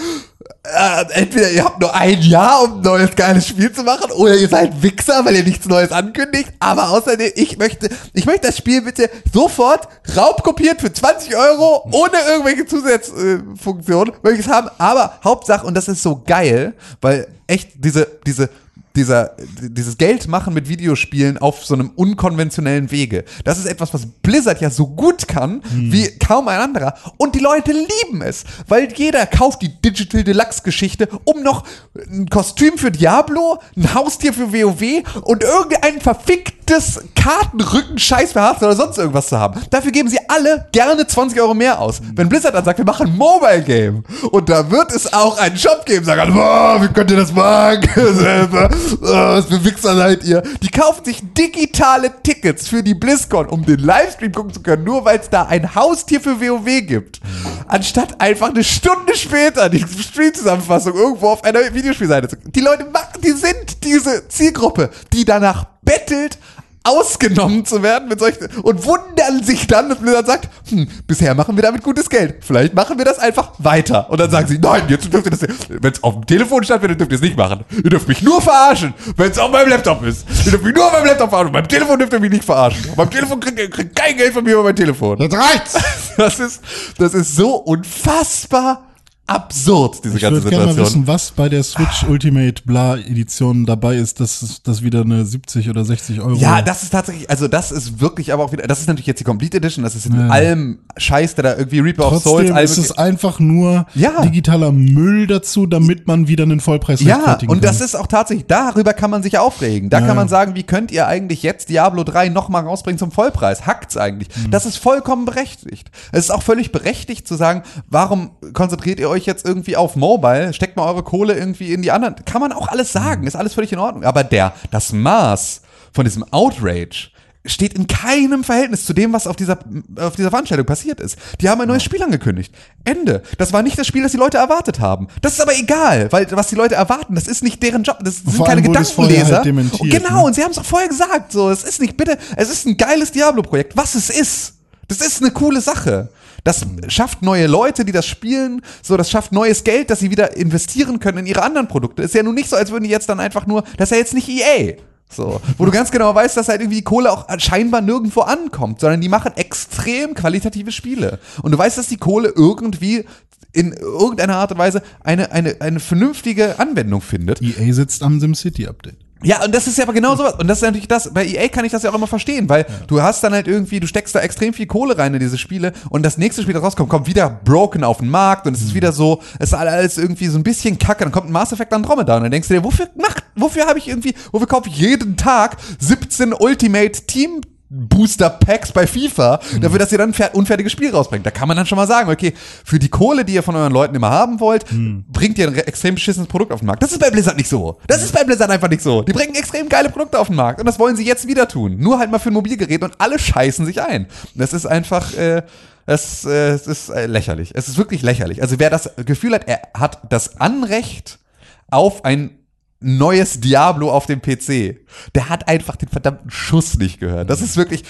äh, entweder ihr habt nur ein Jahr, um ein neues geiles Spiel zu machen, oder ihr seid Wichser, weil ihr nichts Neues ankündigt. Aber außerdem, ich möchte, ich möchte das Spiel bitte sofort raubkopiert für 20 Euro, ohne irgendwelche Zusatzfunktionen, möchte ich es haben. Aber Hauptsache, und das ist so geil, weil echt diese, diese, dieser, dieses Geld machen mit Videospielen auf so einem unkonventionellen Wege. Das ist etwas, was Blizzard ja so gut kann, wie kaum ein anderer. Und die Leute lieben es, weil jeder kauft die Digital Deluxe Geschichte, um noch ein Kostüm für Diablo, ein Haustier für WoW und irgendein verficktes Kartenrücken-Scheiß für oder sonst irgendwas zu haben. Dafür geben sie alle gerne 20 Euro mehr aus. Wenn Blizzard dann sagt, wir machen ein Mobile Game und da wird es auch einen Shop geben, sagen alle, boah, wie könnt ihr das machen? <laughs> Oh, was für Wichser seid ihr? Die kaufen sich digitale Tickets für die BlizzCon, um den Livestream gucken zu können, nur weil es da ein Haustier für WoW gibt. Anstatt einfach eine Stunde später die Stream-Zusammenfassung irgendwo auf einer Videospielseite zu Die Leute machen, die sind diese Zielgruppe, die danach bettelt, ausgenommen zu werden mit solchen und wundern sich dann, dass Blizzard sagt, hm, bisher machen wir damit gutes Geld. Vielleicht machen wir das einfach weiter. Und dann sagen sie, nein, jetzt dürft ihr das Wenn es auf dem Telefon stattfindet, dürft ihr es nicht machen. Ihr dürft mich nur verarschen, wenn es auf meinem Laptop ist. Ihr dürft mich nur auf meinem Laptop verarschen. Beim Telefon dürft ihr mich nicht verarschen. Beim Telefon kriegt ihr kriegt kein Geld von mir über mein Telefon. Jetzt reicht's! <laughs> Das ist, das ist so unfassbar absurd, diese Ich ganze würde gerne mal Situation. wissen, was bei der Switch Ultimate Bla Edition dabei ist, dass das wieder eine 70 oder 60 Euro. Ja, das ist tatsächlich, also das ist wirklich aber auch wieder, das ist natürlich jetzt die Complete Edition, das ist in Ja. allem Scheiß, der da irgendwie Reaper of Souls, Trotzdem ist es einfach nur Ja. digitaler Müll dazu, damit man wieder einen Vollpreis Ja, und kann. das ist auch tatsächlich, darüber kann man sich aufregen. Da Ja. kann man sagen, wie könnt ihr eigentlich jetzt Diablo 3 nochmal rausbringen zum Vollpreis? Hackt's eigentlich? Mhm. Das ist vollkommen berechtigt. Es ist auch völlig berechtigt zu sagen, warum konzentriert ihr euch jetzt irgendwie auf Mobile? Steckt mal eure Kohle irgendwie in die anderen. Kann man auch alles Mhm. sagen, ist alles völlig in Ordnung. Aber der, das Maß von diesem Outrage steht in keinem Verhältnis zu dem, was auf dieser, auf dieser Veranstaltung passiert ist. Die haben ein neues Spiel angekündigt. Ende. Das war nicht das Spiel, das die Leute erwartet haben. Das ist aber egal, weil was die Leute erwarten, das ist nicht deren Job. Das sind Vor keine Gedankenleser. halt genau, ne? und sie haben es auch vorher gesagt. So, es ist nicht, bitte, es ist ein geiles Diablo-Projekt. Was es ist. Das ist eine coole Sache. Das schafft neue Leute, die das spielen. So, das schafft neues Geld, das sie wieder investieren können in ihre anderen Produkte. Ist ja nun nicht so, als würden die jetzt dann einfach nur, das ist ja jetzt nicht EA. So, wo du ganz genau weißt, dass halt irgendwie die Kohle auch scheinbar nirgendwo ankommt, sondern die machen extrem qualitative Spiele. Und du weißt, dass die Kohle irgendwie in irgendeiner Art und Weise eine, eine, eine vernünftige Anwendung findet. EA sitzt am SimCity Update. Ja, und das ist ja aber genau sowas. Und das ist natürlich das, bei EA kann ich das ja auch immer verstehen, weil du hast dann halt irgendwie, du steckst da extrem viel Kohle rein in diese Spiele und das nächste Spiel, das rauskommt, kommt wieder broken auf den Markt und es ist wieder so, es ist alles irgendwie so ein bisschen kacke. Dann kommt ein Mass Effect Andromeda und dann denkst du dir, wofür macht, wofür habe ich irgendwie, wofür kaufe ich jeden Tag 17 Ultimate Team Booster Packs bei FIFA, dafür, dass ihr dann ein fer- unfertiges Spiel rausbringt. Da kann man dann schon mal sagen, okay, für die Kohle, die ihr von euren Leuten immer haben wollt, bringt ihr ein re- extrem beschissenes Produkt auf den Markt. Das ist bei Blizzard nicht so. Das ist bei Blizzard einfach nicht so. Die bringen extrem geile Produkte auf den Markt und das wollen sie jetzt wieder tun. Nur halt mal für ein Mobilgerät und alle scheißen sich ein. Das ist einfach, äh, es, äh, es ist äh, lächerlich. Es ist wirklich lächerlich. Also wer das Gefühl hat, er hat das Anrecht auf ein neues Diablo auf dem PC. Der hat einfach den verdammten Schuss nicht gehört. Das ist wirklich,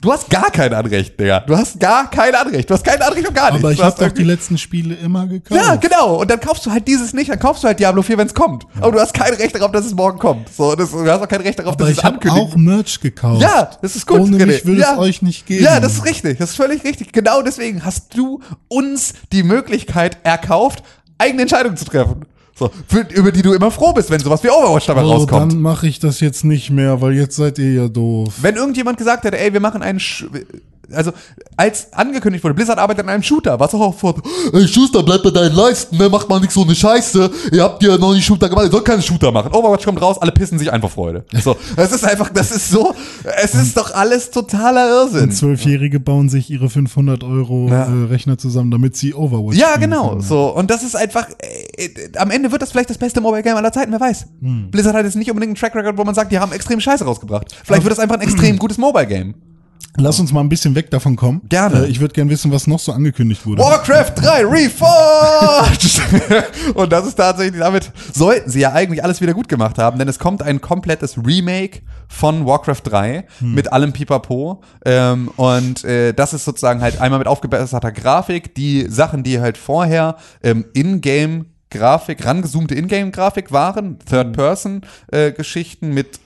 du hast gar kein Anrecht, Digga. Du hast gar kein Anrecht. Du hast kein Anrecht auf gar nichts. Aber ich habe doch die letzten Spiele immer gekauft. ja, genau. Und dann kaufst du halt dieses nicht, dann kaufst du halt Diablo 4, wenn es kommt. Aber du hast kein Recht darauf, dass es morgen kommt. So, das, du hast auch kein Recht darauf, Aber dass es ich habe ankündigt. auch Merch gekauft. Ja, das ist gut. Ohne René. mich würde ja. es euch nicht geben. Ja, das ist richtig. Das ist völlig richtig. Genau deswegen hast du uns die Möglichkeit erkauft, eigene Entscheidungen zu treffen. So, für, über die du immer froh bist, wenn sowas wie Overwatch dabei Oh, rauskommt. dann mache ich das jetzt nicht mehr, weil jetzt seid ihr ja doof. Wenn irgendjemand gesagt hätte, ey, wir machen einen, Sch also als angekündigt wurde, Blizzard arbeitet an einem Shooter, was auch sofort, Ey, Schuster, bleib bei deinen Leisten, ne? Macht mal nicht so eine Scheiße. Ihr habt ja noch nicht Shooter gemacht. ihr sollt keinen Shooter machen. Overwatch kommt raus, alle pissen sich einfach Freude. So, <laughs> das ist einfach, das ist so, es ist doch alles totaler Irrsinn. Zwölfjährige bauen sich ihre 500 Euro Ja. äh, Rechner zusammen, damit sie Overwatch Ja, genau. können. So und das ist einfach. Äh, äh, am Ende wird das vielleicht das beste Mobile Game aller Zeiten. Wer weiß? Hm. Blizzard hat jetzt nicht unbedingt einen Track Record, wo man sagt, die haben extrem Scheiße rausgebracht. Vielleicht wird das einfach ein extrem <clears throat> gutes Mobile Game. Lass uns mal ein bisschen weg davon kommen. Gerne. Äh, ich würde gerne wissen, was noch so angekündigt wurde. Warcraft 3 Reforged! <laughs> und das ist tatsächlich, damit sollten sie ja eigentlich alles wieder gut gemacht haben, denn es kommt ein komplettes Remake von Warcraft 3 mit allem Pipapo. Ähm, und äh, das ist sozusagen halt einmal mit aufgebesserter Grafik, die Sachen, die halt vorher ähm, in-game Grafik, rangezoomte Ingame-Grafik waren, Third-Person-Geschichten mit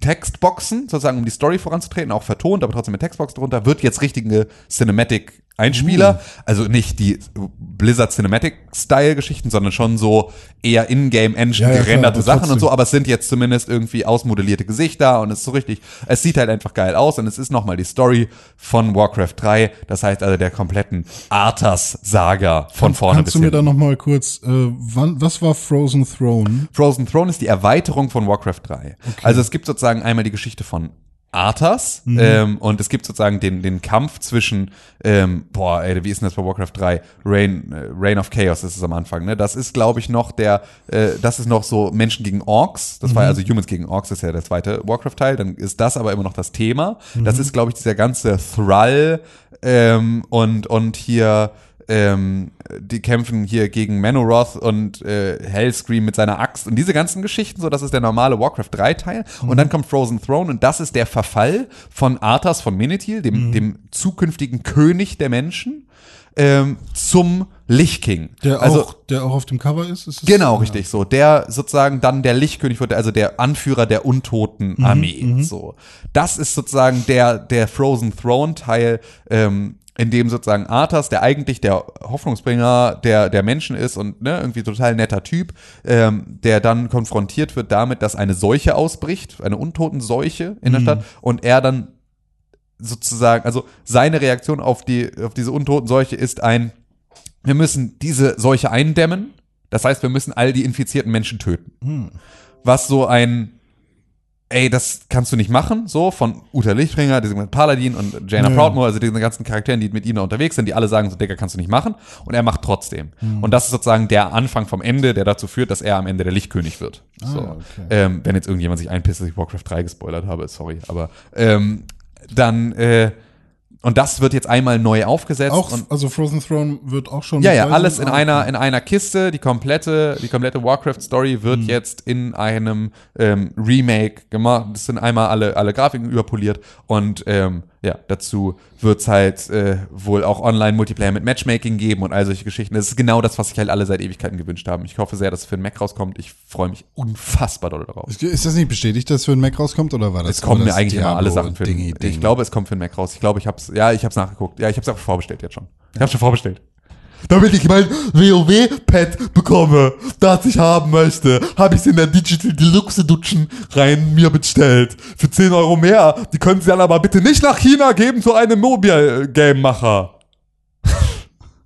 Textboxen, sozusagen um die Story voranzutreten, auch vertont, aber trotzdem mit Textbox drunter, wird jetzt richtige Cinematic Einspieler, also nicht die Blizzard Cinematic Style Geschichten, sondern schon so eher in-game Engine Ja, ja, gerenderte Sachen und so, aber es sind jetzt zumindest irgendwie ausmodellierte Gesichter und es ist so richtig, es sieht halt einfach geil aus und es ist nochmal die Story von Warcraft 3, das heißt also der kompletten Arthas Saga von vorne bis Kannst du mir da hinten. noch mal kurz, äh, wann, was war Frozen Throne? Frozen Throne ist die Erweiterung von Warcraft 3. Also es gibt sozusagen einmal die Geschichte von Arthas ähm, und es gibt sozusagen den, den Kampf zwischen, ähm, boah, ey, wie ist denn das bei Warcraft 3? Reign, äh, Reign of Chaos ist es am Anfang, ne? Das ist, glaube ich, noch der, äh, das ist noch so Menschen gegen Orks. Das war also Humans gegen Orks, ist ja der zweite Warcraft-Teil. Dann ist das aber immer noch das Thema. Das ist, glaube ich, dieser ganze Thrall ähm, und, und hier ähm, die kämpfen hier gegen Manoroth und äh, Hellscream mit seiner Axt und diese ganzen Geschichten, so das ist der normale Warcraft 3 Teil und dann kommt Frozen Throne und das ist der Verfall von Arthas von Menethil, dem, dem zukünftigen König der Menschen, ähm, zum Lich King. Der, also, auch, der auch auf dem Cover ist? ist Genau, richtig so. Der sozusagen dann der Lichtkönig wurde, also der Anführer der untoten Armee. so, das ist sozusagen der der Frozen Throne Teil. Ähm, in dem sozusagen Arthas, der eigentlich der Hoffnungsbringer der, der Menschen ist und ne, irgendwie total netter Typ, ähm, der dann konfrontiert wird damit, dass eine Seuche ausbricht, eine Untotenseuche in der Stadt und er dann sozusagen, also seine Reaktion auf die, auf diese Untotenseuche ist ein, wir müssen diese Seuche eindämmen. Das heißt, wir müssen all die infizierten Menschen töten. Was so ein, ey, das kannst du nicht machen, so von Uta Lichtbringer, diesem Paladin und Jaina Ja. Proudmoore, also diesen ganzen Charakteren, die mit ihnen unterwegs sind, die alle sagen so, Digga, kannst du nicht machen. Und er macht trotzdem. Und das ist sozusagen der Anfang vom Ende, der dazu führt, dass er am Ende der Lichtkönig wird. so. okay. ähm, wenn jetzt irgendjemand sich einpisst, dass ich Warcraft 3 gespoilert habe, sorry, aber ähm, dann, äh, und das wird jetzt einmal neu aufgesetzt. Auch, also Frozen Throne wird auch schon. ja, ja, alles in einer, in einer Kiste. Die komplette, die komplette Warcraft-Story wird Mhm. jetzt in einem ähm, Remake gemacht. Das sind einmal alle, alle Grafiken überpoliert und ähm, ja, dazu wird's halt äh, wohl auch Online-Multiplayer mit Matchmaking geben und all solche Geschichten. Das ist genau das, was sich halt alle seit Ewigkeiten gewünscht haben. Ich hoffe sehr, dass es für den Mac rauskommt. Ich freue mich unfassbar doll darauf. Ist das nicht bestätigt, dass für ein Mac rauskommt oder war das Es kommen mir eigentlich immer alle Sachen für den, Ding? Ich glaube, es kommt für den Mac raus. Ich glaube, ich hab's, ja, ich hab's nachgeguckt. Ja, ich hab's auch vorbestellt jetzt schon. Ich hab's schon vorbestellt. Damit ich mein WoW-Pad bekomme, das ich haben möchte, habe ich es in der Digital Deluxe Edition rein mir bestellt. Für 10 Euro mehr. Die können sie dann aber bitte nicht nach China geben zu einem Mobile-Game-Macher. <laughs>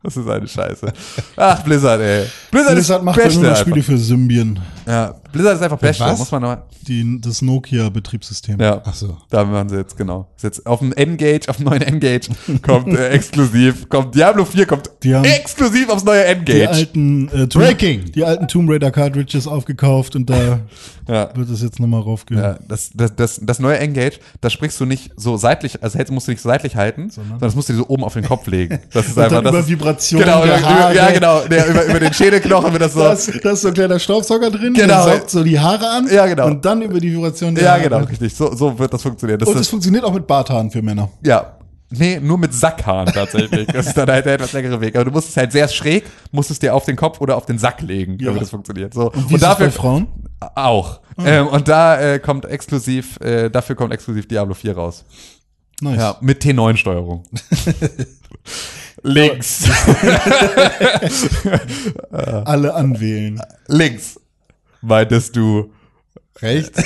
Das ist eine Scheiße. Ach, Blizzard, ey. Blizzard, Blizzard ist macht ja nur. Spiele für Symbian, Ja, Blizzard ist einfach Beste, was? muss man noch, die, das Nokia-Betriebssystem. ja. Ach so. Da machen sie jetzt, genau. Ist jetzt auf dem N-Gage, auf dem neuen N-Gage <laughs> kommt äh, exklusiv, kommt Diablo 4 kommt Die haben- exklusiv aufs neue Die N-Gage. alten, äh, Tomb- Breaking. die alten Tomb Raider Cartridges aufgekauft und da <laughs> Ja. wird es jetzt nochmal raufgehen. Ja, das, das, das, das neue Engage, da sprichst du nicht so seitlich, also hältst, musst du nicht so seitlich halten, sondern das musst du dir so oben auf den Kopf legen. <laughs> Das ist Und einfach dann das. über ist- Vibration genau, der über, Haare. ja, genau. Der, über, über den Schädelknochen wird das so. Da ist, da ist so ein kleiner Staubsauger drin, Genau. der saugt so die Haare an Ja, genau. und dann über die Vibration der ja, Haare. genau, richtig. So, so wird das funktionieren. Das Und es funktioniert auch mit Barthaaren für Männer. ja. Nee, nur mit Sackhaaren tatsächlich. Das ist dann halt der etwas längere Weg. Aber du musst es halt sehr schräg, musst es dir auf den Kopf oder auf den Sack legen, damit Ja. das funktioniert. So. Und wie ist es bei Frauen? auch. Ähm, und da äh, kommt exklusiv, äh, dafür kommt exklusiv Diablo 4 raus. Nice. Ja, mit T9-Steuerung. <laughs> Links. <laughs> Alle anwählen. Links. Meintest du. Recht? <laughs>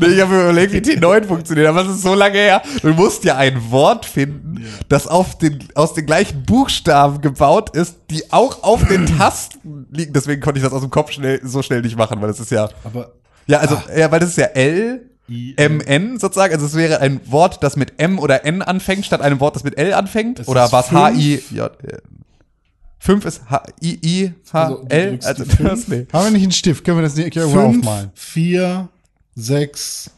Nee, ich habe mir überlegt, wie T9 funktioniert, aber es ist so lange her. Du musst ja ein Wort finden, das auf den, aus den gleichen Buchstaben gebaut ist, die auch auf den <clears throat> Tasten liegen. Deswegen konnte ich das aus dem Kopf schnell, so schnell nicht machen, weil das ist ja. Aber Ja, also, ja, weil das ist ja L, I- M, N sozusagen. Also es wäre ein Wort, das mit M oder N anfängt, statt einem Wort, das mit L anfängt. Es oder ist war es fünf. H, I, J. äh, Fünf ist H, I, I, H, Also, L. Also, das, nee. Haben wir nicht einen Stift? Können wir das nicht irgendwo aufmalen? vier, sechs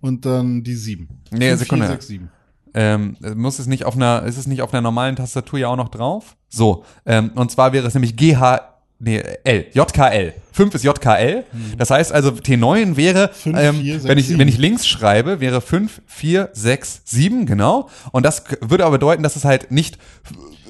und dann die sieben. Nee, Fünf, Sekunde. Vier, sechs, sieben. Ähm, muss es nicht auf einer, ist es nicht auf einer normalen Tastatur ja auch noch drauf? So, ähm, und zwar wäre es nämlich GH, nee, L, JKL. 5 ist JKL. Das heißt also, T9 wäre, Fünf, ähm, vier, sechs, wenn, ich, wenn ich links schreibe, wäre 5, 4, 6, 7, genau. Und das würde aber bedeuten, dass es halt nicht,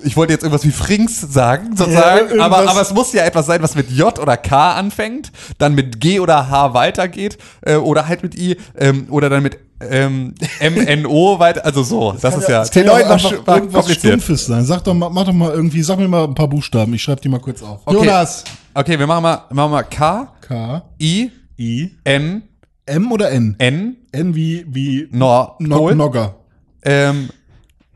ich wollte jetzt irgendwas wie Frings sagen, sozusagen, irgendwas- aber, aber es muss ja etwas sein, was mit J oder K anfängt, dann mit G oder H weitergeht, äh, oder halt mit I, ähm, oder dann mit ähm, MNO weiter, also so, das, ist ja, Das kann ja T9 auch war, einfach irgendwas. Stumpfes sein. Sag doch mal, mach doch mal irgendwie, sag mir mal ein paar Buchstaben. Ich schreibe die mal kurz auf. Okay. Jonas. Okay, wir machen mal, machen mal K, K, I, I, N, M oder N? N, N wie, wie Nor, No Pol, Nogger. ähm,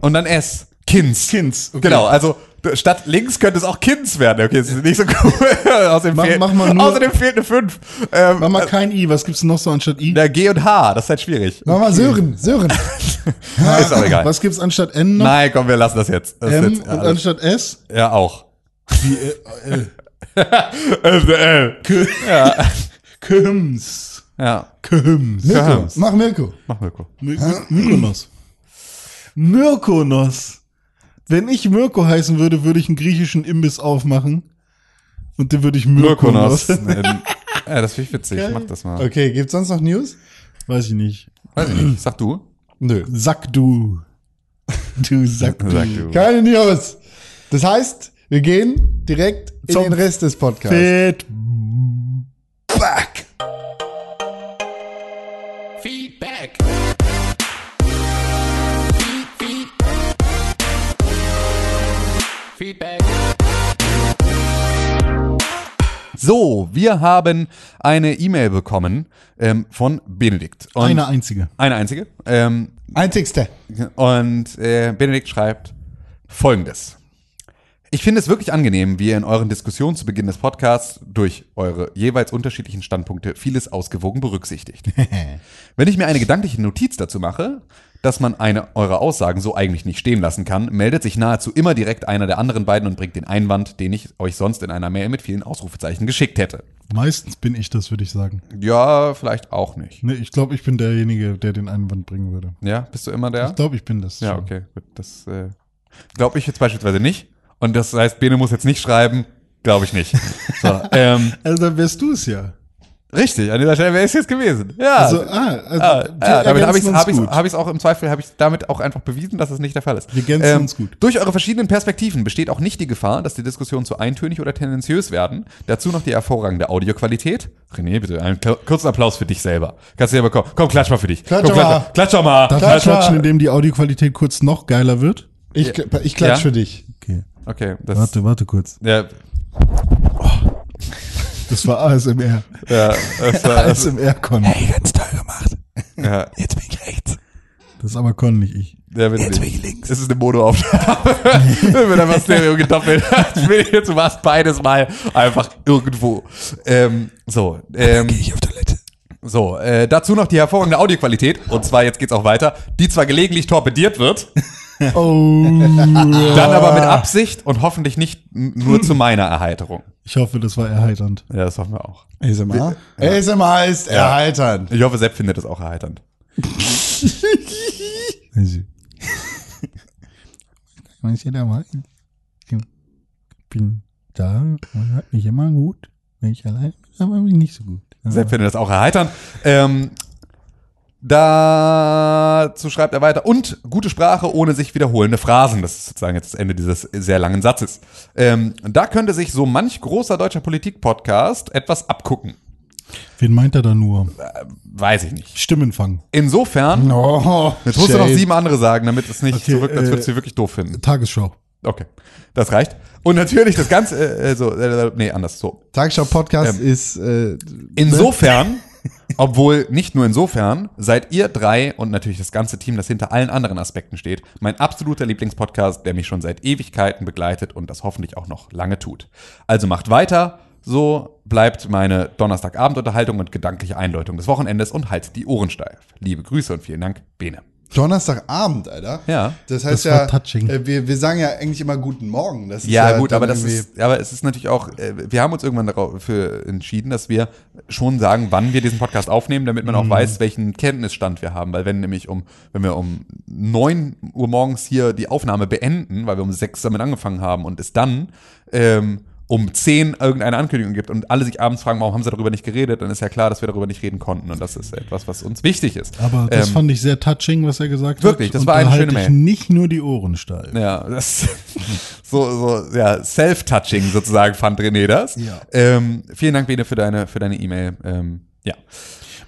und dann S. Kins. Kins. Okay. Genau, also statt links könnte es auch Kins werden. Okay, das ist nicht so cool. <laughs> außerdem, Mach- fehlt, mach mal nur- außerdem fehlt eine 5. Ähm, Mach mal kein I. Was gibt's denn noch so anstatt I? der G und H, das ist halt schwierig. Mach mal Sören. Sören. <laughs> Ist auch egal. Was gibt's anstatt N noch? Nein, komm, wir lassen das jetzt. Das M jetzt und alles- anstatt S? ja, auch. Wie, äh, L. <laughs> L. Kims. Ja, Kims. Mirko. Geheimnis. Mach Mirko. mach Mirko. My My Mykonos. Mykonos. Wenn ich Mirko heißen würde, würde ich einen griechischen Imbiss aufmachen. Und den würde ich Mykonos. Mykonos. <laughs> ja, das finde ich witzig. Mach das mal. Okay, gibt's sonst noch News? Weiß ich nicht. Weiß ich nicht. Sag du. Nö. Sack du. <laughs> Du Sack du. <laughs> Sag du. Keine News. Das heißt, wir gehen direkt in Zum den Rest des Podcasts. Feedback. Feedback. Feedback. So, wir haben eine E-Mail bekommen ähm, von Benedikt. Und Eine einzige. Eine einzige. Ähm, Einzigste. und äh, Benedikt schreibt folgendes. Ich finde es wirklich angenehm, wie ihr in euren Diskussionen zu Beginn des Podcasts durch eure jeweils unterschiedlichen Standpunkte vieles ausgewogen berücksichtigt. <laughs> Wenn ich mir eine gedankliche Notiz dazu mache, dass man eine eurer Aussagen so eigentlich nicht stehen lassen kann, meldet sich nahezu immer direkt einer der anderen beiden und bringt den Einwand, den ich euch sonst in einer Mail mit vielen Ausrufezeichen geschickt hätte. Meistens bin ich das, würde ich sagen. Ja, vielleicht auch nicht. Nee, ich glaube, ich bin derjenige, der den Einwand bringen würde. Ja, bist du immer der? Ich glaube, ich bin das. Ja, okay. Das äh, glaube ich jetzt beispielsweise nicht. Und das heißt, Bene muss jetzt nicht schreiben, glaube ich nicht. <laughs> So, ähm, Also dann wärst du es ja. richtig, an dieser Stelle wäre es jetzt gewesen. Ja. Also, ah, also Ah, ja, damit habe ich es hab ich's, hab ich's auch im Zweifel, habe ich damit auch einfach bewiesen, dass es nicht der Fall ist. Ähm, Wir ergänzen uns gut. Durch eure verschiedenen Perspektiven besteht auch nicht die Gefahr, dass die Diskussionen zu eintönig oder tendenziös werden. Dazu noch die hervorragende Audioqualität. René, bitte einen kurzen Applaus für dich selber. Kannst du selber kommen. Komm, klatsch mal für dich. Klatsch komm, mal. klatsch, klatsch doch mal. Darf Klar, ich klatschen, indem die Audioqualität kurz noch geiler wird? Ich, ich klatsch Ja? für dich. Okay. Okay, das, Warte, warte kurz. ja, Das war ASMR. ja, das war, das, ASMR-Con. ganz toll gemacht. ja, Jetzt bin ich rechts. Das ist aber Con, nicht ich. ja, bitte Jetzt bin ich links. Es ist eine Monoaufnahme. <laughs> Wird einfach Stereo gedoppelt. Jetzt, du machst beides mal einfach irgendwo. Ähm, so, ähm, Gehe ich auf Toilette. so, äh, dazu noch die hervorragende Audioqualität. Und zwar, jetzt geht's auch weiter, die zwar gelegentlich torpediert wird, <laughs> Oh. dann aber mit Absicht und hoffentlich nicht nur zu meiner Erheiterung. Ich hoffe, das war erheiternd. Ja, das hoffen wir auch. ASMR? ASMR ist erheiternd. Ich hoffe, Sepp findet das auch erheiternd. <laughs> Jeder? Ich bin da und hat mich immer gut. Wenn ich allein bin, aber bin ich nicht so gut. Sepp findet das auch erheiternd. Ähm, dazu schreibt er weiter. Und gute Sprache ohne sich wiederholende Phrasen. Das ist sozusagen jetzt das Ende dieses sehr langen Satzes. Ähm, da könnte sich so manch großer deutscher Politik-Podcast etwas abgucken. Wen meint er da nur? Weiß ich nicht. Stimmenfang. Insofern, Oh, jetzt musst du noch sieben andere sagen, damit es nicht Okay, wirkt, als äh, würdest du sie wirklich doof finden. Tagesschau. Okay, das reicht. Und natürlich das Ganze, äh, so, äh, nee, anders, so. Tagesschau Podcast Ähm, ist äh, Insofern, obwohl nicht nur insofern, seid ihr drei und natürlich das ganze Team, das hinter allen anderen Aspekten steht, mein absoluter Lieblingspodcast, der mich schon seit Ewigkeiten begleitet und das hoffentlich auch noch lange tut. Also macht weiter, so bleibt meine Donnerstagabendunterhaltung und gedankliche Einläutung des Wochenendes und haltet die Ohren steif. Liebe Grüße und vielen Dank, Bene. Donnerstagabend, Alter. Ja. Das heißt Das war ja, touching. äh, wir, wir sagen ja eigentlich immer guten Morgen. Das ist Ja, gut, dann aber das ist, aber es ist natürlich auch, äh, wir haben uns irgendwann dafür entschieden, dass wir schon sagen, wann wir diesen Podcast aufnehmen, damit man auch weiß, welchen Kenntnisstand wir haben. Weil wenn nämlich um, wenn wir um neun Uhr morgens hier die Aufnahme beenden, weil wir um sechs damit angefangen haben und es dann ähm, um zehn irgendeine Ankündigung gibt und alle sich abends fragen, warum haben sie darüber nicht geredet, dann ist ja klar, dass wir darüber nicht reden konnten und das ist etwas, was uns wichtig ist. Aber das Ähm, fand ich sehr touching, was er gesagt wirklich, hat. das Und war da eine halte schöne Mail. nicht nur die Ohren steif. Ja, das <laughs> so, so ja, self-touching sozusagen fand René das. Ja. Ähm, vielen Dank, Bene, für deine für deine E-Mail. Ähm, ja.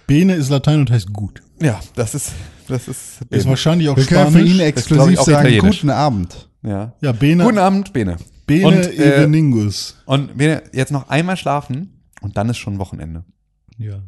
Bene ist Latein und heißt gut. Ja, das ist das ist, Ist wahrscheinlich auch Wir können Spanisch. für ihn exklusiv sagen, guten Abend. ja. ja, Bene, Guten Abend, Bene. Bene Und, äh, Eveningus. Und Bene, jetzt noch einmal schlafen und dann ist schon Wochenende. Ja.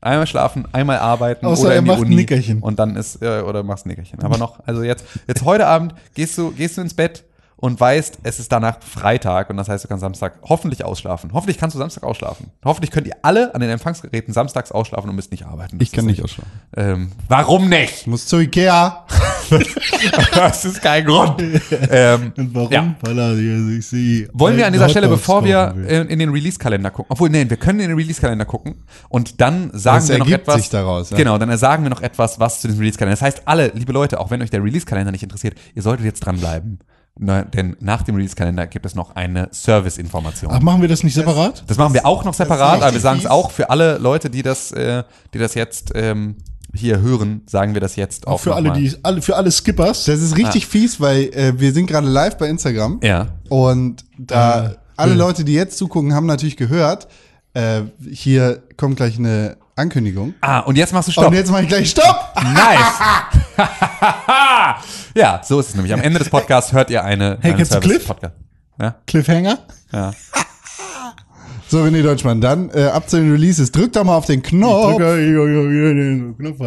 Einmal schlafen, einmal arbeiten Außer oder er in die Uni Nickerchen. und dann ist äh, oder machst ein Nickerchen. Aber noch, also jetzt jetzt heute Abend gehst du gehst du ins Bett und weißt, es ist danach Freitag und das heißt, du kannst Samstag hoffentlich ausschlafen. Hoffentlich kannst du Samstag ausschlafen. Hoffentlich könnt ihr alle an den Empfangsgeräten samstags ausschlafen und müsst nicht arbeiten. Das Ich kann nicht ausschlafen. Ähm, warum nicht? Ich muss zu Ikea. <laughs> das ist kein Grund. <laughs> ähm, Und warum? Ja. Weil er sich sie Wollen wir an dieser Stelle, bevor wir in den Release-Kalender gucken, obwohl, nee, wir können in den Release-Kalender gucken und dann sagen Das wir noch etwas. sich daraus, ja. Genau, dann sagen wir noch etwas, was zu diesem Release-Kalender. Das heißt, alle, liebe Leute, auch wenn euch der Release-Kalender nicht interessiert, ihr solltet jetzt dranbleiben. Na, denn nach dem Release-Kalender gibt es noch eine Service-Information. Ach, machen wir das nicht separat? Das machen wir auch noch separat, aber wir sagen es auch für alle Leute, die das, äh, die das jetzt ähm, hier hören, sagen wir das jetzt auch. Für noch alle, mal. die, alle, für alle Skippers. Das ist richtig fies, weil äh, wir sind gerade live bei Instagram. Ja. Und da Äh, alle äh. Leute, die jetzt zugucken, haben natürlich gehört, äh, hier kommt gleich eine Ankündigung. Ah, und jetzt machst du Stopp. Und jetzt mache ich gleich Stopp! Nice. <laughs> ja, so ist es nämlich. Am Ende des Podcasts hört ihr eine. Hey, einen kennst du Cliff? Podcast. Ja. Cliffhanger? Ja. So, René Deutschmann, dann äh, ab zu den Releases. Drück doch mal auf den Knopf. Drücker, hier, hier, hier, den Knopf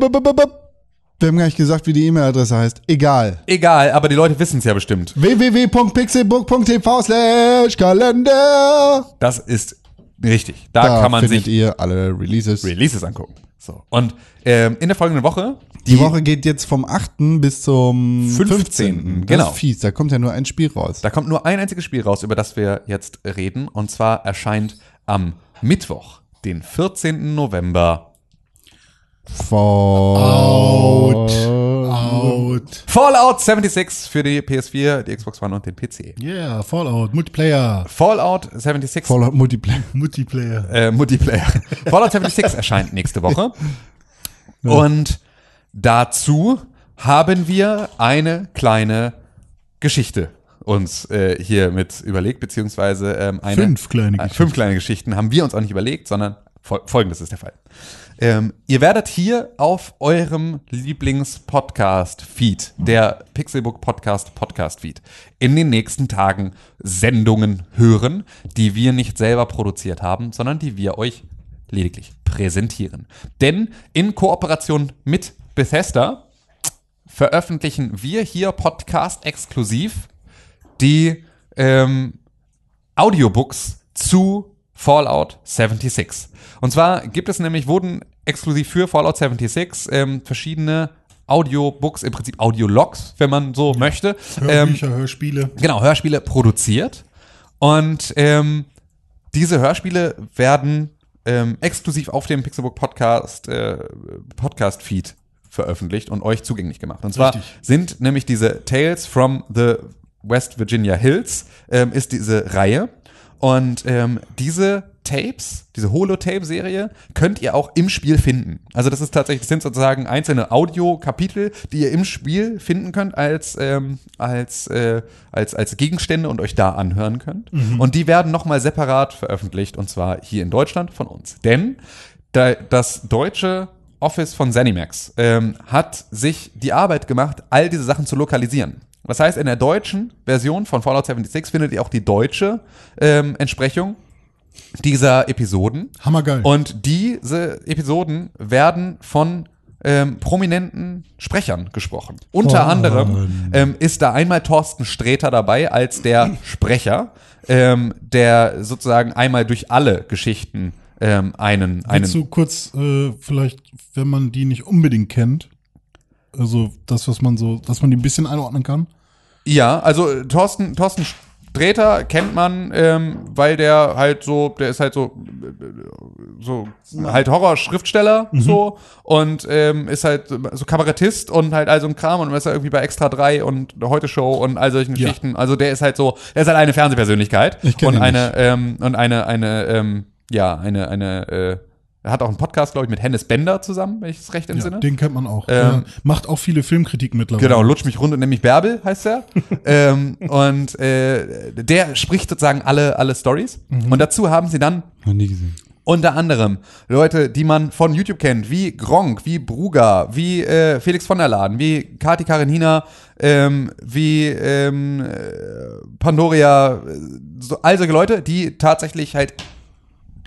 Wir haben gar nicht gesagt, wie die E-Mail-Adresse heißt. Egal. Egal, aber die Leute wissen es ja bestimmt. www.pixelbook.tv slash Kalender. Das ist richtig. Da, Da kann man findet sich ihr alle Releases. Releases angucken. So. Und ähm, in der folgenden Woche, Die Woche geht jetzt vom 8. bis zum 15.. 15. Das Genau. ist fies, da kommt ja nur ein Spiel raus. da kommt nur ein einziges Spiel raus, über das wir jetzt reden. Und zwar erscheint am Mittwoch, den 14. November, Out. Out. Fallout 76 für die PS4, die Xbox One und den PC. Yeah, Fallout, Multiplayer. Fallout 76 Fallout Multiplayer. Multiplayer. äh, Multiplayer. Fallout 76 erscheint nächste Woche. Und dazu haben wir eine kleine Geschichte uns äh, hier mit überlegt, beziehungsweise ähm, eine, Fünf kleine äh, Geschichten. fünf kleine Geschichten haben wir uns auch nicht überlegt, sondern fol folgendes ist der Fall. Ähm, ihr werdet hier auf eurem Lieblings-Podcast-Feed, der Pixelbook Podcast Podcast-Feed, in den nächsten Tagen Sendungen hören, die wir nicht selber produziert haben, sondern die wir euch lediglich präsentieren. Denn in Kooperation mit Bethesda veröffentlichen wir hier Podcast exklusiv die ähm, Audiobooks zu Fallout 76. Und zwar gibt es nämlich, wurden exklusiv für Fallout 76 ähm, verschiedene Audiobooks, im Prinzip Audiologs, wenn man so möchte, ähm, Hörbücher, Hörspiele. genau, Hörspiele produziert. Und ähm, diese Hörspiele werden ähm, exklusiv auf dem Pixelbook Podcast, äh, Podcast Feed veröffentlicht und euch zugänglich gemacht. Und zwar Richtig. sind nämlich diese Tales from the West Virginia Hills ähm, ist diese Reihe. Und ähm, diese Tapes, diese Holotape-Serie, könnt ihr auch im Spiel finden. Also das ist tatsächlich, das sind sozusagen einzelne Audio-Kapitel, die ihr im Spiel finden könnt als, ähm, als, äh, als, als Gegenstände und euch da anhören könnt. Und die werden nochmal separat veröffentlicht und zwar hier in Deutschland von uns. Denn da, das deutsche Office von Zenimax ähm, hat sich die Arbeit gemacht, all diese Sachen zu lokalisieren. Das heißt, in der deutschen Version von Fallout 76 findet ihr auch die deutsche ähm, Entsprechung dieser Episoden. Hammergeil. Und diese Episoden werden von ähm, prominenten Sprechern gesprochen. Unter anderem ähm, ist da einmal Thorsten Sträter dabei als der Sprecher, ähm, der sozusagen einmal durch alle Geschichten ähm, einen, einen Willst du kurz, äh, vielleicht, wenn man die nicht unbedingt kennt, also das, was man so, dass man die ein bisschen einordnen kann? Ja, also äh, Thorsten, Thorsten Sträter kennt man, ähm, weil der halt so, der ist halt so, so halt Horrorschriftsteller so und ähm, ist halt so Kabarettist und halt also ein Kram und ist halt irgendwie bei Extra 3 und Heute Show und all solchen Ja. Geschichten. Also der ist halt so, er ist halt eine Fernsehpersönlichkeit Ich und eine ähm, und eine eine ähm, ja eine eine äh, er hat auch einen Podcast, glaube ich, mit Hennes Bender zusammen, wenn ich es recht Ja, entsinne. den kennt man auch. Ähm, macht auch viele Filmkritiken mittlerweile. Genau, Lutsch mich rund und nenn mich Bärbel, heißt er. <laughs> ähm, und äh, der spricht sozusagen alle, alle Stories. Und dazu haben sie dann Noch nie gesehen. unter anderem Leute, die man von YouTube kennt, wie Gronk, wie Bruger, wie äh, Felix von der Laden, wie Kati Karenina, ähm, wie ähm, äh, Pandoria, so, all solche Leute, die tatsächlich halt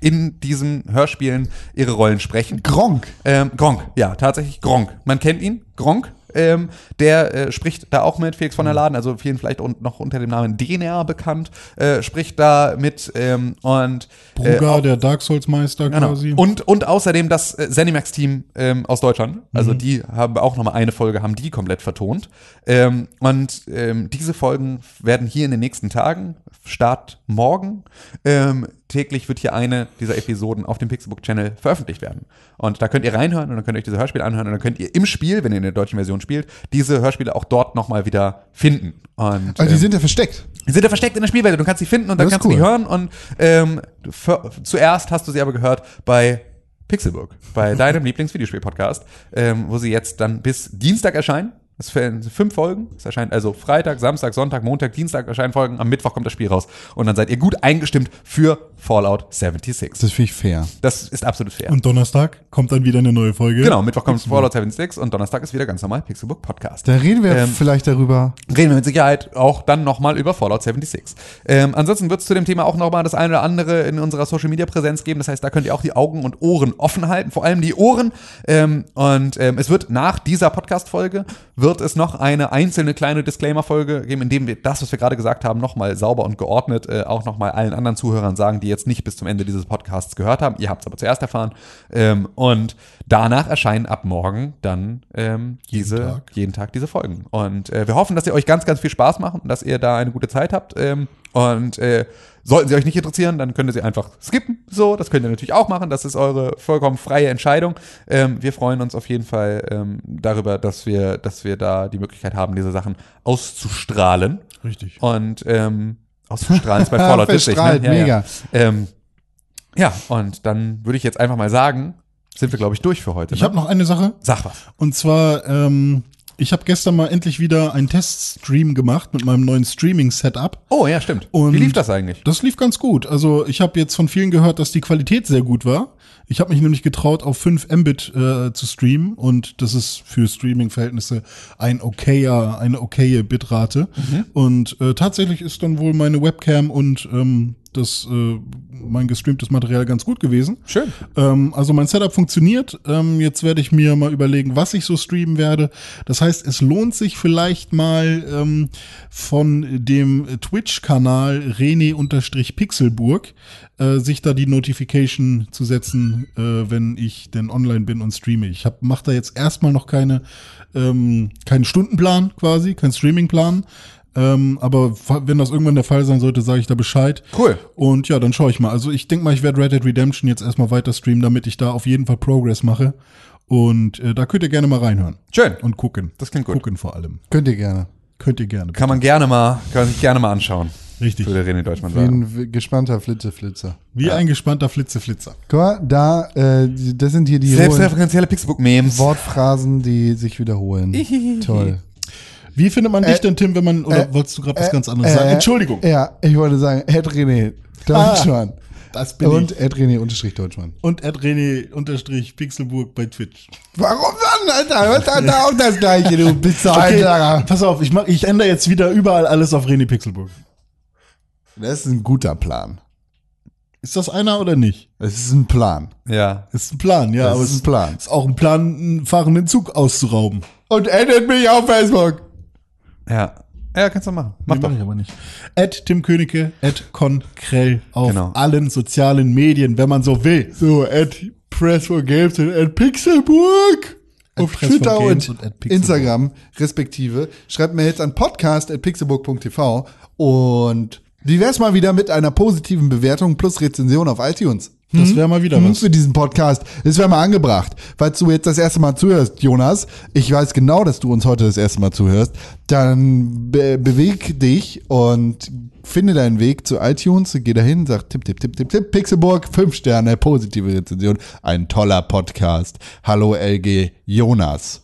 in diesen Hörspielen ihre Rollen sprechen. Gronk. Ähm, Gronk, ja, tatsächlich Gronk. Man kennt ihn, Gronk. Ähm, der äh, spricht da auch mit, Felix von der Laden, also vielen vielleicht un noch unter dem Namen DNR bekannt, äh, spricht da mit ähm, und äh, Bruger, der Dark Souls Meister Genau. quasi. Und, und außerdem das äh, Zenimax-Team ähm, aus Deutschland. Also die haben auch nochmal eine Folge, haben die komplett vertont. Ähm, und ähm, diese Folgen werden hier in den nächsten Tagen, Start morgen, ähm, täglich wird hier eine dieser Episoden auf dem Pixelbook-Channel veröffentlicht werden. Und da könnt ihr reinhören und dann könnt ihr euch diese Hörspiele anhören und dann könnt ihr im Spiel, wenn ihr in der deutschen Version spielt, diese Hörspiele auch dort nochmal wieder finden. Und, Also die ähm, sind ja versteckt. die sind ja versteckt in der Spielwelt. Du kannst sie finden und dann kannst du die cool. hören. Und ähm, für, zuerst hast du sie aber gehört bei Pixelburg, bei <laughs> deinem Lieblingsvideospiel-Podcast, ähm, wo sie jetzt dann bis Dienstag erscheinen. Es fehlen fünf Folgen. Es erscheint also Freitag, Samstag, Sonntag, Montag, Dienstag erscheinen Folgen. Am Mittwoch kommt das Spiel raus. Und dann seid ihr gut eingestimmt für Fallout 76. Das finde ich fair. Das ist absolut fair. Und Donnerstag kommt dann wieder eine neue Folge. genau, Mittwoch kommt Fallout 76 und Donnerstag ist wieder ganz normal Pixelbook Podcast. Da reden wir Ähm, vielleicht darüber. Reden wir mit Sicherheit auch dann nochmal über Fallout 76. Ähm, ansonsten wird es zu dem Thema auch nochmal das eine oder andere in unserer Social Media Präsenz geben. Das heißt, da könnt ihr auch die Augen und Ohren offen halten, vor allem die Ohren. Ähm, und ähm, es wird nach dieser Podcast-Folge wird es noch eine einzelne kleine Disclaimer-Folge geben, in dem wir das, was wir gerade gesagt haben, nochmal sauber und geordnet äh, auch nochmal allen anderen Zuhörern sagen, die jetzt nicht bis zum Ende dieses Podcasts gehört haben. Ihr habt es aber zuerst erfahren. Ähm, und danach erscheinen ab morgen dann ähm, diese Tag. jeden Tag diese Folgen. Und äh, wir hoffen, dass ihr euch ganz, ganz viel Spaß machen und dass ihr da eine gute Zeit habt. Ähm, und äh, sollten sie euch nicht interessieren, dann könnt ihr sie einfach skippen. So, das könnt ihr natürlich auch machen. Das ist eure vollkommen freie Entscheidung. Ähm, wir freuen uns auf jeden Fall ähm, darüber, dass wir, dass wir da die Möglichkeit haben, diese Sachen auszustrahlen. Richtig. Und ähm, auszustrahlen ist bei <laughs> Fallout witzig. Ne? Ja, mega. Ja. Ähm, ja, und dann würde ich jetzt einfach mal sagen, sind wir, glaube ich, durch für heute. Ich ne? habe noch eine Sache. Sag was. Und zwar, ähm, ich habe gestern mal endlich wieder einen Teststream gemacht mit meinem neuen Streaming-Setup. Oh, ja, stimmt. Und- Wie lief das eigentlich? Das lief ganz gut. Also ich habe jetzt von vielen gehört, dass die Qualität sehr gut war. Ich habe mich nämlich getraut, auf 5 Mbit äh, zu streamen und das ist für Streaming-Verhältnisse ein okayer, eine okaye Bitrate. Und äh, tatsächlich ist dann wohl meine Webcam und ähm, das äh, mein gestreamtes Material ganz gut gewesen. Schön. Ähm, also mein Setup funktioniert. Ähm, jetzt werde ich mir mal überlegen, was ich so streamen werde. Das heißt, es lohnt sich vielleicht mal ähm, von dem Twitch-Kanal Rene-Pixelburg äh, sich da die Notification zu setzen, äh, wenn ich denn online bin und streame. Ich hab, mach da jetzt erstmal noch keine ähm, keinen Stundenplan quasi, keinen Streamingplan. Ähm, aber wenn das irgendwann der Fall sein sollte, sage ich da Bescheid. Cool. Und ja, dann schaue ich mal. Also ich denke mal, ich werde Red Dead Redemption jetzt erstmal weiter streamen, damit ich da auf jeden Fall Progress mache. Und äh, da könnt ihr gerne mal reinhören. Schön. Und gucken. Das klingt gut. Gucken vor allem. Könnt ihr gerne. Könnt ihr gerne. Kann man gerne mal, kann man sich gerne mal anschauen. Richtig. Würde René Deutschmann Wie sagen. ein gespannter Flitzeflitzer. Wie ein gespannter Flitzeflitzer. Guck mal, da, äh, das sind hier die Selbstreferenzielle Pixelbook-Memes. Wortphrasen, die sich wiederholen. <laughs> Toll. Wie findet man dich Äh, denn, Tim, wenn man, oder äh, wolltest du gerade was äh, ganz anderes äh, sagen? Entschuldigung. Ja, ich wollte sagen, Ed René Deutschmann. Das bin Und ich. Ed René unterstrich Deutschmann. Und Ed René unterstrich Pixelburg bei Twitch. Warum dann, Alter? Was hat da auch das gleiche, du Pizza, Okay, Alter? pass auf, ich, mach, ich ändere jetzt wieder überall alles auf René Pixelburg. Das ist ein guter Plan. Ist das einer oder nicht? Es ist ein Plan. Ja. Ist ein Plan, ja. Das aber ist es ein Plan. ist auch ein Plan, einen fahrenden Zug auszurauben. Und addet mich auf Facebook. Ja. Ja, kannst du machen. Mach Nee, doch. mach ich aber nicht. At Tim Königke, at Konkrell auf Genau. allen sozialen Medien, wenn man so will. So, at Press for Games und at Pixelburg. At Auf Press Twitter und, und. Instagram respektive. Schreibt mir jetzt an podcast at pixelburg.tv und wie wär's mal wieder mit einer positiven Bewertung plus Rezension auf iTunes? Das wäre mal wieder Hm, was. Für diesen Podcast. Das wäre mal angebracht. Falls du jetzt das erste Mal zuhörst, Jonas, ich weiß genau, dass du uns heute das erste Mal zuhörst, dann be beweg dich und finde deinen Weg zu iTunes, geh dahin, sag tipp, tipp, tipp, tipp, tipp, Pixelburg, fünf Sterne, positive Rezension, ein toller Podcast. Hallo LG Jonas.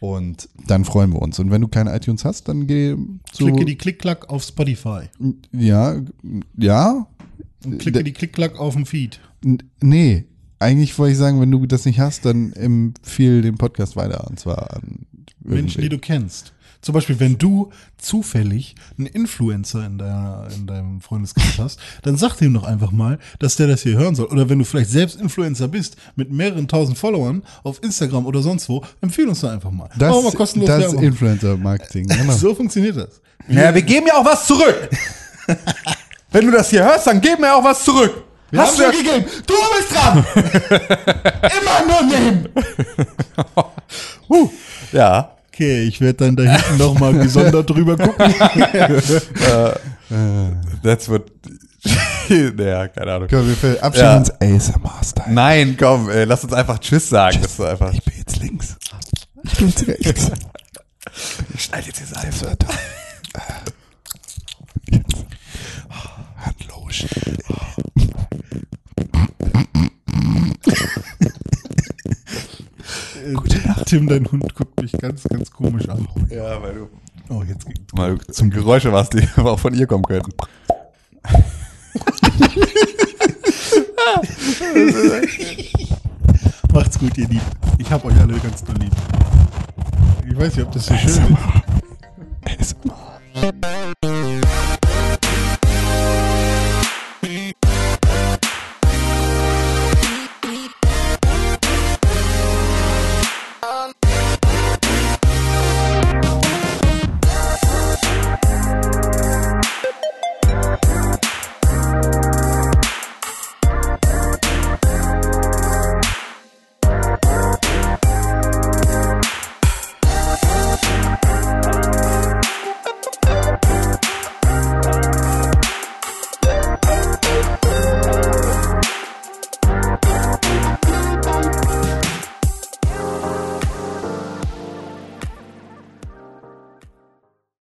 Und dann freuen wir uns. Und wenn du keine iTunes hast, dann geh zu, Klicke die Klick-Klack auf Spotify. ja, ja, Und klicke die Klick-Klack auf den Feed. Nee, eigentlich wollte ich sagen, wenn du das nicht hast, dann empfehle den Podcast weiter. Und zwar an Menschen, die du kennst. Zum Beispiel, wenn du zufällig einen Influencer in, deiner, in deinem Freundeskreis hast, dann sag dem doch einfach mal, dass der das hier hören soll. Oder wenn du vielleicht selbst Influencer bist, mit mehreren tausend Followern auf Instagram oder sonst wo, empfehle uns doch einfach mal. Das, Machen wir kostenlos das ist. Influencer-Marketing. <laughs> Genau. So funktioniert das. Ja, wir geben ja auch was zurück. <laughs> Wenn du das hier hörst, dann geben wir auch was zurück. Hast du ja gegeben. Du bist dran. <laughs> Immer nur nehmen. <laughs> Uh, ja. Okay, ich werde dann da hinten nochmal gesondert drüber gucken. That's what. naja, keine Ahnung. Komm, wir verabschieden Ja. uns ASMR-Style. Nein, komm, ey, lass uns einfach Tschüss sagen. Das ist einfach. Ich bin jetzt links. Ich bin jetzt rechts. Ich schneide jetzt hier Seife. Das <laughs> Stille. Äh, Tim, dein Hund guckt mich ganz, ganz komisch an. Ja, weil du Oh, jetzt mal zum Geräusche warst, die aber <laughs> auch von ihr kommen könnten. <laughs> Macht's gut, ihr Lieb. Ich hab euch alle ganz doll lieb. Ich weiß nicht, ob das so schön ist. <laughs>